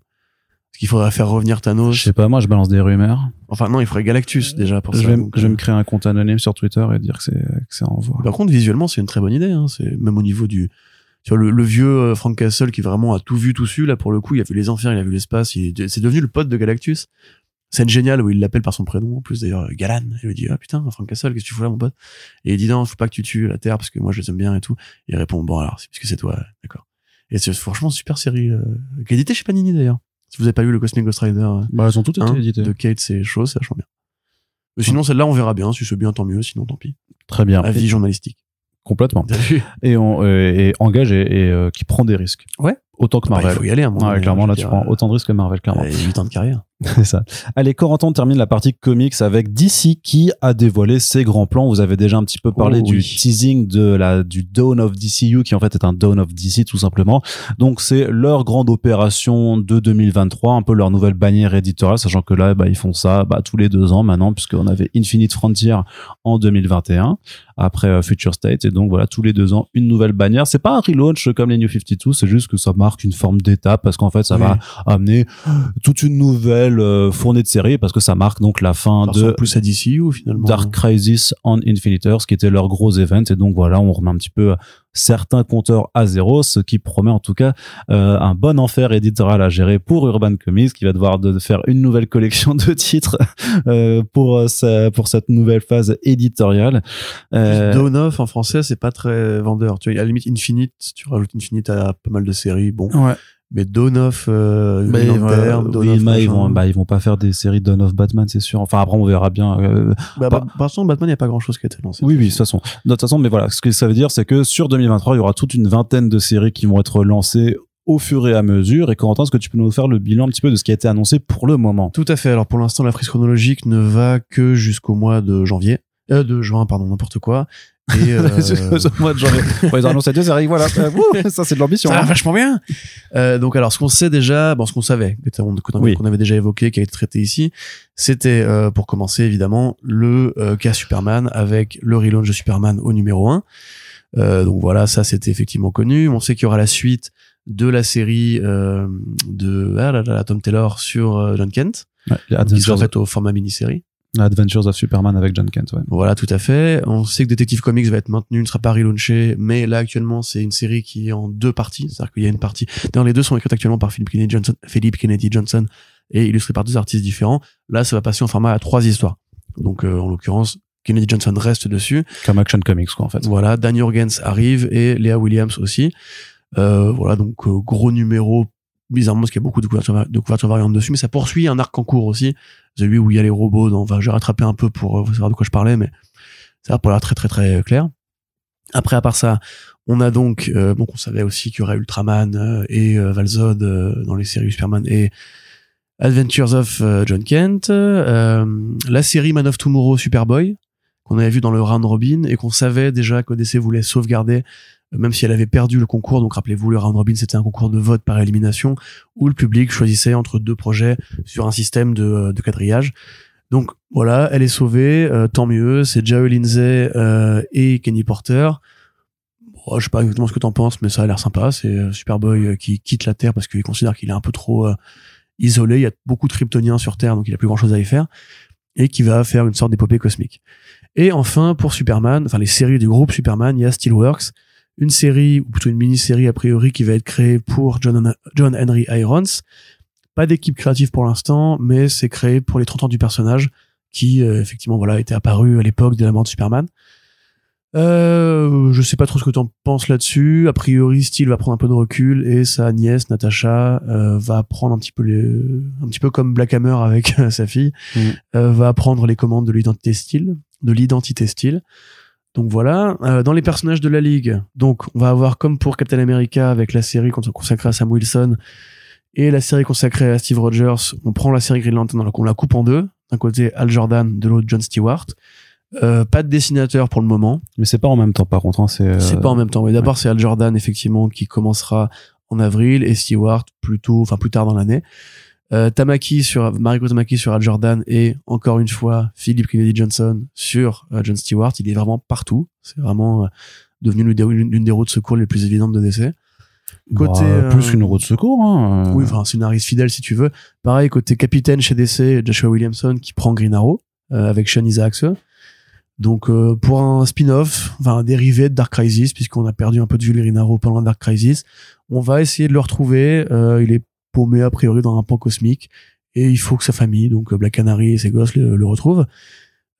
S2: Parce qu'il faudrait faire revenir Thanos.
S1: Je sais pas, moi, je balance des rumeurs.
S2: Enfin non, il faudrait Galactus déjà pour
S1: Je
S2: ça.
S1: vais,
S2: donc,
S1: je vais
S2: euh,
S1: me créer un compte anonyme sur Twitter et dire que c'est, que c'est en voie.
S2: Par contre, visuellement, c'est une très bonne idée. Hein. C'est même au niveau du, tu vois, le, le vieux euh, Frank Castle qui vraiment a tout vu, tout su. Là, pour le coup, il a vu les enfers, il a vu l'espace. il est- C'est devenu le pote de Galactus. Scène géniale où il l'appelle par son prénom. En plus, d'ailleurs, Galan. Il lui dit, ah putain, Frank Castle, qu'est-ce que tu fous là, mon pote? Et il dit, non, faut pas que tu tues la Terre parce que moi, je les aime bien et tout. Et il répond, bon, alors, c'est puisque c'est toi, d'accord. Et c'est franchement super série, euh, qui est édité chez Panini d'ailleurs. Si vous avez pas vu le Cosmic Ghost Rider, euh,
S1: Bah, elles ont toutes été éditées.
S2: de Kate, c'est chaud, c'est vachement bien. Mais sinon, celle-là, on verra bien. Si c'est bien, tant mieux. Sinon, tant pis.
S1: Très bien.
S2: Avis journalistique.
S1: Complètement. Et, on, euh, et engage et, et, euh, qui prend des risques.
S2: Ouais.
S1: Autant que
S2: Bah, il
S1: Marvel.
S2: faut y aller à un moment
S1: Ouais, clairement, là, tu prends autant de risques que Marvel, clairement.
S2: euh, 8 ans de carrière. (laughs)
S1: C'est ça. Allez, Corentin termine la partie comics avec DC qui a dévoilé ses grands plans. Vous avez déjà un petit peu parlé
S2: Oh,
S1: du
S2: oui.
S1: teasing de la, du Dawn of DCU qui en fait est un Dawn of DC tout simplement. Donc c'est leur grande opération de 2023, un peu leur nouvelle bannière éditoriale, sachant que là, bah, ils font ça, bah, tous les deux ans maintenant, puisqu'on avait Infinite Frontier en 2021 après euh, Future State et donc voilà tous les deux ans une nouvelle bannière c'est pas un relaunch comme les New 52 c'est juste que ça marque une forme d'étape parce qu'en fait ça
S2: Oui.
S1: va amener toute une nouvelle euh, fournée de séries parce que ça marque donc la fin
S2: Ça
S1: de
S2: plus à DCU finalement.
S1: Dark Crisis on Infinite qui était leur gros event et donc voilà on remet un petit peu certains compteurs à zéro ce qui promet en tout cas euh, un bon enfer éditorial à gérer pour Urban Comics qui va devoir de faire une nouvelle collection (laughs) de titres euh, pour euh, sa- pour cette nouvelle phase éditoriale Euh,
S2: Dawn of en français, c'est pas très vendeur. Tu vois, à la limite Infinite, tu rajoutes Infinite à pas mal de séries, bon.
S1: ouais
S2: Mais Dawn of, euh, Green Lantern, Dawn
S1: oui,
S2: of
S1: ils vont, bah, ils vont pas faire des séries Dawn of Batman, c'est sûr. Enfin, après, on verra bien. euh,
S2: Bah, bah, par contre, Batman, il n'y a pas grand chose qui a été lancé.
S1: oui, oui, de toute façon. De toute façon, mais voilà, ce que ça veut dire, c'est que sur 2023, il y aura toute une vingtaine de séries qui vont être lancées au fur et à mesure. Et Corentin, est-ce que tu peux nous faire le bilan un petit peu de ce qui a été annoncé pour le moment?
S2: Tout à fait. Alors pour l'instant, la frise chronologique ne va que jusqu'au mois de janvier. Euh, de juin, pardon, n'importe quoi. (laughs) Et, euh,
S1: mois de janvier. Ils ont annoncé deux séries, voilà. (laughs) Ça, c'est de l'ambition.
S2: Ça va
S1: hein.
S2: vachement bien. Euh, donc alors, ce qu'on sait déjà, bon, ce qu'on savait, qu'on avait,
S1: Oui.
S2: qu'on avait déjà évoqué, qui a été traité ici, c'était euh, pour commencer évidemment le euh, cas Superman avec le relaunch de Superman au numéro 1. Euh, donc voilà, ça c'était effectivement connu. On sait qu'il y aura la suite de la série euh, de ah là là, Tom Taylor sur John Kent,
S1: Ouais,
S2: qui sera faite au format mini-série.
S1: Adventures of Superman avec John Kent, ouais.
S2: Voilà, tout à fait. On sait que Detective Comics va être maintenu, ne sera pas relaunché, mais là actuellement c'est une série qui est en deux parties, c'est-à-dire qu'il y a une partie. D'ailleurs, les deux sont écrites actuellement par Philip Kennedy Johnson, Philip Kennedy Johnson et illustrées par deux artistes différents. Là, ça va passer en format à trois histoires. Donc, euh, en l'occurrence, Kennedy Johnson reste dessus.
S1: Comme Action Comics, quoi, en fait.
S2: Voilà, Dan Jurgens arrive et Léa Williams aussi. Euh, voilà, donc euh, gros numéro. Bizarrement, parce qu'il y a beaucoup de couvertures, va- de couvertures variantes dessus, mais ça poursuit un arc en cours aussi. Celui où il y a les robots. Donc, enfin, j'ai rattrapé un peu pour euh, savoir de quoi je parlais, mais ça a pour l'air très très très clair. Après, à part ça, on a donc, euh, donc on savait aussi qu'il y aurait Ultraman euh, et euh, Valzod euh, dans les séries Superman et Adventures of euh, John Kent, euh, la série Man of Tomorrow Superboy qu'on avait vu dans le round robin et qu'on savait déjà qu'ODC voulait sauvegarder euh, même si elle avait perdu le concours. Donc rappelez-vous, le round robin c'était un concours de vote par élimination où le public choisissait entre deux projets sur un système de, de quadrillage. Donc voilà, elle est sauvée, euh, tant mieux. C'est Joe Lindsay euh, et Kenny Porter. Bon, je sais pas exactement ce que t'en penses, mais ça a l'air sympa. C'est euh, Superboy euh, qui quitte la Terre parce qu'il considère qu'il est un peu trop euh, isolé. Il y a beaucoup de Kryptoniens sur Terre, donc il a plus grand chose à y faire. Et qui va faire une sorte d'épopée cosmique. Et enfin, pour Superman, enfin les séries du groupe Superman, il y a Steelworks, une série, ou plutôt une mini-série a priori, qui va être créée pour John, John Henry Irons. Pas d'équipe créative pour l'instant, mais c'est créé pour les 30 ans du personnage, qui euh, effectivement voilà était apparu à l'époque de la mort de Superman. Euh, je sais pas trop ce que t'en penses là-dessus. A priori, Steel va prendre un peu de recul et sa nièce Natasha euh, va prendre un petit peu les, un petit peu comme Black Hammer avec (laughs) sa fille,
S1: Mm.
S2: euh, va prendre les commandes de l'identité Steel, de l'identité Steel. Donc voilà. Euh, dans les personnages de la ligue, donc on va avoir comme pour Captain America avec la série cons- consacrée à Sam Wilson et la série consacrée à Steve Rogers. On prend la série Green Lantern, donc on la coupe en deux. D'un côté Al Jordan, de l'autre John Stewart. Euh, pas de dessinateur pour le moment.
S1: Mais c'est pas en même temps, par contre. Hein, c'est. euh,
S2: C'est pas en même temps. Oui, d'abord c'est Al Jordan effectivement qui commencera en avril et Stewart plutôt, enfin plus tard dans l'année. Euh, Tamaki sur Mariko Tamaki sur Al Jordan et encore une fois Philip Kennedy Johnson sur euh, John Stewart. Il est vraiment partout. C'est vraiment euh, devenu l'une des, des routes de secours les plus évidentes de DC. Côté,
S1: bah, plus
S2: euh,
S1: qu'une roue de secours. Hein.
S2: Oui, enfin scénariste fidèle si tu veux. Pareil côté capitaine chez DC, Joshua Williamson qui prend Green Arrow euh, avec Sean Isaacs. Donc euh, pour un spin-off, enfin un dérivé de Dark Crisis, puisqu'on a perdu un peu de vue Green Arrow pendant Dark Crisis, on va essayer de le retrouver. Euh, il est paumé a priori dans un pan cosmique et il faut que sa famille, donc euh, Black Canary et ses gosses, le, le retrouvent.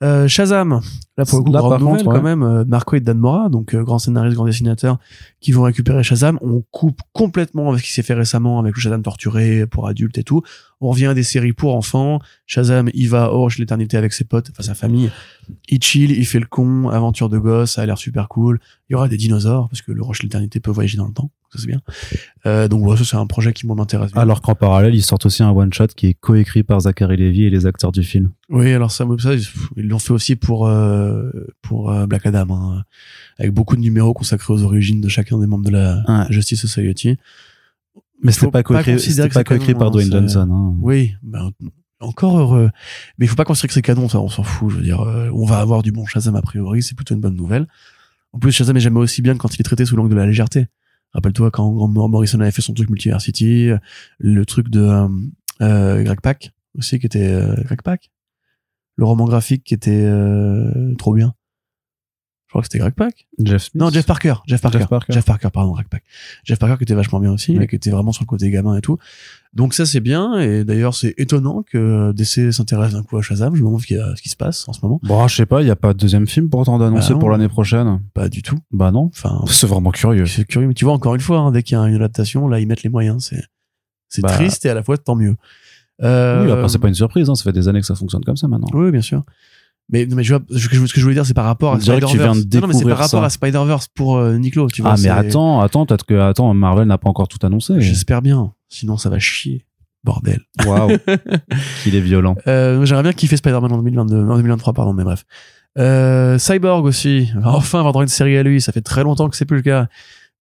S2: Euh, Shazam, là pour le coup,
S1: Là,
S2: grande nouvelle
S1: contre, ouais.
S2: quand même, euh, Marco et Dan Mora, donc euh, grand scénariste, grand dessinateur, qui vont récupérer Shazam. On coupe complètement avec ce qui s'est fait récemment avec le Shazam torturé pour adultes et tout. On revient à des séries pour enfants. Shazam, il va hors l'éternité avec ses potes, enfin sa famille. Il chill, il fait le con, aventure de gosse, ça a l'air super cool. Il y aura des dinosaures, parce que le Roche de l'éternité peut voyager dans le temps, ça c'est bien. Euh, donc voilà, ça c'est un projet qui moi, m'intéresse.
S1: Alors qu'en parallèle, ils sortent aussi un one-shot qui est coécrit par Zachary Levy et les acteurs du film.
S2: Oui, alors ça, ça ils l'ont fait aussi pour euh, pour euh, Black Adam, hein, avec beaucoup de numéros consacrés aux origines de chacun des membres de la
S1: Ouais.
S2: Justice Society.
S1: Mais c'était pas coécrit, pas coécrit par
S2: hein,
S1: Dwayne
S2: c'est-
S1: Johnson. Hein.
S2: Oui, ben encore heureux. Mais il faut pas considérer que c'est canon, ça, on s'en fout. Je veux dire, euh, on va avoir du bon Shazam a priori, c'est plutôt une bonne nouvelle. En plus, Shazam est jamais aussi bien que quand il est traité sous l'angle de la légèreté. Rappelle-toi quand Morrison avait fait son truc Multiversity, euh, le truc de euh, euh, Greg Pak aussi qui était euh, Greg Pak, le roman graphique qui était euh, trop bien. Je crois que c'était Greg Pak.
S1: Jeff Smith.
S2: Non, Jeff Parker. Jeff Parker.
S1: Jeff Parker.
S2: Jeff Parker, pardon, Greg Pak. Jeff Parker qui était vachement bien aussi, et qui était vraiment sur le côté gamin et tout. Donc ça c'est bien, et d'ailleurs c'est étonnant que DC s'intéresse d'un coup à Shazam. Je me demande ce qui, ce qui se passe en ce moment.
S1: Bon, je sais pas, il y a pas de deuxième film pourtant d'annoncer
S2: Bah
S1: pour l'année prochaine.
S2: Pas du tout.
S1: Bah non.
S2: Enfin, (laughs)
S1: C'est vraiment curieux.
S2: c'est curieux. Mais tu vois encore une fois, hein, dès qu'il y a une adaptation, là ils mettent les moyens. C'est c'est
S1: Bah.
S2: triste et à la fois tant mieux. Euh,
S1: Oui, après c'est pas une surprise, hein. ça fait des années que ça fonctionne comme ça maintenant.
S2: Oui, bien sûr. Mais, mais je vois, ce que je, ce que je voulais dire, c'est par rapport à Spider-Verse.
S1: de
S2: Non, non, mais c'est par rapport
S1: ça.
S2: à Spider-Verse pour euh, tu vois.
S1: ah mais attends, attends, peut-être que attends, Marvel n'a pas encore tout annoncé.
S2: J'espère bien. Sinon, ça va chier. Bordel.
S1: Waouh, (laughs) qu'il est violent.
S2: Euh, J'aimerais bien kiffer Spider-Man en 2022, en 2023, pardon, mais bref. Euh, Cyborg aussi. Va enfin avoir droit à une série à lui. Ça fait très longtemps que c'est plus le cas.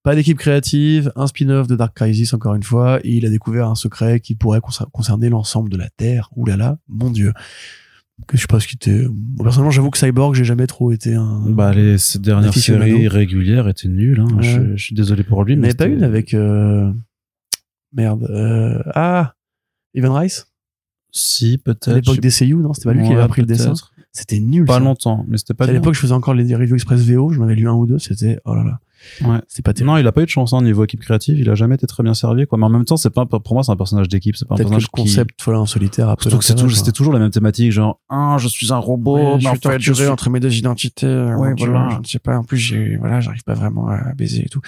S2: Pas d'équipe créative, un spin-off de Dark Crisis encore une fois, et il a découvert un secret qui pourrait concer- concerner l'ensemble de la Terre. Ouh là là, mon dieu. Que je sais pas ce qui était. Personnellement, j'avoue que Cyborg, j'ai jamais trop été un.
S1: Bah les ces dernières
S2: Aficionado.
S1: séries régulières étaient nulles. Hein.
S2: Ouais.
S1: Je, je suis désolé pour lui.
S2: Il n'y en
S1: mais
S2: pas une avec. Euh... Merde. Euh... Ah Evan Rice?
S1: Si peut-être.
S2: À l'époque
S1: je-
S2: des CU, non C'était pas lui qui avait appris le dessin? C'était nul.
S1: Pas
S2: ça.
S1: longtemps, mais c'était pas
S2: à l'époque, je faisais encore les reviews express VO. Je m'avais lu un ou deux. C'était oh là là.
S1: Ouais.
S2: C'est pas terrible.
S1: Non, il a pas eu de chance hein, niveau équipe créative. Il a jamais été très bien servi, quoi. Mais en même temps, c'est pas pour moi, c'est un personnage d'équipe. C'est pas un
S2: Peut-être que
S1: personnage
S2: le concept, voilà, en solitaire.
S1: Qui... Surtout que c'est toujours, c'était toujours la même thématique, genre ah, je suis un robot, mais en fait, je suis
S3: entre mes deux identités. euh,
S1: Ouais,
S3: mon Dieu,
S1: voilà.
S3: Je ne sais pas. En plus, j'ai, voilà, j'arrive pas vraiment à baiser et tout.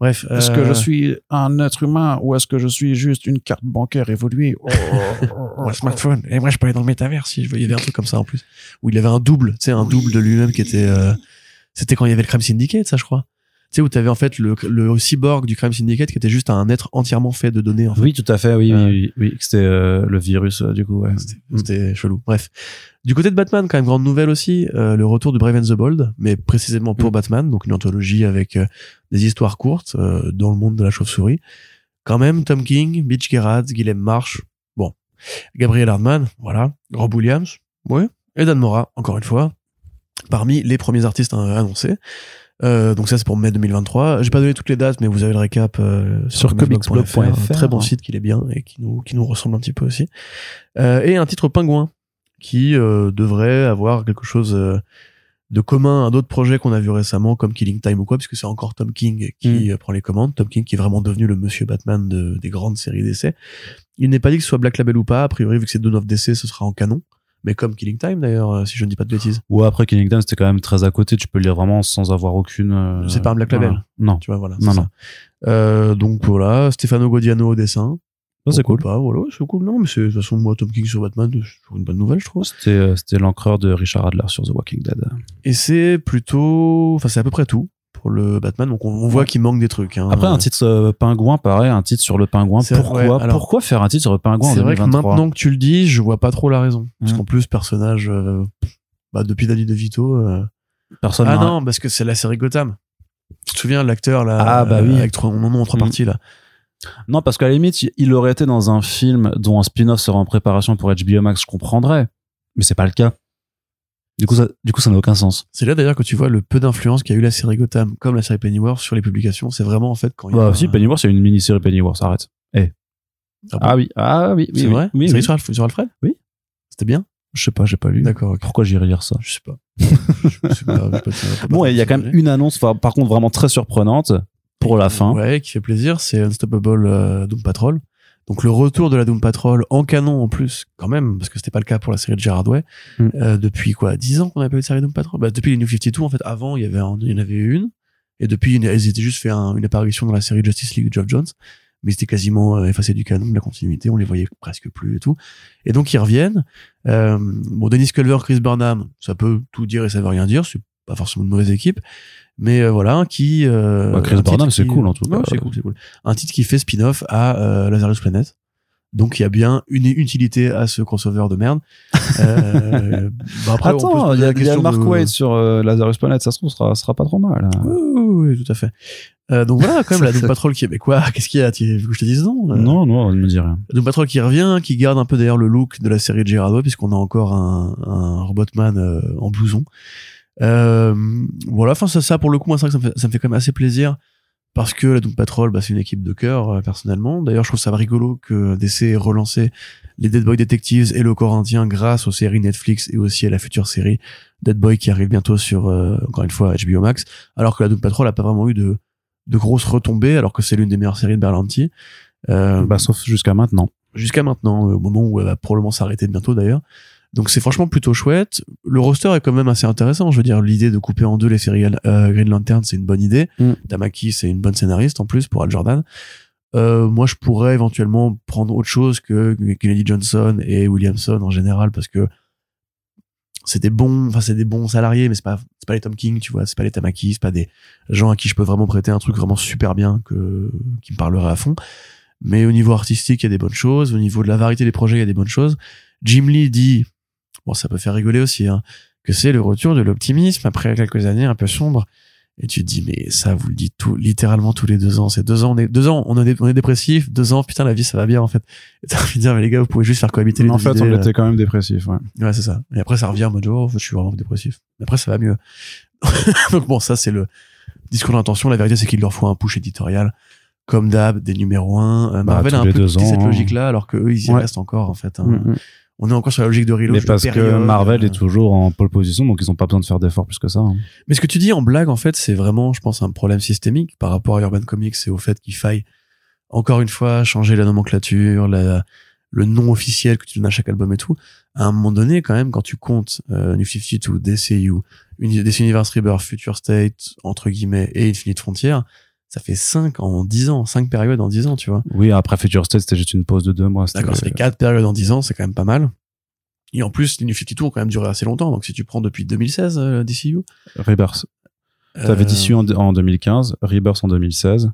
S2: Bref.
S3: Est-ce
S2: euh,
S3: que je suis un être humain ou est-ce que je suis juste une carte bancaire évoluée? Oh, oh, oh, (laughs)
S2: Ouais, smartphone. Et moi, je peux aller dans le métavers si je veux. Il y avait un truc comme ça en plus. Où il avait un double, tu sais, un double de lui-même qui était. euh, C'était quand il y avait le Crime Syndicate, ça, je crois. Sais où t'avais en fait le, le cyborg du crime syndicate qui était juste un être entièrement fait de données en fait.
S1: Oui, tout à fait. Oui,
S2: Euh,
S1: oui, oui, oui. C'était euh, le virus euh, du coup. Ouais.
S2: C'était- chelou. Bref. Du côté de Batman, quand même, grande nouvelle aussi, euh, le retour de Brave and the Bold, mais précisément pour
S1: Mm.
S2: Batman, donc une anthologie avec euh, des histoires courtes euh, dans le monde de la chauve-souris. Quand même, Tom King, Mitch Gerrard, Guillaume Marsh, bon, Gabriel Hardman, voilà, Rob Williams, ouais, et Dan Mora, encore une fois, parmi les premiers artistes euh, annoncés. Euh, donc ça c'est pour mai 2023. J'ai pas donné toutes les dates, mais vous avez le récap euh,
S1: Sur
S2: comicsblog.fr,
S1: comicsblog.fr,
S2: un très bon site qu'il est bien et qui nous qui nous ressemble un petit peu aussi. Euh, et un titre pingouin qui euh, devrait avoir quelque chose euh, de commun à d'autres projets qu'on a vu récemment comme Killing Time ou quoi, puisque c'est encore Tom King qui euh, prend les commandes. Tom King qui est vraiment devenu le Monsieur Batman de- des grandes séries d'essais. Il n'est pas dit que ce soit Black Label ou pas. A priori, vu que c'est Dawn of DC, ce sera en canon. Mais comme Killing Time d'ailleurs, euh, si je ne dis pas de bêtises.
S1: Ou après Killing Time, c'était quand même très à côté. Tu peux le lire vraiment sans avoir aucune. euh,
S2: C'est pas un Black Label.
S1: voilà. Non.
S2: Tu vois, voilà.
S1: Non, non.
S2: ça. Euh, donc voilà, Stefano Godiano au dessin.
S1: Ça, c'est cool.
S2: Pas, voilà, c'est cool. Non, mais c'est de toute façon moi Tom King sur Batman, c'est une bonne nouvelle, je trouve.
S1: C'était c'était l'encreur de Richard Adler sur The Walking Dead.
S2: Et c'est plutôt, enfin c'est à peu près tout pour le Batman. Donc on, on voit qu'il manque des trucs. Hein.
S1: Après un titre euh, pingouin, pareil, un titre sur le pingouin. Pourquoi
S2: ouais, alors-
S1: Pourquoi faire un titre sur le pingouin
S2: C'est vrai que
S1: 2023
S2: maintenant que tu le dis, je vois pas trop la raison. Parce
S1: Mm.
S2: qu'en plus personnage, euh, bah, depuis Danny DeVito. euh,
S1: Personne.
S2: Ah non, parce que c'est la série Gotham. Tu te souviens l'acteur là
S1: Ah, bah oui.
S2: avec trois, nom en trois
S1: Mm.
S2: parties là.
S1: Non, parce qu'à la limite, il aurait été dans un film dont un spin-off serait en préparation pour HBO Max, je comprendrais. Mais c'est pas le cas. Du coup, ça, du coup, ça n'a aucun sens.
S2: C'est là d'ailleurs que tu vois le peu d'influence qu'a eu la série Gotham comme la série Pennyworth sur les publications. C'est vraiment en fait quand il y a
S1: Bah,
S2: un-
S1: si, Pennyworth, c'est une mini-série Pennyworth, arrête. Eh.
S2: Ah bon
S1: Ah oui, ah oui, oui.
S2: c'est
S1: oui,
S2: vrai.
S1: Oui, oui.
S2: sur, Alf- sur Alfred.
S1: Oui.
S2: C'était bien.
S1: Je sais pas, j'ai pas lu.
S2: D'accord. ok.
S1: Pourquoi j'irais lire ça
S2: Je sais pas. (laughs) Je sais pas, pas- pas- pas-
S1: Bon, il y a quand même une annonce, par contre, vraiment très surprenante pour la fin.
S2: Ouais, qui fait plaisir, c'est Unstoppable euh, Doom Patrol. Donc le retour de la Doom Patrol en canon en plus, quand même, parce que c'était pas le cas pour la série de Gerard Way.
S1: Mm.
S2: Euh, depuis quoi, 10 ans qu'on avait pas eu de série Doom Patrol? Bah, Depuis les New 52, en fait, avant, il y, avait un- il y en avait une. Et depuis, ils étaient juste fait un- une apparition dans la série Justice League de Geoff Jones. Mais c'était quasiment euh, effacé du canon, de la continuité, on les voyait presque plus et tout. Et donc ils reviennent. Euh, bon, Dennis Culver, Chris Burnham, ça peut tout dire et ça veut rien dire, c'est pas forcément une mauvaise équipe. Mais euh, voilà, qui... Euh,
S1: Bah, Chris Burnham, c'est
S2: qui-
S1: cool, en tout
S2: Ouais,
S1: cas.
S2: c'est cool, c'est cool. Un titre qui fait spin-off à euh, Lazarus Planet. Donc il y a bien une utilité à ce crossover de merde. Euh, (laughs) bah, après,
S1: Attends, il y il y a Mark
S2: de-
S1: Waid sur euh, Lazarus Planet, ça se trouve, sera, sera pas trop mal. hein.
S2: Oui, oui, oui, tout à fait. Euh, donc voilà, quand même, (laughs) la Doom Patrol qui est... Mais quoi Qu'est-ce qu'il y a Tu veux que je te dise non Euh,
S1: Non, non, ne me dis rien.
S2: Doom Patrol qui revient, qui garde un peu d'ailleurs le look de la série de Gerardo, puisqu'on a encore un, un Robotman euh, en blouson. Euh, voilà, enfin ça, ça pour le coup, moi c'est vrai que ça me, fait, ça me fait quand même assez plaisir parce que la Doom Patrol, bah, c'est une équipe de cœur euh, personnellement. D'ailleurs, je trouve ça rigolo que DC ait relancé les Dead Boy Detectives et le Corinthien grâce aux séries Netflix et aussi à la future série Dead Boy qui arrive bientôt sur euh, encore une fois HBO Max, alors que la Doom Patrol a pas vraiment eu de de grosses retombées, alors que c'est l'une des meilleures séries de Berlanti. Euh,
S1: Bah, sauf jusqu'à maintenant.
S2: jusqu'à maintenant, euh, au moment où elle va probablement s'arrêter bientôt d'ailleurs. Donc c'est franchement plutôt chouette. Le roster est quand même assez intéressant. Je veux dire, l'idée de couper en deux les séries euh, Green Lantern, c'est une bonne idée.
S1: Mm.
S2: Tamaki, c'est une bonne scénariste en plus pour Al Jordan. Euh, moi, je pourrais éventuellement prendre autre chose que Kennedy Johnson et Williamson en général parce que c'est des bons, enfin c'est des bons salariés, mais c'est pas c'est pas les Tom King, tu vois, c'est pas les Tamaki, c'est pas des gens à qui je peux vraiment prêter un truc vraiment super bien que qui me parlerait à fond. Mais au niveau artistique, il y a des bonnes choses. Au niveau de la variété des projets, il y a des bonnes choses. Jim Lee dit, bon, ça peut faire rigoler aussi, hein, que c'est le retour de l'optimisme après quelques années un peu sombres. Et tu te dis, mais ça, vous le dites tout, littéralement tous les deux ans. C'est deux ans, on est, deux ans, on est, on est dépressif. Deux ans, putain, la vie, ça va bien, en fait. Et t'as envie de dire, mais les gars, vous pouvez juste faire cohabiter les
S1: en
S2: deux
S1: fait,
S2: idées,
S1: on était quand même dépressif, ouais.
S2: Ouais, c'est ça. Et après, ça revient en mode, oh, en fait, je suis vraiment dépressif. Mais après, ça va mieux. (laughs) Donc bon, ça, c'est le discours d'intention. La vérité, c'est qu'il leur faut un push éditorial. Comme d'hab, des numéros 1.
S1: Bah,
S2: Marvel a un peu cette
S1: hein.
S2: logique-là, alors que eux, ils y
S1: Ouais.
S2: restent encore, en fait. hein.
S1: Mm, mm.
S2: On est encore sur la logique de reload.
S1: Mais parce que. Marvel
S2: Euh,
S1: est toujours en pole position, donc ils ont pas besoin de faire d'efforts plus que ça. hein.
S2: Mais ce que tu dis en blague, en fait, c'est vraiment, je pense, un problème systémique par rapport à Urban Comics et au fait qu'il faille, encore une fois, changer la nomenclature, la, le nom officiel que tu donnes à chaque album et tout. À un moment donné, quand même, quand tu comptes euh, New 52, DCU, DC Universe Rebirth, Future State, entre guillemets, et Infinite Frontier, ça fait 5 en 10 ans, 5 périodes en 10 ans, tu vois.
S1: Oui, après Future State, c'était juste une pause de deux mois. c'était-
S2: D'accord, ça fait 4 périodes en 10 ans, c'est quand même pas mal. Et en plus, les New 52 ont quand même duré assez longtemps. Donc si tu prends depuis 2016, euh, DCU,
S1: Rebirth. T'avais
S2: Euh,
S1: DC en, en 2015, Rebirth en 2016,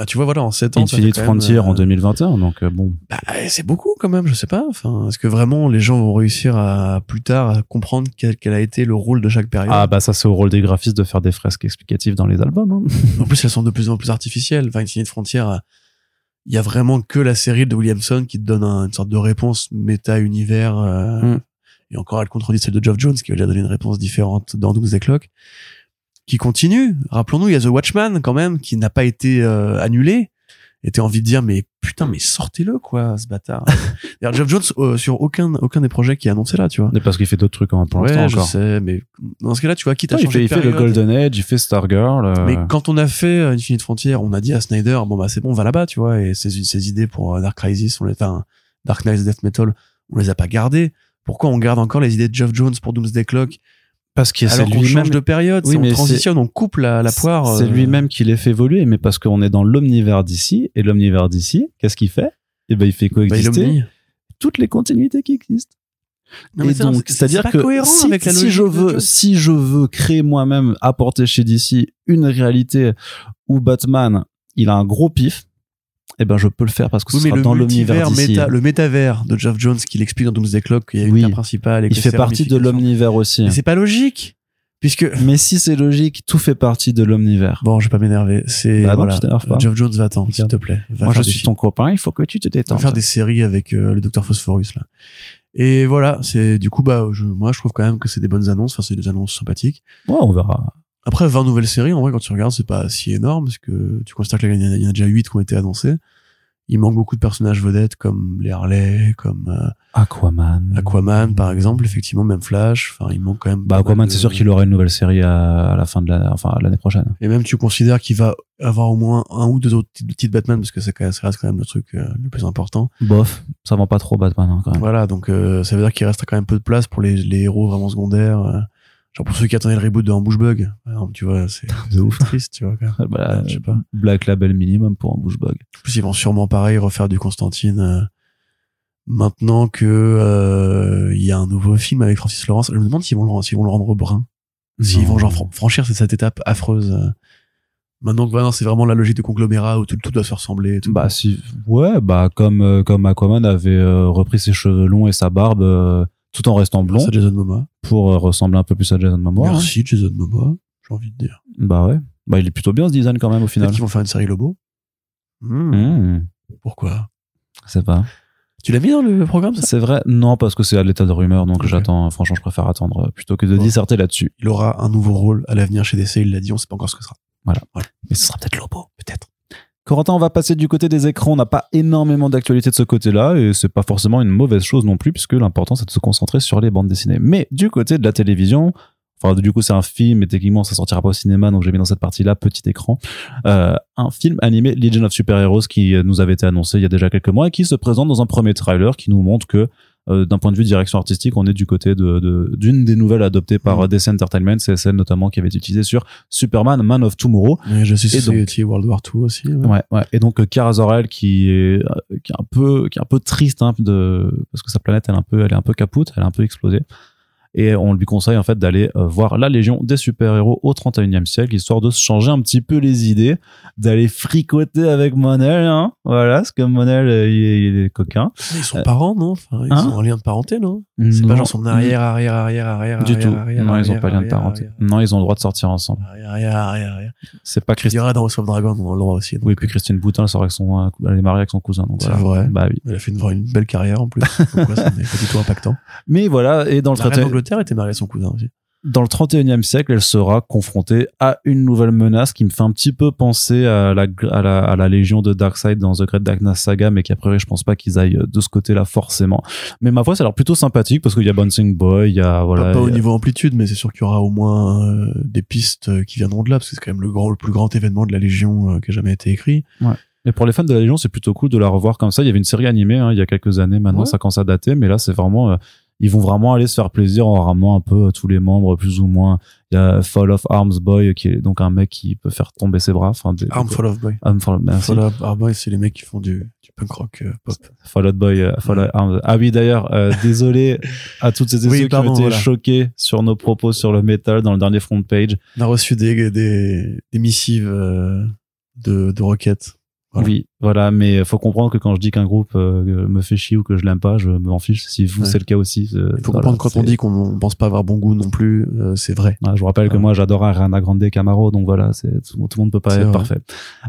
S2: Ah, tu vois, voilà, en 7 ans.
S1: Infinite
S2: même,
S1: Frontier en
S2: euh,
S1: 2021, donc euh, bon.
S2: Bah, c'est beaucoup quand même, je sais pas. Enfin, est-ce que vraiment les gens vont réussir à plus tard à comprendre quel, quel a été le rôle de chaque période?
S1: Ah bah ça c'est au rôle des graphistes de faire des fresques explicatives dans les albums. hein.
S2: En plus, elles sont de plus en plus artificielles. Enfin, Infinite Frontier, euh, il y a vraiment que la série de Williamson qui te donne un- une sorte de réponse méta-univers. euh,
S1: Mm.
S2: Et encore, elle contredit celle de Geoff Jones qui a déjà donné une réponse différente dans Doomsday Clock. Qui continue. Rappelons-nous, il y a The Watchman quand même qui n'a pas été euh, annulé. Et t'as envie de dire, mais putain, mais sortez-le, quoi, ce bâtard. (laughs) D'ailleurs, Geoff Jones, euh, sur aucun, aucun des projets qui est annoncé là, tu vois.
S1: Mais parce qu'il fait d'autres trucs hein, pour
S2: ouais,
S1: l'instant
S2: je
S1: encore.
S2: sais, mais dans ce cas-là, tu vois, quitte à
S1: Non, il fait, il fait le Golden Age, il fait Stargirl. euh,
S2: mais quand on a fait euh, Infinite Frontier, on a dit à Snyder, bon bah c'est bon, on va là-bas, tu vois, et ses, ses idées pour euh, Dark Crisis, on les, enfin, Dark Knight Death Metal, on les a pas gardées. Pourquoi on garde encore les idées de Geoff Jones pour Doomsday Clock
S1: parce que c'est lui-même
S2: change de période,
S1: Oui, mais
S2: on transitionne, on coupe la, la poire.
S1: C'est
S2: euh,
S1: lui-même qui les fait évoluer, mais parce qu'on est dans l'omnivers d'ici, et l'omnivers d'ici, qu'est-ce qu'il fait? Eh ben, il fait
S2: bah,
S1: coexister toutes les continuités qui existent.
S2: Non,
S1: et donc,
S2: c'est-
S1: c'est-à-dire
S2: c'est
S1: que si,
S2: avec la
S1: si
S2: logique
S1: je veux, si je veux créer moi-même, apporter chez DC une réalité où Batman, il a un gros pif, eh ben, je peux le faire parce que ce
S2: Oui, mais
S1: sera
S2: le
S1: dans d'ici.
S2: méta, le métavers de Geoff Jones qu'il explique dans Doomsday Clock, qu'il y a une
S1: Oui.
S2: terre principale et
S1: Il fait partie de l'omnivers aussi.
S2: Mais c'est pas logique. Puisque, (laughs)
S1: Mais si c'est logique, tout fait partie de l'omnivers.
S2: bon, je vais pas m'énerver. C'est,
S1: Bah
S2: voilà. Geoff Jones, va-t'en, s'il
S1: Regarde.
S2: te plaît. Va
S1: Moi, je suis ton copain, il faut que tu te
S2: On va
S1: détends.
S2: faire des séries avec euh, le docteur Phosphorus là. Et voilà, c'est du coup bah je, moi je trouve quand même que c'est des bonnes annonces, enfin c'est des annonces sympathiques.
S1: Ouais, on verra.
S2: Après 20 nouvelles séries, en vrai quand tu regardes, c'est pas si énorme parce que tu constates qu'il y, en a- il y en a déjà 8 qui ont été annoncés. Il manque beaucoup de personnages vedettes comme les Harley, comme euh,
S1: Aquaman.
S2: Aquaman par exemple, effectivement même Flash, enfin il manque quand même
S1: Bah, Aquaman,
S2: de-
S1: c'est sûr qu'il aura une nouvelle série à, à la fin de la, enfin, l'année prochaine.
S2: Et même tu considères qu'il va avoir au moins un ou deux autres titres Batman parce que même- ça reste quand même le truc euh, le plus important.
S1: Bof, ça vend pas trop Batman, hein, quand même.
S2: Voilà, donc euh, ça veut dire qu'il reste quand même peu de place pour les, les héros vraiment secondaires. Euh, genre pour ceux qui attendaient le reboot de Ambush Bug, tu vois, c'est (laughs)
S1: De ouf.
S2: c'est triste, tu vois.
S1: Bah, (laughs)
S2: je sais pas.
S1: Black Label minimum pour un bouche bug.
S2: En plus, ils vont sûrement pareil refaire du Constantine. euh, maintenant que euh, il y a un nouveau film avec Francis Lawrence, je me demande s'ils vont le, s'ils vont le rendre brun, s'ils vont genre fran- franchir cette, étape affreuse. euh. Maintenant que c'est vraiment la logique de conglomérat où tout, tout doit se ressembler. Tout.
S1: Bah si, ouais, bah comme euh, comme Aquaman avait euh, repris ses cheveux longs et sa barbe euh, tout en restant blond
S2: ça Jason Momoa.
S1: Pour euh, ressembler un peu plus à Jason Momoa. hein.
S2: Merci Jason Momoa, j'ai envie de dire.
S1: Bah ouais, bah il est plutôt bien ce design quand même au final.
S2: Qu'ils vont faire une série Lobo.
S1: Mmh,
S2: Pourquoi?
S1: Je sais pas.
S2: Tu l'as mis dans le programme
S1: C'est vrai, non parce que c'est à l'état de rumeur donc j'attends. Franchement, je préfère attendre euh, plutôt que de
S2: Bon.
S1: disserter là-dessus.
S2: Il aura un nouveau rôle à l'avenir chez DC, il l'a dit, on sait pas encore ce que ce sera.
S1: Mais ce sera peut-être Lobo. Corentin, on va passer du côté des écrans. On n'a pas énormément d'actualité de ce côté-là et c'est pas forcément une mauvaise chose non plus puisque l'important c'est de se concentrer sur les bandes dessinées. Mais du côté de la télévision, enfin du coup c'est un film et techniquement ça sortira pas au cinéma donc j'ai mis dans cette partie-là petit écran euh, un film animé Legion of Super Heroes qui nous avait été annoncé il y a déjà quelques mois et qui se présente dans un premier trailer qui nous montre que d'un point de vue direction artistique, on est du côté de de- d'une des nouvelles adoptées par euh, DC Entertainment, c'est celle notamment qui avait été utilisée sur Superman Man of Tomorrow.
S2: Mais je suis
S1: Et donc-
S2: World War II aussi. ouais.
S1: Ouais, ouais. Et donc euh, Kara Zor-El qui est euh, qui est un peu qui est un peu triste hein, de parce que sa planète elle est un peu elle est un peu capoute, elle est un peu explosée. Et on lui conseille en fait d'aller euh, voir la Légion des super-héros au 31e siècle histoire de se changer un petit peu les idées, d'aller fricoter avec Monel hein. Voilà, parce que Monel euh, il, est, il est coquin.
S2: Ils sont
S1: Euh,
S2: parents, non? Enfin, Ils
S1: hein?
S2: ont un lien de parenté, non? C'est pas genre son arrière, arrière, arrière, arrière,
S1: du
S2: arrière,
S1: tout.
S2: arrière,
S1: non, ils ont pas lien de parenté. Non, ils ont le droit de sortir ensemble.
S2: Arrière, arrière, arrière.
S1: C'est pas Christine.
S2: diras dans House of Dragon, on a le droit aussi. donc.
S1: Oui, puis Christine Boutin, elle sort avec son, elle est mariée avec son cousin. Donc
S2: C'est
S1: voilà.
S2: vrai.
S1: Bah oui.
S2: Elle a fait une, une belle carrière en plus. (laughs) Pourquoi ça n'est pas du tout impactant
S1: Mais voilà, et dans le
S2: La reine
S1: 31
S2: d'Angleterre était mariée à son cousin aussi.
S1: dans le 31e siècle, elle sera confrontée à une nouvelle menace qui me fait un petit peu penser à la, à la, à la légion de Darkseid dans The Great Darkness Saga, mais qu'a priori, je pense pas qu'ils aillent de ce côté-là forcément. Mais ma foi, ça a l'air plutôt sympathique parce qu'il y a Bouncing Boy, il y a, voilà.
S2: pas pas au
S1: a-
S2: niveau amplitude, mais c'est sûr qu'il y aura au moins euh, des pistes euh, qui viendront de là, parce que c'est quand même le, grand, le plus grand événement de la Légion euh, qui a jamais été écrit.
S1: Et pour les fans de la Légion, c'est plutôt cool de la revoir comme ça. Il y avait une série animée, hein, il y a quelques années maintenant,
S2: Ouais.
S1: ça commence à dater, mais là, c'est vraiment, euh, ils vont vraiment aller se faire plaisir en ramenant un peu tous les membres plus ou moins il y a Fall of Arms Boy qui est donc un mec qui peut faire tomber ses bras enfin des-
S2: Arm Fall of Boy.
S1: Arm Fall-.
S2: Fall of Arm Boy, c'est les mecs qui font du, du punk rock euh, pop.
S1: Fall Out Boy, euh, Fall Out Arms. Ah oui, d'ailleurs, euh, (laughs) désolé à toutes ces
S2: Oui,
S1: ceux qui ont été
S2: voilà.
S1: choqués sur nos propos sur le métal dans le dernier front page.
S2: On a reçu des, des, des missives euh, de, de requêtes. Voilà.
S1: Oui, voilà, mais faut comprendre que quand je dis qu'un groupe euh, me fait chier ou que je l'aime pas, je m'en fiche. Si vous,
S2: Ouais.
S1: c'est le cas aussi. euh,
S2: Il faut
S1: voilà,
S2: comprendre quand on dit qu'on on pense pas avoir bon goût non plus, euh, c'est vrai.
S1: Ouais, je vous rappelle que moi, j'adore Ariana Grande et Camaro, donc voilà, c'est tout, tout le monde peut pas être
S2: vrai.
S1: parfait.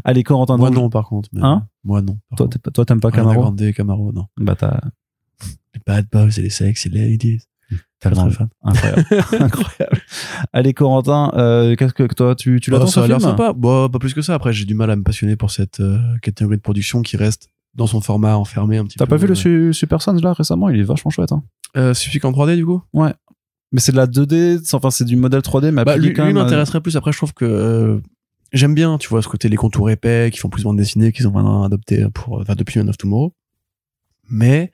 S1: Allez, Corentin,
S2: Moi non, par contre. mais-
S1: Hein
S2: Moi non.
S1: Toi, t'aimes pas
S2: Ariana
S1: Camaro
S2: Grande et Camaro, non.
S1: Bah, t'as
S2: Les bad boys et les sexy ladies.
S1: Incroyable, (laughs) incroyable. Allez, Corentin, euh, qu'est-ce que toi, tu, tu l'attends
S2: Oh, ça a l'air sympa. Bon, pas plus que ça. Après, j'ai du mal à me passionner pour cette euh, catégorie de production qui reste dans son format enfermé un petit peu.
S1: T'as pas vu le
S2: Euh,
S1: Su- Super Sons là récemment? Il est vachement chouette. Hein.
S2: euh, Celui qu'en 3D, du coup?
S1: Mais c'est de la 2D, c'est- enfin c'est du modèle 3D, mais
S2: bah, lui,
S1: quand
S2: lui
S1: même à-
S2: m'intéresserait plus. Après, je trouve que j'aime bien, tu vois, ce côté les contours épais qui font plus bande dessinée, qu'ils ont maintenant adopté pour, enfin, depuis Man of Tomorrow. Mais,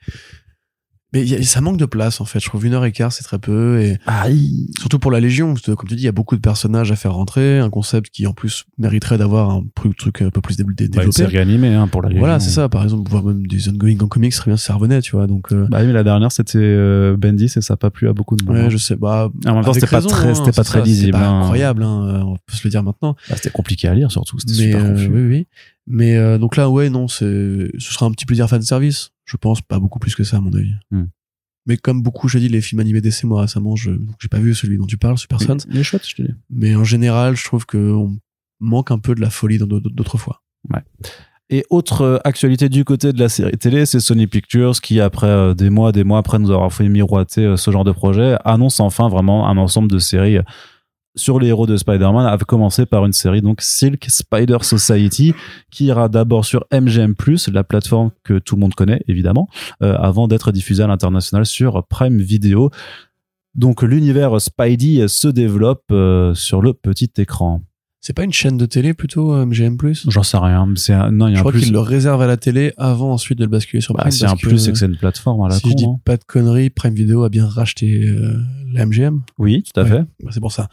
S2: mais y a- ça manque de place, en fait. Je trouve une heure et quart, c'est très peu. Et
S1: il-
S2: surtout pour la Légion, parce que, comme tu dis, il y a beaucoup de personnages à faire rentrer, un concept qui, en plus, mériterait d'avoir un truc, truc un peu plus dé- dé-
S1: bah, une
S2: développé.
S1: série animée hein, pour la
S2: voilà,
S1: Légion.
S2: c'est ça. Par exemple, voir même des ongoing en comics, très bien si ça revenait, tu vois. Donc, euh,
S1: Bah oui, mais la dernière c'était euh, Bendis et ça a pas plu à beaucoup de monde.
S2: ouais,
S1: hein.
S2: je sais. Bah,
S1: En même temps, c'était pas très,
S2: hein,
S1: c'était pas très
S2: ça,
S1: lisible.
S2: C'était pas
S1: hein.
S2: incroyable, hein, euh, on peut se le dire maintenant.
S1: Bah, c'était compliqué à lire surtout, c'était
S2: mais
S1: super
S2: euh,
S1: confus.
S2: oui, oui. Mais euh, donc là, ouais, non, c'est, ce sera un petit plaisir fan service. Je pense pas beaucoup plus que ça, à mon avis.
S1: Hmm.
S2: Mais comme beaucoup, je dis, les films animés d'essai, moi récemment, je, j'ai pas vu celui dont tu parles, Super Sons.
S1: Il est chouette, je te dis.
S2: Mais en général, je trouve que on manque un peu de la folie dans d'autres d'autres fois.
S1: Et autre euh, actualité du côté de la série télé, c'est Sony Pictures qui, après euh, des mois, des mois après nous avoir fait miroiter euh, ce genre de projet, annonce enfin vraiment un ensemble de séries sur les héros de Spider-Man, a commencé par une série donc Silk Spider Society qui ira d'abord sur MGM+, la plateforme que tout le monde connaît évidemment, euh, avant d'être diffusée à l'international sur Prime Video. Donc l'univers Spidey se développe euh, sur le petit écran.
S2: C'est pas une chaîne de télé plutôt, euh, MGM+.
S1: J'en sais rien, c'est un- non, il y
S2: Je
S1: a un
S2: crois
S1: plus.
S2: qu'ils le réservent à la télé avant ensuite de le basculer sur
S1: Bah,
S2: Prime.
S1: y a un plus, c'est que c'est une plateforme à la
S2: si
S1: con.
S2: je dis
S1: hein.
S2: pas de conneries, Prime Video a bien racheté euh, la MGM.
S1: Oui, tout à
S2: Ouais.
S1: fait.
S2: Bah, c'est pour ça.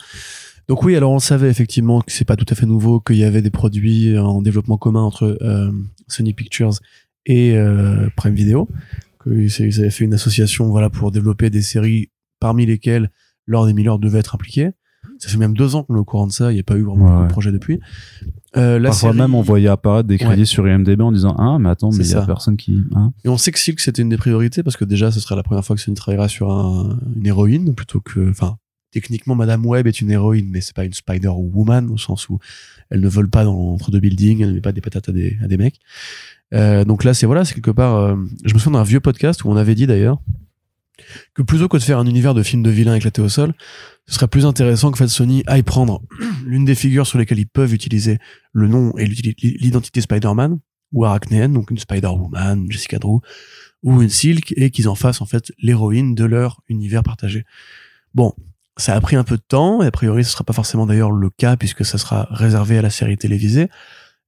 S2: Donc oui, alors on savait effectivement que c'est pas tout à fait nouveau, qu'il y avait des produits en développement commun entre euh, Sony Pictures et euh, Prime Video, qu'ils ils avaient fait une association voilà pour développer des séries parmi lesquelles Lord et Miller devaient être impliqués. Ça fait même deux ans qu'on est au courant de ça, il n'y a pas eu vraiment
S1: Ouais,
S2: de
S1: ouais.
S2: projets depuis. Euh, la
S1: Parfois
S2: série-
S1: même, on voyait apparaître des crédits
S2: Ouais.
S1: sur IMDb en disant Ah, mais attends, mais il y a personne qui. Hein
S2: Et on sait que Silk c'était une des priorités parce que déjà ce serait la première fois que Sony travaillera sur un- une héroïne plutôt que, enfin, techniquement Madame Web est une héroïne mais c'est pas une Spider Woman au sens où elle ne vole pas dans, entre deux buildings, elle ne met pas des patates à des, à des mecs. Euh, donc là c'est voilà, c'est quelque part. euh, je me souviens d'un vieux podcast où on avait dit d'ailleurs que plutôt que de faire un univers de films de vilains éclatés au sol, ce serait plus intéressant que fait Sony aille prendre (clears throat) l'une des figures sur lesquelles ils peuvent utiliser le nom et l'identité Spider-Man ou arachnéenne, donc une Spider-Woman, Jessica Drew, ou une Silk, et qu'ils en fassent en fait l'héroïne de leur univers partagé. Bon, ça a pris un peu de temps, et a priori ce sera pas forcément d'ailleurs le cas puisque ça sera réservé à la série télévisée.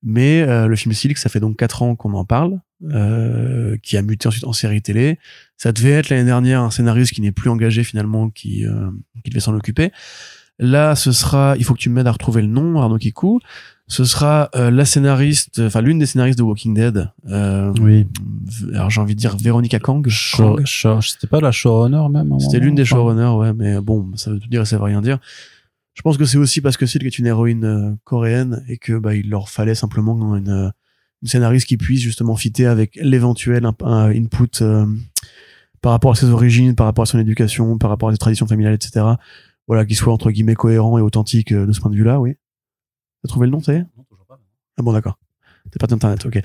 S2: Mais euh, le film Silk, ça fait donc quatre ans qu'on en parle, euh, qui a muté ensuite en série télé. Ça devait être l'année dernière un scénariste qui n'est plus engagé finalement, qui, euh, qui devait s'en occuper. Là, ce sera, il faut que tu m'aides à retrouver le nom, Arnaud Kikou. Ce sera euh, la scénariste, enfin l'une des scénaristes de Walking Dead. Euh,
S1: Oui.
S2: alors j'ai envie de dire Véronica Kang.
S1: C'était pas la showrunner même
S2: C'était l'une des showrunners, ouais, mais bon, ça veut tout dire et ça veut rien dire. Je pense que c'est aussi parce que Silk est une héroïne euh, coréenne et que bah il leur fallait simplement une, euh, une scénariste qui puisse justement fitter avec l'éventuel input euh, par rapport à ses origines, par rapport à son éducation, par rapport à ses traditions familiales, etc. Voilà, qui soit entre guillemets cohérent et authentique euh, de ce point de vue-là, oui. T'as trouvé le nom, ça y est Ah bon, d'accord. T'es pas d'internet, ok.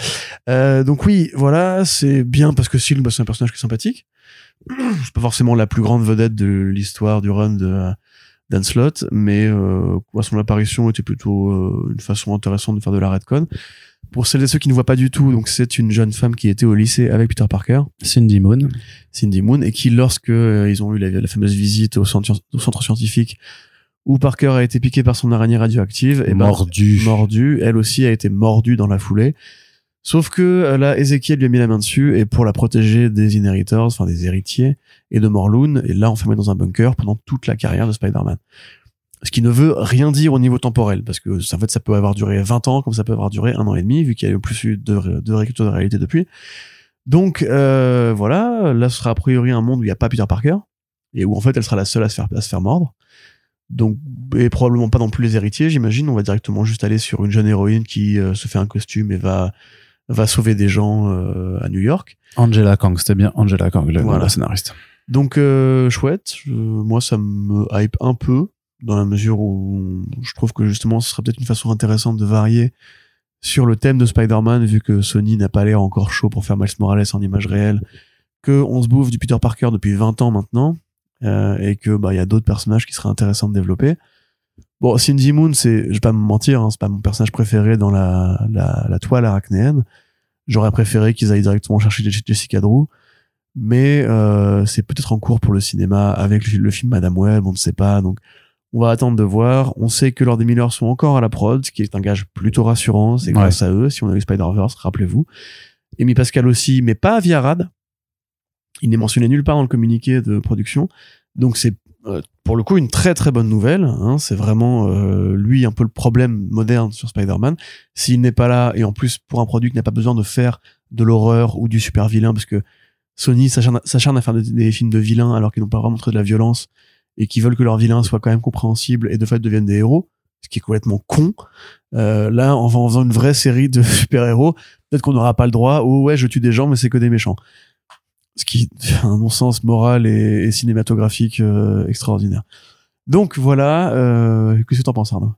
S2: Euh, donc oui, voilà, c'est bien parce que Silk, bah, c'est un personnage qui est sympathique. (clears throat) c'est pas forcément la plus grande vedette de l'histoire du run de euh, Dan Slott, mais euh, quoi, son apparition était plutôt euh, une façon intéressante de faire de la redcon. Pour celles et ceux qui ne voient pas du tout, donc c'est une jeune femme qui était au lycée avec Peter Parker,
S1: Cindy Moon.
S2: Cindy Moon, et qui, lorsque euh, ils ont eu la, la fameuse visite au centre, au centre scientifique où Parker a été piqué par son araignée radioactive, et ben,
S1: mordu.
S2: mordue, elle aussi a été mordue dans la foulée. Sauf que euh, là, Ezekiel lui a mis la main dessus et pour la protéger des inheritors, enfin des héritiers et de Morlun, et là enfermé dans un bunker pendant toute la carrière de Spider-Man. Ce qui ne veut rien dire au niveau temporel, parce que en fait ça peut avoir duré 20 ans, comme ça peut avoir duré un an et demi, vu qu'il y a eu plus de, de de réalité depuis. Donc euh, voilà, là ce sera a priori un monde où il n'y a pas Peter Parker, et où en fait elle sera la seule à se faire, à se faire mordre. Donc, et probablement pas non plus les héritiers, j'imagine. On va directement juste aller sur une jeune héroïne qui euh, se fait un costume et va va sauver des gens euh, à New York.
S1: Angela Kang, c'était bien Angela Kang, le,
S2: Voilà.
S1: scénariste.
S2: Donc euh, chouette. Euh, moi, ça me hype un peu dans la mesure où je trouve que justement, ce serait peut-être une façon intéressante de varier sur le thème de Spider-Man, vu que Sony n'a pas l'air encore chaud pour faire Miles Morales en image réelle, que on se bouffe du Peter Parker depuis 20 ans maintenant, euh, et que bah il y a d'autres personnages qui seraient intéressants de développer. Bon, Cindy Moon, c'est, je vais pas me mentir, hein, c'est pas mon personnage préféré dans la, la, la toile arachnéenne. J'aurais préféré qu'ils aillent directement chercher Jessica Drew mais euh, c'est peut-être en cours pour le cinéma avec le, le film Madame Web, on ne sait pas. Donc, on va attendre de voir. On sait que Lord et Miller sont encore à la prod, ce qui est un gage plutôt rassurant. C'est grâce à eux, si on a eu Spider-Verse, rappelez-vous. Amy Pascal aussi, mais pas via Rad. Il n'est mentionné nulle part dans le communiqué de production. Donc, c'est pour le coup une très très bonne nouvelle. Hein. C'est vraiment euh, lui un peu le problème moderne sur Spider-Man. S'il n'est pas là, et en plus pour un produit qui n'a pas besoin de faire de l'horreur ou du super vilain, parce que Sony s'acharne à faire des, films de vilains alors qu'ils n'ont pas vraiment montré de la violence et qui veulent que leurs vilains soient quand même compréhensibles et de fait deviennent des héros, ce qui est complètement con. Euh, là, en, faisant une vraie série de (laughs) super-héros, peut-être qu'on n'aura pas le droit. Oh ouais, je tue des gens, mais c'est que des méchants. Ce qui est un non-sens moral et, et cinématographique euh, extraordinaire. Donc voilà, euh, qu'est-ce que t'en penses Arnaud?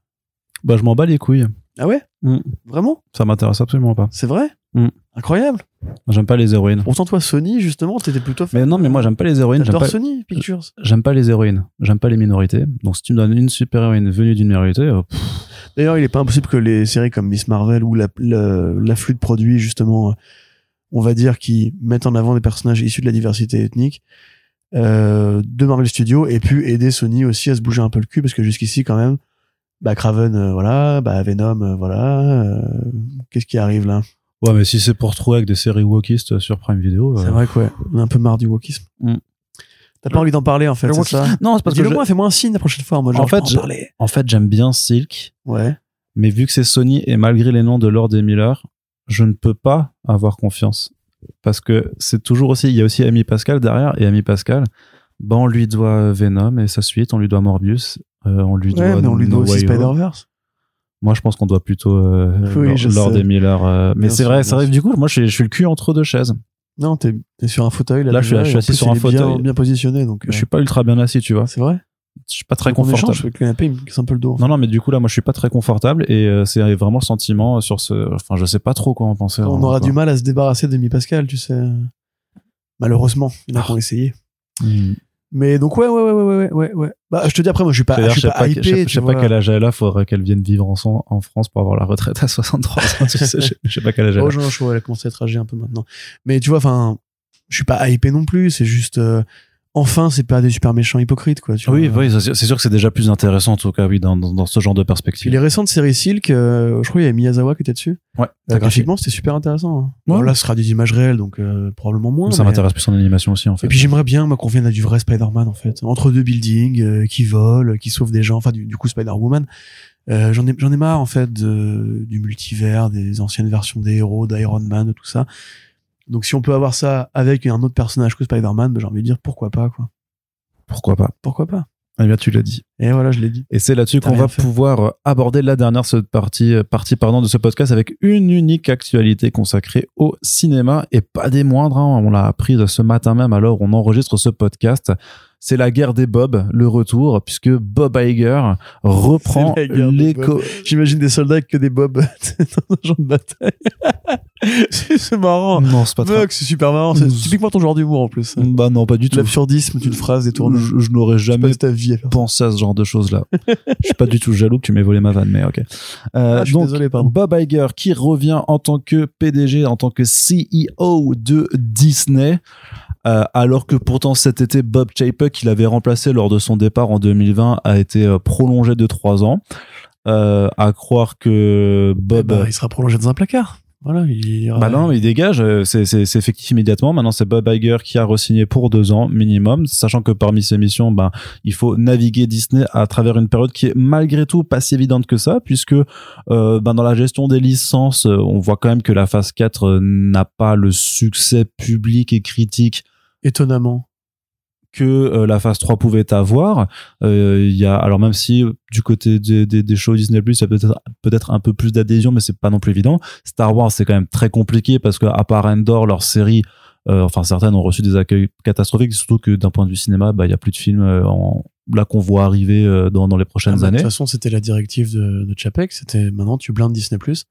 S1: Bah, je m'en bats les couilles.
S2: Ah ouais?
S1: Mm.
S2: Vraiment?
S1: Ça m'intéresse absolument pas.
S2: C'est vrai?
S1: Mm.
S2: Incroyable.
S1: J'aime pas les héroïnes.
S2: Pourtant toi Sony justement, t'étais plutôt.
S1: Mais non, mais moi, j'aime pas les héroïnes. J'aime
S2: J'adore
S1: pas,
S2: Sony Pictures.
S1: j'aime pas les héroïnes. J'aime pas les minorités. Donc, si tu me donnes une super héroïne venue d'une minorité, euh,
S2: D'ailleurs, il est pas impossible que les séries comme Miss Marvel ou la- la- l'afflux de produits, justement, on va dire, qui mettent en avant des personnages issus de la diversité ethnique, euh, de Marvel Studios, aient pu aider Sony aussi à se bouger un peu le cul, parce que jusqu'ici, quand même, bah, Craven, euh, voilà, bah, Venom, euh, voilà, euh, qu'est-ce qui arrive là?
S1: Ouais, mais si c'est pour trouver avec des séries wokistes sur Prime Video. euh,
S2: C'est vrai que, ouais, on est un peu marre du wokisme.
S1: Mm.
S2: T'as pas envie d'en parler, en fait,
S1: Le
S2: c'est ça?
S1: Non, c'est parce que
S2: Dis-le
S1: je-
S2: moi, fais-moi un signe la prochaine fois, en mode
S1: En
S2: genre,
S1: fait,
S2: en
S1: fait, j'aime bien Silk.
S2: Ouais.
S1: Mais vu que c'est Sony et malgré les noms de Lord et Miller, je ne peux pas avoir confiance. Parce que c'est toujours aussi, il y a aussi Amy Pascal derrière, et Amy Pascal, bah on lui doit Venom et sa suite, on lui doit Morbius, euh, on lui
S2: Ouais,
S1: doit
S2: mais on lui doit aussi. Spider-Verse.
S1: Moi, je pense qu'on doit plutôt euh,
S2: Oui,
S1: Lord, Lord et Miller. euh, mais c'est vrai, vrai.
S2: sûr.
S1: Du coup, moi, je suis, je suis le cul entre deux chaises.
S2: Non, t'es t'es sur un fauteuil, là.
S1: Là, je suis- je assis sur un
S2: est bien-
S1: fauteuil.
S2: Bien positionné, donc.
S1: Je suis pas ultra bien assis, tu vois.
S2: C'est vrai?
S1: Je suis pas très
S2: échange,
S1: confortable.
S2: le canapé, il me casse un peu le dos.
S1: Non, non, mais du coup, là, moi, je suis pas très confortable et euh, c'est vraiment le sentiment sur ce. Enfin, je sais pas trop quoi en penser.
S2: on aura
S1: quoi.
S2: du mal à se débarrasser de Pascal, tu sais. Malheureusement, il y en a
S1: Ah.
S2: qui ont essayé.
S1: Hmm.
S2: Mais donc, ouais, ouais, ouais, ouais, ouais, ouais, ouais. Bah, je te dis après, moi, je suis pas, je
S1: je
S2: suis pas hypé.
S1: je sais- je sais pas
S2: vois.
S1: quel âge elle a, faudrait qu'elle vienne vivre en, son- en France pour avoir la retraite à (laughs) 63 ans. tu sais, je, je sais pas quel âge elle a.
S2: Oh, Jean Chaud, elle a commencé à être âgée un peu maintenant. Mais tu vois, enfin, je suis pas hypé non plus, c'est juste, euh, enfin, c'est pas des super méchants hypocrites, quoi. Tu
S1: Oui,
S2: vois.
S1: oui, c'est sûr que c'est déjà plus intéressant en tout cas, oui, dans, dans, dans ce genre de
S2: Puis
S1: perspective.
S2: les récentes séries Silk, euh, je crois qu'il y avait Miyazawa qui était dessus.
S1: Ouais,
S2: Euh, graphiquement, c'était super intéressant. hein.
S1: Ouais.
S2: Bon, là, ce sera des images réelles, donc euh, probablement moins.
S1: ça m'intéresse plus en animation aussi en fait.
S2: Et puis j'aimerais bien moi qu'on vienne à du vrai Spider-Man en fait, entre deux buildings euh, qui volent, qui sauvent des gens, enfin du, du coup Spider-Woman. Euh, j'en ai j'en ai marre en fait de, du multivers, des anciennes versions des héros, d'Iron Man, de tout ça. Donc si on peut avoir ça avec un autre personnage que Spider-Man, ben, j'ai envie de dire pourquoi pas quoi.
S1: Pourquoi pas
S2: Pourquoi pas
S1: Eh bien, tu l'as dit.
S2: Et voilà, je l'ai dit.
S1: Et c'est là-dessus qu'on va
S2: fait.
S1: pouvoir euh, aborder la dernière partie, euh, partie pardon, de ce podcast avec une unique actualité consacrée au cinéma et pas des moindres. hein. On l'a appris ce matin même alors on enregistre ce podcast. C'est la guerre des Bob, le retour, puisque Bob Iger reprend
S2: des
S1: les
S2: Bob. J'imagine des soldats avec que des bobs (laughs) dans un genre de bataille. (laughs) c'est marrant.
S1: Non, c'est pas.
S2: Mec, c'est super marrant. C'est typiquement ton genre d'humour en plus.
S1: Bah non, pas du tout.
S2: L'absurdisme d'une phrase détournée.
S1: Je, je n'aurais jamais
S2: ta vie
S1: pensé à ce genre de choses-là. (laughs) je suis pas du tout jaloux que tu m'aies volé ma vanne, mais ok. Euh,
S2: Ah, je suis
S1: donc,
S2: désolé, pardon.
S1: Bob Iger qui revient en tant que PDG, en tant que CEO de Disney. Euh, alors que pourtant cet été Bob Chapek qu'il avait remplacé lors de son départ en 2020 a été euh, prolongé de trois ans. Euh, à croire que Bob
S2: ben, il sera prolongé dans un placard. Voilà, il
S1: Bah non, il dégage, euh, c'est c'est- c'est effectif immédiatement. Maintenant, c'est Bob Iger qui a re-signé pour deux ans minimum, sachant que parmi ses missions, ben, il faut naviguer Disney à travers une période qui est malgré tout pas si évidente que ça, puisque euh, ben, dans la gestion des licences, on voit quand même que la phase 4 euh, n'a pas le succès public et critique
S2: étonnamment.
S1: que euh, la phase 3 pouvait avoir. Euh, Il y a alors même si euh, du côté des, des, des shows Disney Plus, il y a peut-être peut-être un peu plus d'adhésion, mais c'est pas non plus évident. Star Wars, c'est quand même très compliqué parce que à part Endor, leur série, euh, enfin certaines ont reçu des accueils catastrophiques, surtout que d'un point de vue cinéma, bah il y a plus de films en, là qu'on voit arriver dans, dans les
S2: Ah
S1: prochaines
S2: bah, De
S1: années.
S2: toute façon, c'était la directive de, de Chapek. C'était maintenant tu blindes Disney Plus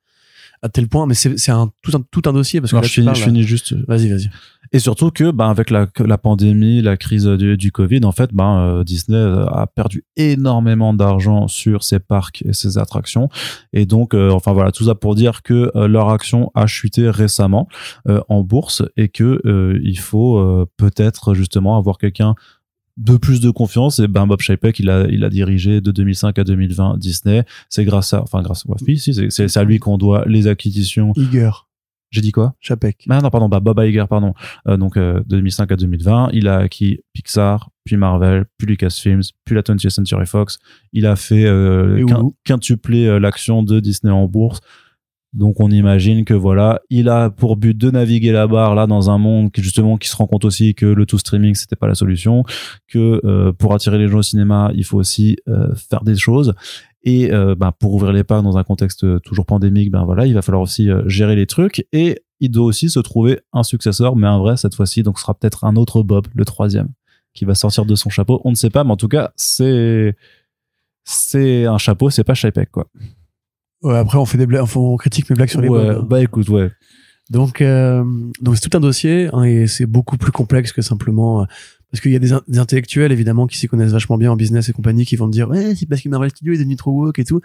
S2: à tel point. Mais c'est un tout un tout un dossier parce que là,
S1: je, finis,
S2: parles-
S1: je finis juste.
S2: Vas-y, vas-y.
S1: Et surtout que, ben, avec la, la pandémie, la crise du, du Covid, en fait, ben, euh, Disney euh, a perdu énormément d'argent sur ses parcs et ses attractions. Et donc, euh, enfin voilà, tout ça pour dire que euh, leur action a chuté récemment euh, en bourse et que euh, il faut euh, peut-être justement avoir quelqu'un de plus de confiance et ben Bob Chapek il a il a dirigé de 2005 à 2020 Disney c'est grâce à enfin grâce ouais, oui si c'est- à lui qu'on doit les acquisitions
S2: Iger,
S1: j'ai dit quoi?
S2: Chapek.
S1: ah non, pardon, bah, Bob Iger, pardon. Euh, donc, euh, de 2005 à 2020, il a acquis Pixar, puis Marvel, puis Lucasfilms, puis la 20th Century Fox. Il a fait euh, quin- quintupler euh, l'action de Disney en bourse. Donc, on imagine que voilà, il a pour but de naviguer la barre là dans un monde qui justement qui se rend compte aussi que le tout streaming c'était pas la solution, que euh, pour attirer les gens au cinéma, il faut aussi euh, faire des choses. Et euh, ben, pour ouvrir les parcs dans un contexte toujours pandémique, ben voilà, il va falloir aussi gérer les trucs. Et il doit aussi se trouver un successeur, mais un vrai cette fois-ci. Donc ce sera peut-être un autre Bob, le troisième, qui va sortir de son chapeau. On ne sait pas, mais en tout cas, c'est c'est un chapeau, c'est pas Chapek quoi.
S2: Ouais, après, on fait des blagues, on critique mes blagues sur les
S1: Ouais, bah écoute, ouais.
S2: Donc, euh, donc c'est tout un dossier hein, et c'est beaucoup plus complexe que simplement euh, parce qu'il y a des, in- des intellectuels évidemment qui s'y connaissent vachement bien en business et compagnie qui vont te dire ouais c'est parce que Marvel Studios est devenu trop woke et tout.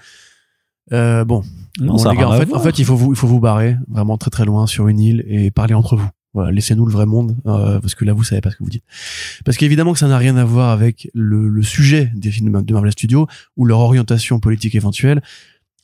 S2: Euh, bon,
S1: Non,
S2: Bon,
S1: ça a
S2: les gars, en fait,
S1: voir.
S2: en fait, il faut vous, il faut vous barrer vraiment très très loin sur une île et parler entre vous. Voilà, laissez-nous le vrai monde euh, parce que là, vous savez pas ce que vous dites. Parce qu'évidemment que ça n'a rien à voir avec le, le sujet des films de Marvel Studios ou leur orientation politique éventuelle.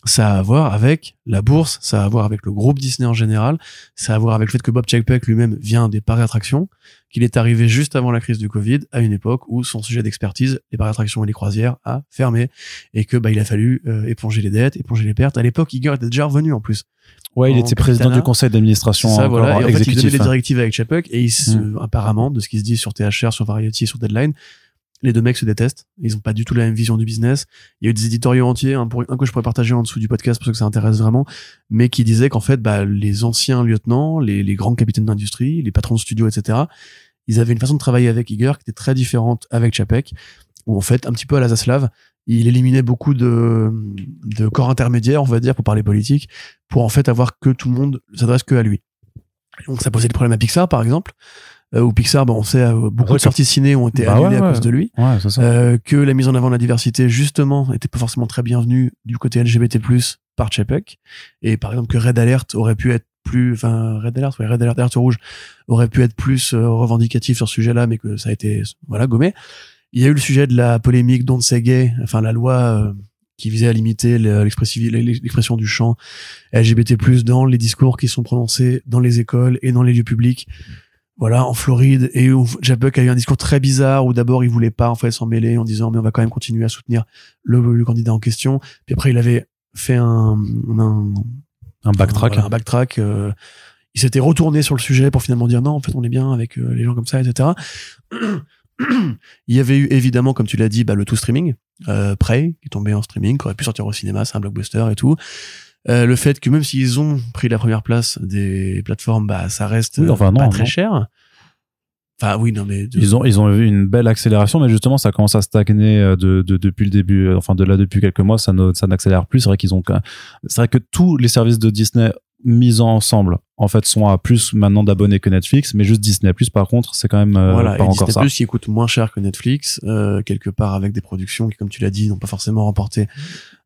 S2: Ça a à voir avec la bourse, ça a à voir avec le groupe Disney en général, ça a à voir avec le fait que Bob Chapek lui-même vient des parcs d'attractions, qu'il est arrivé juste avant la crise du Covid, à une époque où son sujet d'expertise, les parcs d'attractions et les croisières, a fermé et que bah il a fallu euh, éponger les dettes, éponger les pertes. À l'époque, Iger était déjà revenu en plus.
S1: Ouais, il
S2: en
S1: était président du conseil d'administration
S2: ça, voilà. Et en fait, il donnait les
S1: hein.
S2: directives avec Chapek et il se- apparemment, de ce qui se dit sur THR, sur Variety et sur Deadline, les deux mecs se détestent. Ils ont pas du tout la même vision du business. Il y a eu des éditoriaux entiers, un, pour, un que je pourrais partager en dessous du podcast parce que ça intéresse vraiment, mais qui disaient qu'en fait, bah, les anciens lieutenants, les, les grands capitaines d'industrie, les patrons de studio, etc., ils avaient une façon de travailler avec Iger qui était très différente avec Chapek, où en fait, un petit peu à la Zaslav, il éliminait beaucoup de, de corps intermédiaires, on va dire, pour parler politique, pour en fait avoir que tout le monde s'adresse que à lui. Donc ça posait des problèmes à Pixar, par exemple, où Pixar, bah, on sait, euh, beaucoup de sorties ciné ont été
S1: Bah ouais,
S2: annulées à cause de lui.
S1: Ouais, ça.
S2: Euh, que la mise en avant de la diversité, justement, était pas forcément très bienvenue du côté LGBT+, par Chapek. Et par exemple, que Red Alert aurait pu être plus, enfin, Red Alert, ouais, Red Alert, Alerte Rouge aurait pu être plus euh, revendicatif sur ce sujet-là, mais que ça a été, voilà, gommé. Il y a eu le sujet de la polémique Don't Say Gay, enfin, la loi euh, qui visait à limiter l'expression du champ LGBT+, dans les discours qui sont prononcés dans les écoles et dans les lieux publics voilà, en Floride, et où Chapek a eu un discours très bizarre, où d'abord il voulait pas en fait s'en mêler en disant mais on va quand même continuer à soutenir le, le candidat en question. Puis après il avait fait un, un,
S1: Un backtrack.
S2: voilà, un backtrack. euh, il s'était retourné sur le sujet pour finalement dire non, en fait on est bien avec euh, les gens comme ça, etc. (clears throat) il y avait eu évidemment, comme tu l'as dit, bah, le tout streaming, euh, Prey, qui est tombé en streaming, qui aurait pu sortir au cinéma, c'est un blockbuster et tout. Euh, le fait que même s'ils ont pris la première place des plateformes, bah ça reste
S1: Oui, enfin,
S2: euh,
S1: non,
S2: pas très cher. Enfin oui, non mais de-
S1: Ils ont, ils ont eu une belle accélération, mais justement, ça commence à stagner euh, de, de- depuis le début, enfin de là depuis quelques mois, ça ne, ça n'accélère plus. C'est vrai qu'ils ont, c'est vrai que tous les services de Disney mis ensemble, en fait, sont à plus maintenant d'abonnés que Netflix, mais juste Disney Plus, par contre, c'est quand même euh,
S2: voilà,
S1: pas
S2: et
S1: encore
S2: Disney. Plus qui coûte moins cher que Netflix, euh, quelque part avec des productions qui, comme tu l'as dit, n'ont pas forcément remporté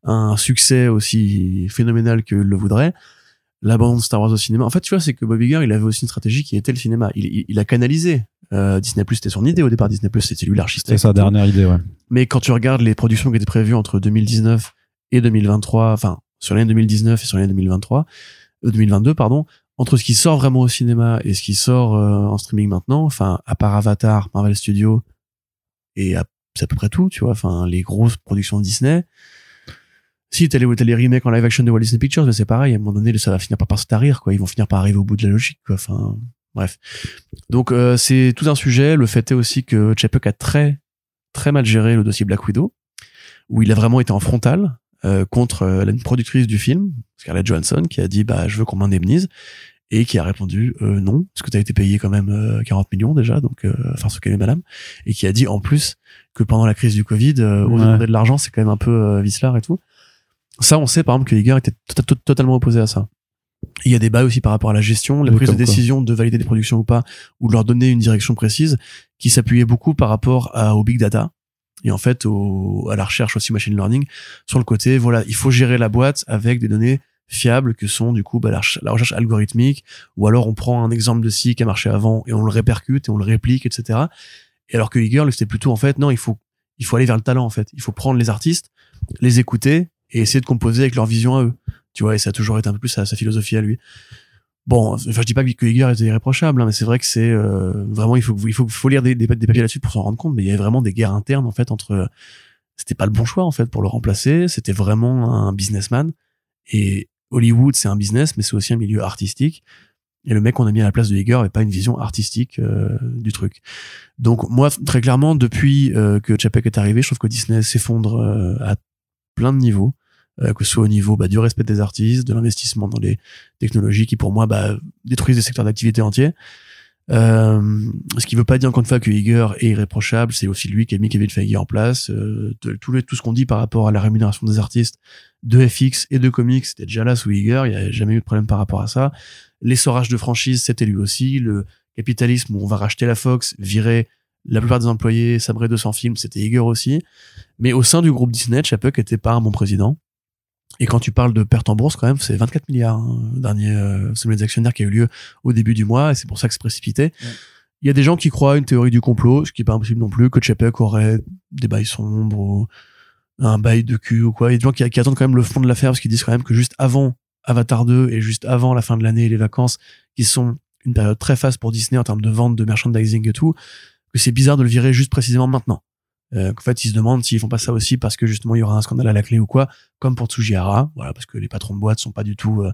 S2: un succès aussi phénoménal que le voudrait. La bande Star Wars au cinéma. En fait, tu vois, c'est que Bob Iger, il avait aussi une stratégie qui était le cinéma. Il, il, il a canalisé. Euh, Disney Plus, c'était son idée au départ. Disney Plus, c'était lui
S1: C'est
S2: l'architecte.
S1: sa
S2: et tout.
S1: dernière idée, ouais.
S2: Mais quand tu regardes les productions qui étaient prévues entre 2019 et 2023, enfin, sur l'année 2019 et sur l'année 2023, euh, 2022 pardon, entre ce qui sort vraiment au cinéma et ce qui sort euh, en streaming maintenant, enfin à part Avatar, Marvel Studios et à- c'est à peu près tout, tu vois, enfin les grosses productions de Disney. Si t'as les, t'as les remakes en live action de Walt Disney Pictures, mais c'est pareil, à un moment donné, ça va finir par, par se tarir, quoi. Ils vont finir par arriver au bout de la logique, quoi. Enfin, bref. Donc, euh, c'est tout un sujet. Le fait est aussi que Chapek a très, très mal géré le dossier Black Widow, où il a vraiment été en frontal euh, contre euh, la productrice du film, Scarlett Johansson, qui a dit, bah, je veux qu'on m'indemnise, et qui a répondu, euh, non, parce que t'as été payé quand même euh, 40 millions déjà, donc, euh, enfin, ce qu'elle est madame, et qui a dit, en plus, que pendant la crise du Covid, euh, on
S1: Ouais.
S2: demandait de l'argent, c'est quand même un peu euh, vicelard et tout. Ça, on sait par exemple que Iger était to- to- totalement opposé à ça. Il y a des bails aussi par rapport à la gestion, la
S1: Oui,
S2: prise de
S1: quoi.
S2: décision de valider des productions ou pas, ou de leur donner une direction précise, qui s'appuyait beaucoup par rapport à, au big data et en fait au, à la recherche aussi machine learning sur le côté. Voilà, il faut gérer la boîte avec des données fiables que sont du coup bah, la, recherche- algorithmique, ou alors on prend un exemple de site qui a marché avant et on le répercute et on le réplique, etc. Et alors que lui, c'était plutôt en fait non, il faut il faut aller vers le talent en fait. Il faut prendre les artistes, les écouter et essayer de composer avec leur vision à eux. Tu vois, et ça a toujours été un peu plus sa philosophie à lui. Bon, enfin, je dis pas que Iger était irréprochable, hein, mais c'est vrai que c'est euh, vraiment il faut il faut faut lire des, des, des papiers là-dessus pour s'en rendre compte. Mais il y avait vraiment des guerres internes en fait entre. C'était pas le bon choix en fait pour le remplacer. C'était vraiment un businessman et Hollywood c'est un business, mais c'est aussi un milieu artistique. Et le mec qu'on a mis à la place de Iger avait pas une vision artistique euh, du truc. Donc moi très clairement depuis euh, que Chapek est arrivé, je trouve que Disney s'effondre euh, à plein de niveaux, euh, que ce soit au niveau bah, du respect des artistes, de l'investissement dans les technologies qui pour moi bah, détruisent des secteurs d'activité entiers. Euh, ce qui veut pas dire encore une fois que Iger est irréprochable, c'est aussi lui qui a mis Kevin Feige en place. Euh, tout, le, tout ce qu'on dit par rapport à la rémunération des artistes de FX et de comics, c'était déjà là sous Iger, il y a jamais eu de problème par rapport à ça. L'essorage de franchise, c'était lui aussi. Le capitalisme où on va racheter la Fox, virer la plupart des employés, sabrer 200 films, c'était Iger aussi. Mais au sein du groupe Disney, Chapek était pas un bon président. Et quand tu parles de perte en bourse, quand même, c'est 24 milliards, hein, dernier euh, sommet des actionnaires qui a eu lieu au début du mois, et c'est pour ça que c'est précipité. Il y a des gens qui croient à une théorie du complot, ce qui est pas impossible non plus, que Chapek aurait des bails sombres ou un bail de cul ou quoi. Il y a des gens qui, qui attendent quand même le fond de l'affaire parce qu'ils disent quand même que juste avant Avatar 2 et juste avant la fin de l'année et les vacances, qui sont une période très faste pour Disney en termes de vente, de merchandising et tout, que c'est bizarre de le virer juste précisément maintenant. Euh, qu'en fait, ils se demandent s'ils font pas ça aussi parce que justement il y aura un scandale à la clé ou quoi, comme pour Tsujihara, voilà, parce que les patrons de boîte sont pas du tout euh,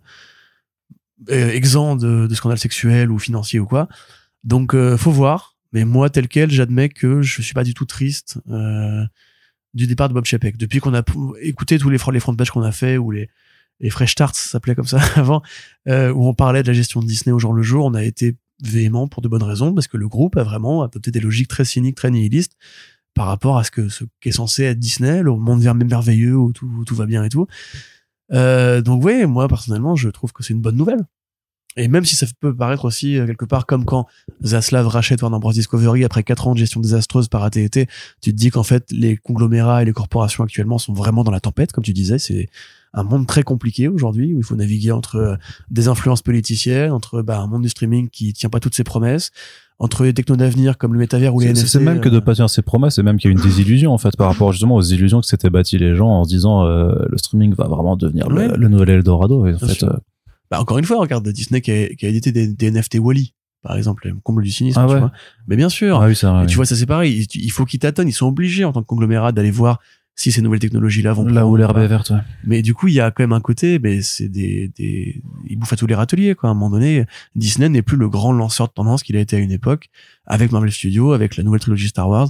S2: euh, exempts de, de scandales sexuels ou financiers ou quoi. Donc, euh, faut voir. Mais moi, tel quel, j'admets que je suis pas du tout triste euh, du départ de Bob Chapek. Depuis qu'on a écouté tous les, fr- les front pages qu'on a fait ou les les Fresh Starts, ça s'appelait comme ça (laughs) avant, euh, où on parlait de la gestion de Disney au jour le jour, on a été véhément pour de bonnes raisons parce que le groupe a vraiment adopté des logiques très cyniques, très nihilistes par rapport à ce que ce qu'est censé être Disney, le monde merveilleux où tout, tout va bien et tout. Euh, donc oui, moi personnellement, je trouve que c'est une bonne nouvelle. Et même si ça peut paraître aussi euh, quelque part comme quand Zaslav rachète Warner Bros Discovery après quatre ans de gestion désastreuse par AT&T, tu te dis qu'en fait les conglomérats et les corporations actuellement sont vraiment dans la tempête, comme tu disais, c'est un monde très compliqué aujourd'hui où il faut naviguer entre euh, des influences politiciennes, entre bah, un monde du streaming qui tient pas toutes ses promesses, entre les technos d'avenir comme le métavers ou les NFT.
S1: c'est même que de
S2: euh,
S1: pas tenir ses promesses, c'est même qu'il y a une désillusion en fait par rapport justement aux illusions que s'étaient bâties les gens en se disant euh, le streaming va vraiment devenir le-
S2: Ouais.
S1: le, nouvel Eldorado. Et en fait, euh,
S2: bah, encore une fois, regarde Disney qui a, qui a édité des, des NFT Wally, par exemple, le comble du cynisme,
S1: Ah
S2: tu
S1: ouais.
S2: vois. Mais bien sûr,
S1: ah oui.
S2: Et tu vois, ça c'est pareil. Il il faut qu'ils tâtonnent. Ils sont obligés en tant que conglomérat d'aller voir si ces nouvelles technologies-là vont.
S1: là où l'herbe
S2: bah.
S1: est verte. ouais.
S2: Mais du coup, il y a quand même un côté, mais c'est des, des, ils bouffent à tous les râteliers, quoi. À un moment donné, Disney n'est plus le grand lanceur de tendance qu'il a été à une époque, avec Marvel Studios, avec la nouvelle trilogie Star Wars.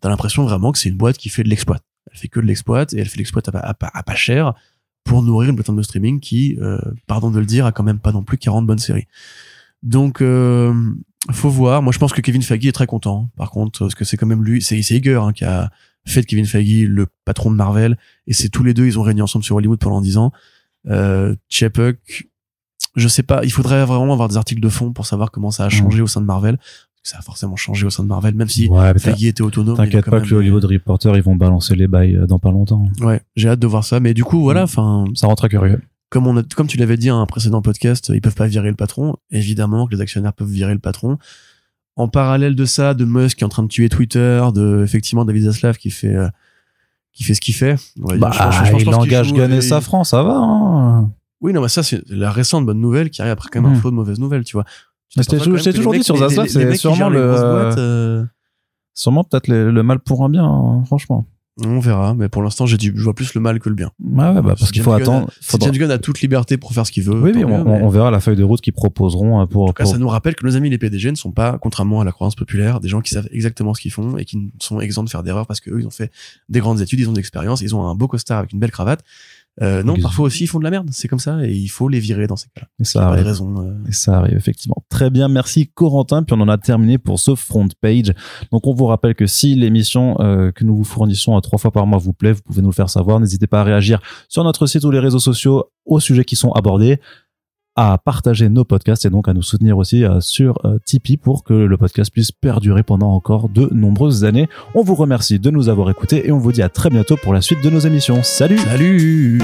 S2: T'as l'impression vraiment que c'est une boîte qui fait de l'exploit. Elle fait que de l'exploit et elle fait de l'exploit à, pas- à, à pas cher pour nourrir une plateforme de streaming qui, euh, pardon de le dire, a quand même pas non plus 40 bonnes séries. Donc, euh, faut voir. Moi, je pense que Kevin Feige est très content. Par contre, parce que c'est quand même lui, c'est c'est Iger hein, qui a fait de Kevin Feige le patron de Marvel, et c'est tous les deux, ils ont régné ensemble sur Hollywood pendant 10 ans. Euh, Chapek, je sais pas, il faudrait vraiment avoir des articles de fond pour savoir comment ça a changé au sein de Marvel. Ça a forcément changé au sein de Marvel, même si
S1: Ouais,
S2: Feige était autonome.
S1: T'inquiète pas
S2: même-
S1: que le Hollywood Reporter ils vont balancer les bails euh, dans pas longtemps.
S2: Ouais, j'ai hâte de voir ça. Mais du coup, voilà,
S1: Mm.
S2: enfin,
S1: Ça rend très curieux.
S2: comme on a, comme tu l'avais dit à un précédent podcast, ils peuvent pas virer le patron. Évidemment que les actionnaires peuvent virer le patron. En parallèle de ça, de Musk qui est en train de tuer Twitter, de effectivement David Zaslav qui fait euh, qui fait ce qu'il fait.
S1: Bah,
S2: Je pense- je pense
S1: il engage
S2: joue,
S1: Gunn et Safran, ça va. Hein
S2: Oui, non, mais ça, c'est la récente bonne nouvelle qui arrive après quand même un
S1: Mhm.
S2: flot de mauvaises nouvelles, tu vois. Tu les
S1: toujours dit
S2: mecs-
S1: sur Zaslav, c'est sûrement le,
S2: boîtes, euh,
S1: sûrement peut-être le, le mal pour un bien, hein, franchement.
S2: On verra, mais pour l'instant, j'ai du, je vois plus le mal que le bien.
S1: Ouais, ouais, bah, parce qu'il faut
S2: a-
S1: attendre.
S2: Si
S1: faudra-
S2: James a toute liberté pour faire ce qu'il veut.
S1: Oui, on,
S2: mais-
S1: on verra la feuille de route qu'ils proposeront euh, pour.
S2: En tout cas,
S1: pour-
S2: ça nous rappelle que nos amis les PDG ne sont pas, contrairement à la croyance populaire, des gens qui savent exactement ce qu'ils font et qui sont exempts de faire d'erreurs parce qu'eux, ils ont fait des grandes études, ils ont de l'expérience, ils ont un beau costard avec une belle cravate. Euh, non, parfois aussi, ils font de la merde. C'est comme ça et il faut les virer dans ces cas-là.
S1: Et ça
S2: Pas
S1: arrive.
S2: raison. euh.
S1: Et ça arrive, effectivement. Très bien, merci Corentin. Puis on en a terminé pour ce front page. Donc on vous rappelle que si l'émission euh, que nous vous fournissons à trois fois par mois vous plaît, vous pouvez nous le faire savoir. N'hésitez pas à réagir sur notre site ou les réseaux sociaux aux sujets qui sont abordés, à partager nos podcasts et donc à nous soutenir aussi euh, sur euh, Tipeee pour que le podcast puisse perdurer pendant encore de nombreuses années. On vous remercie de nous avoir écoutés et on vous dit à très bientôt pour la suite de nos émissions. Salut
S2: Salut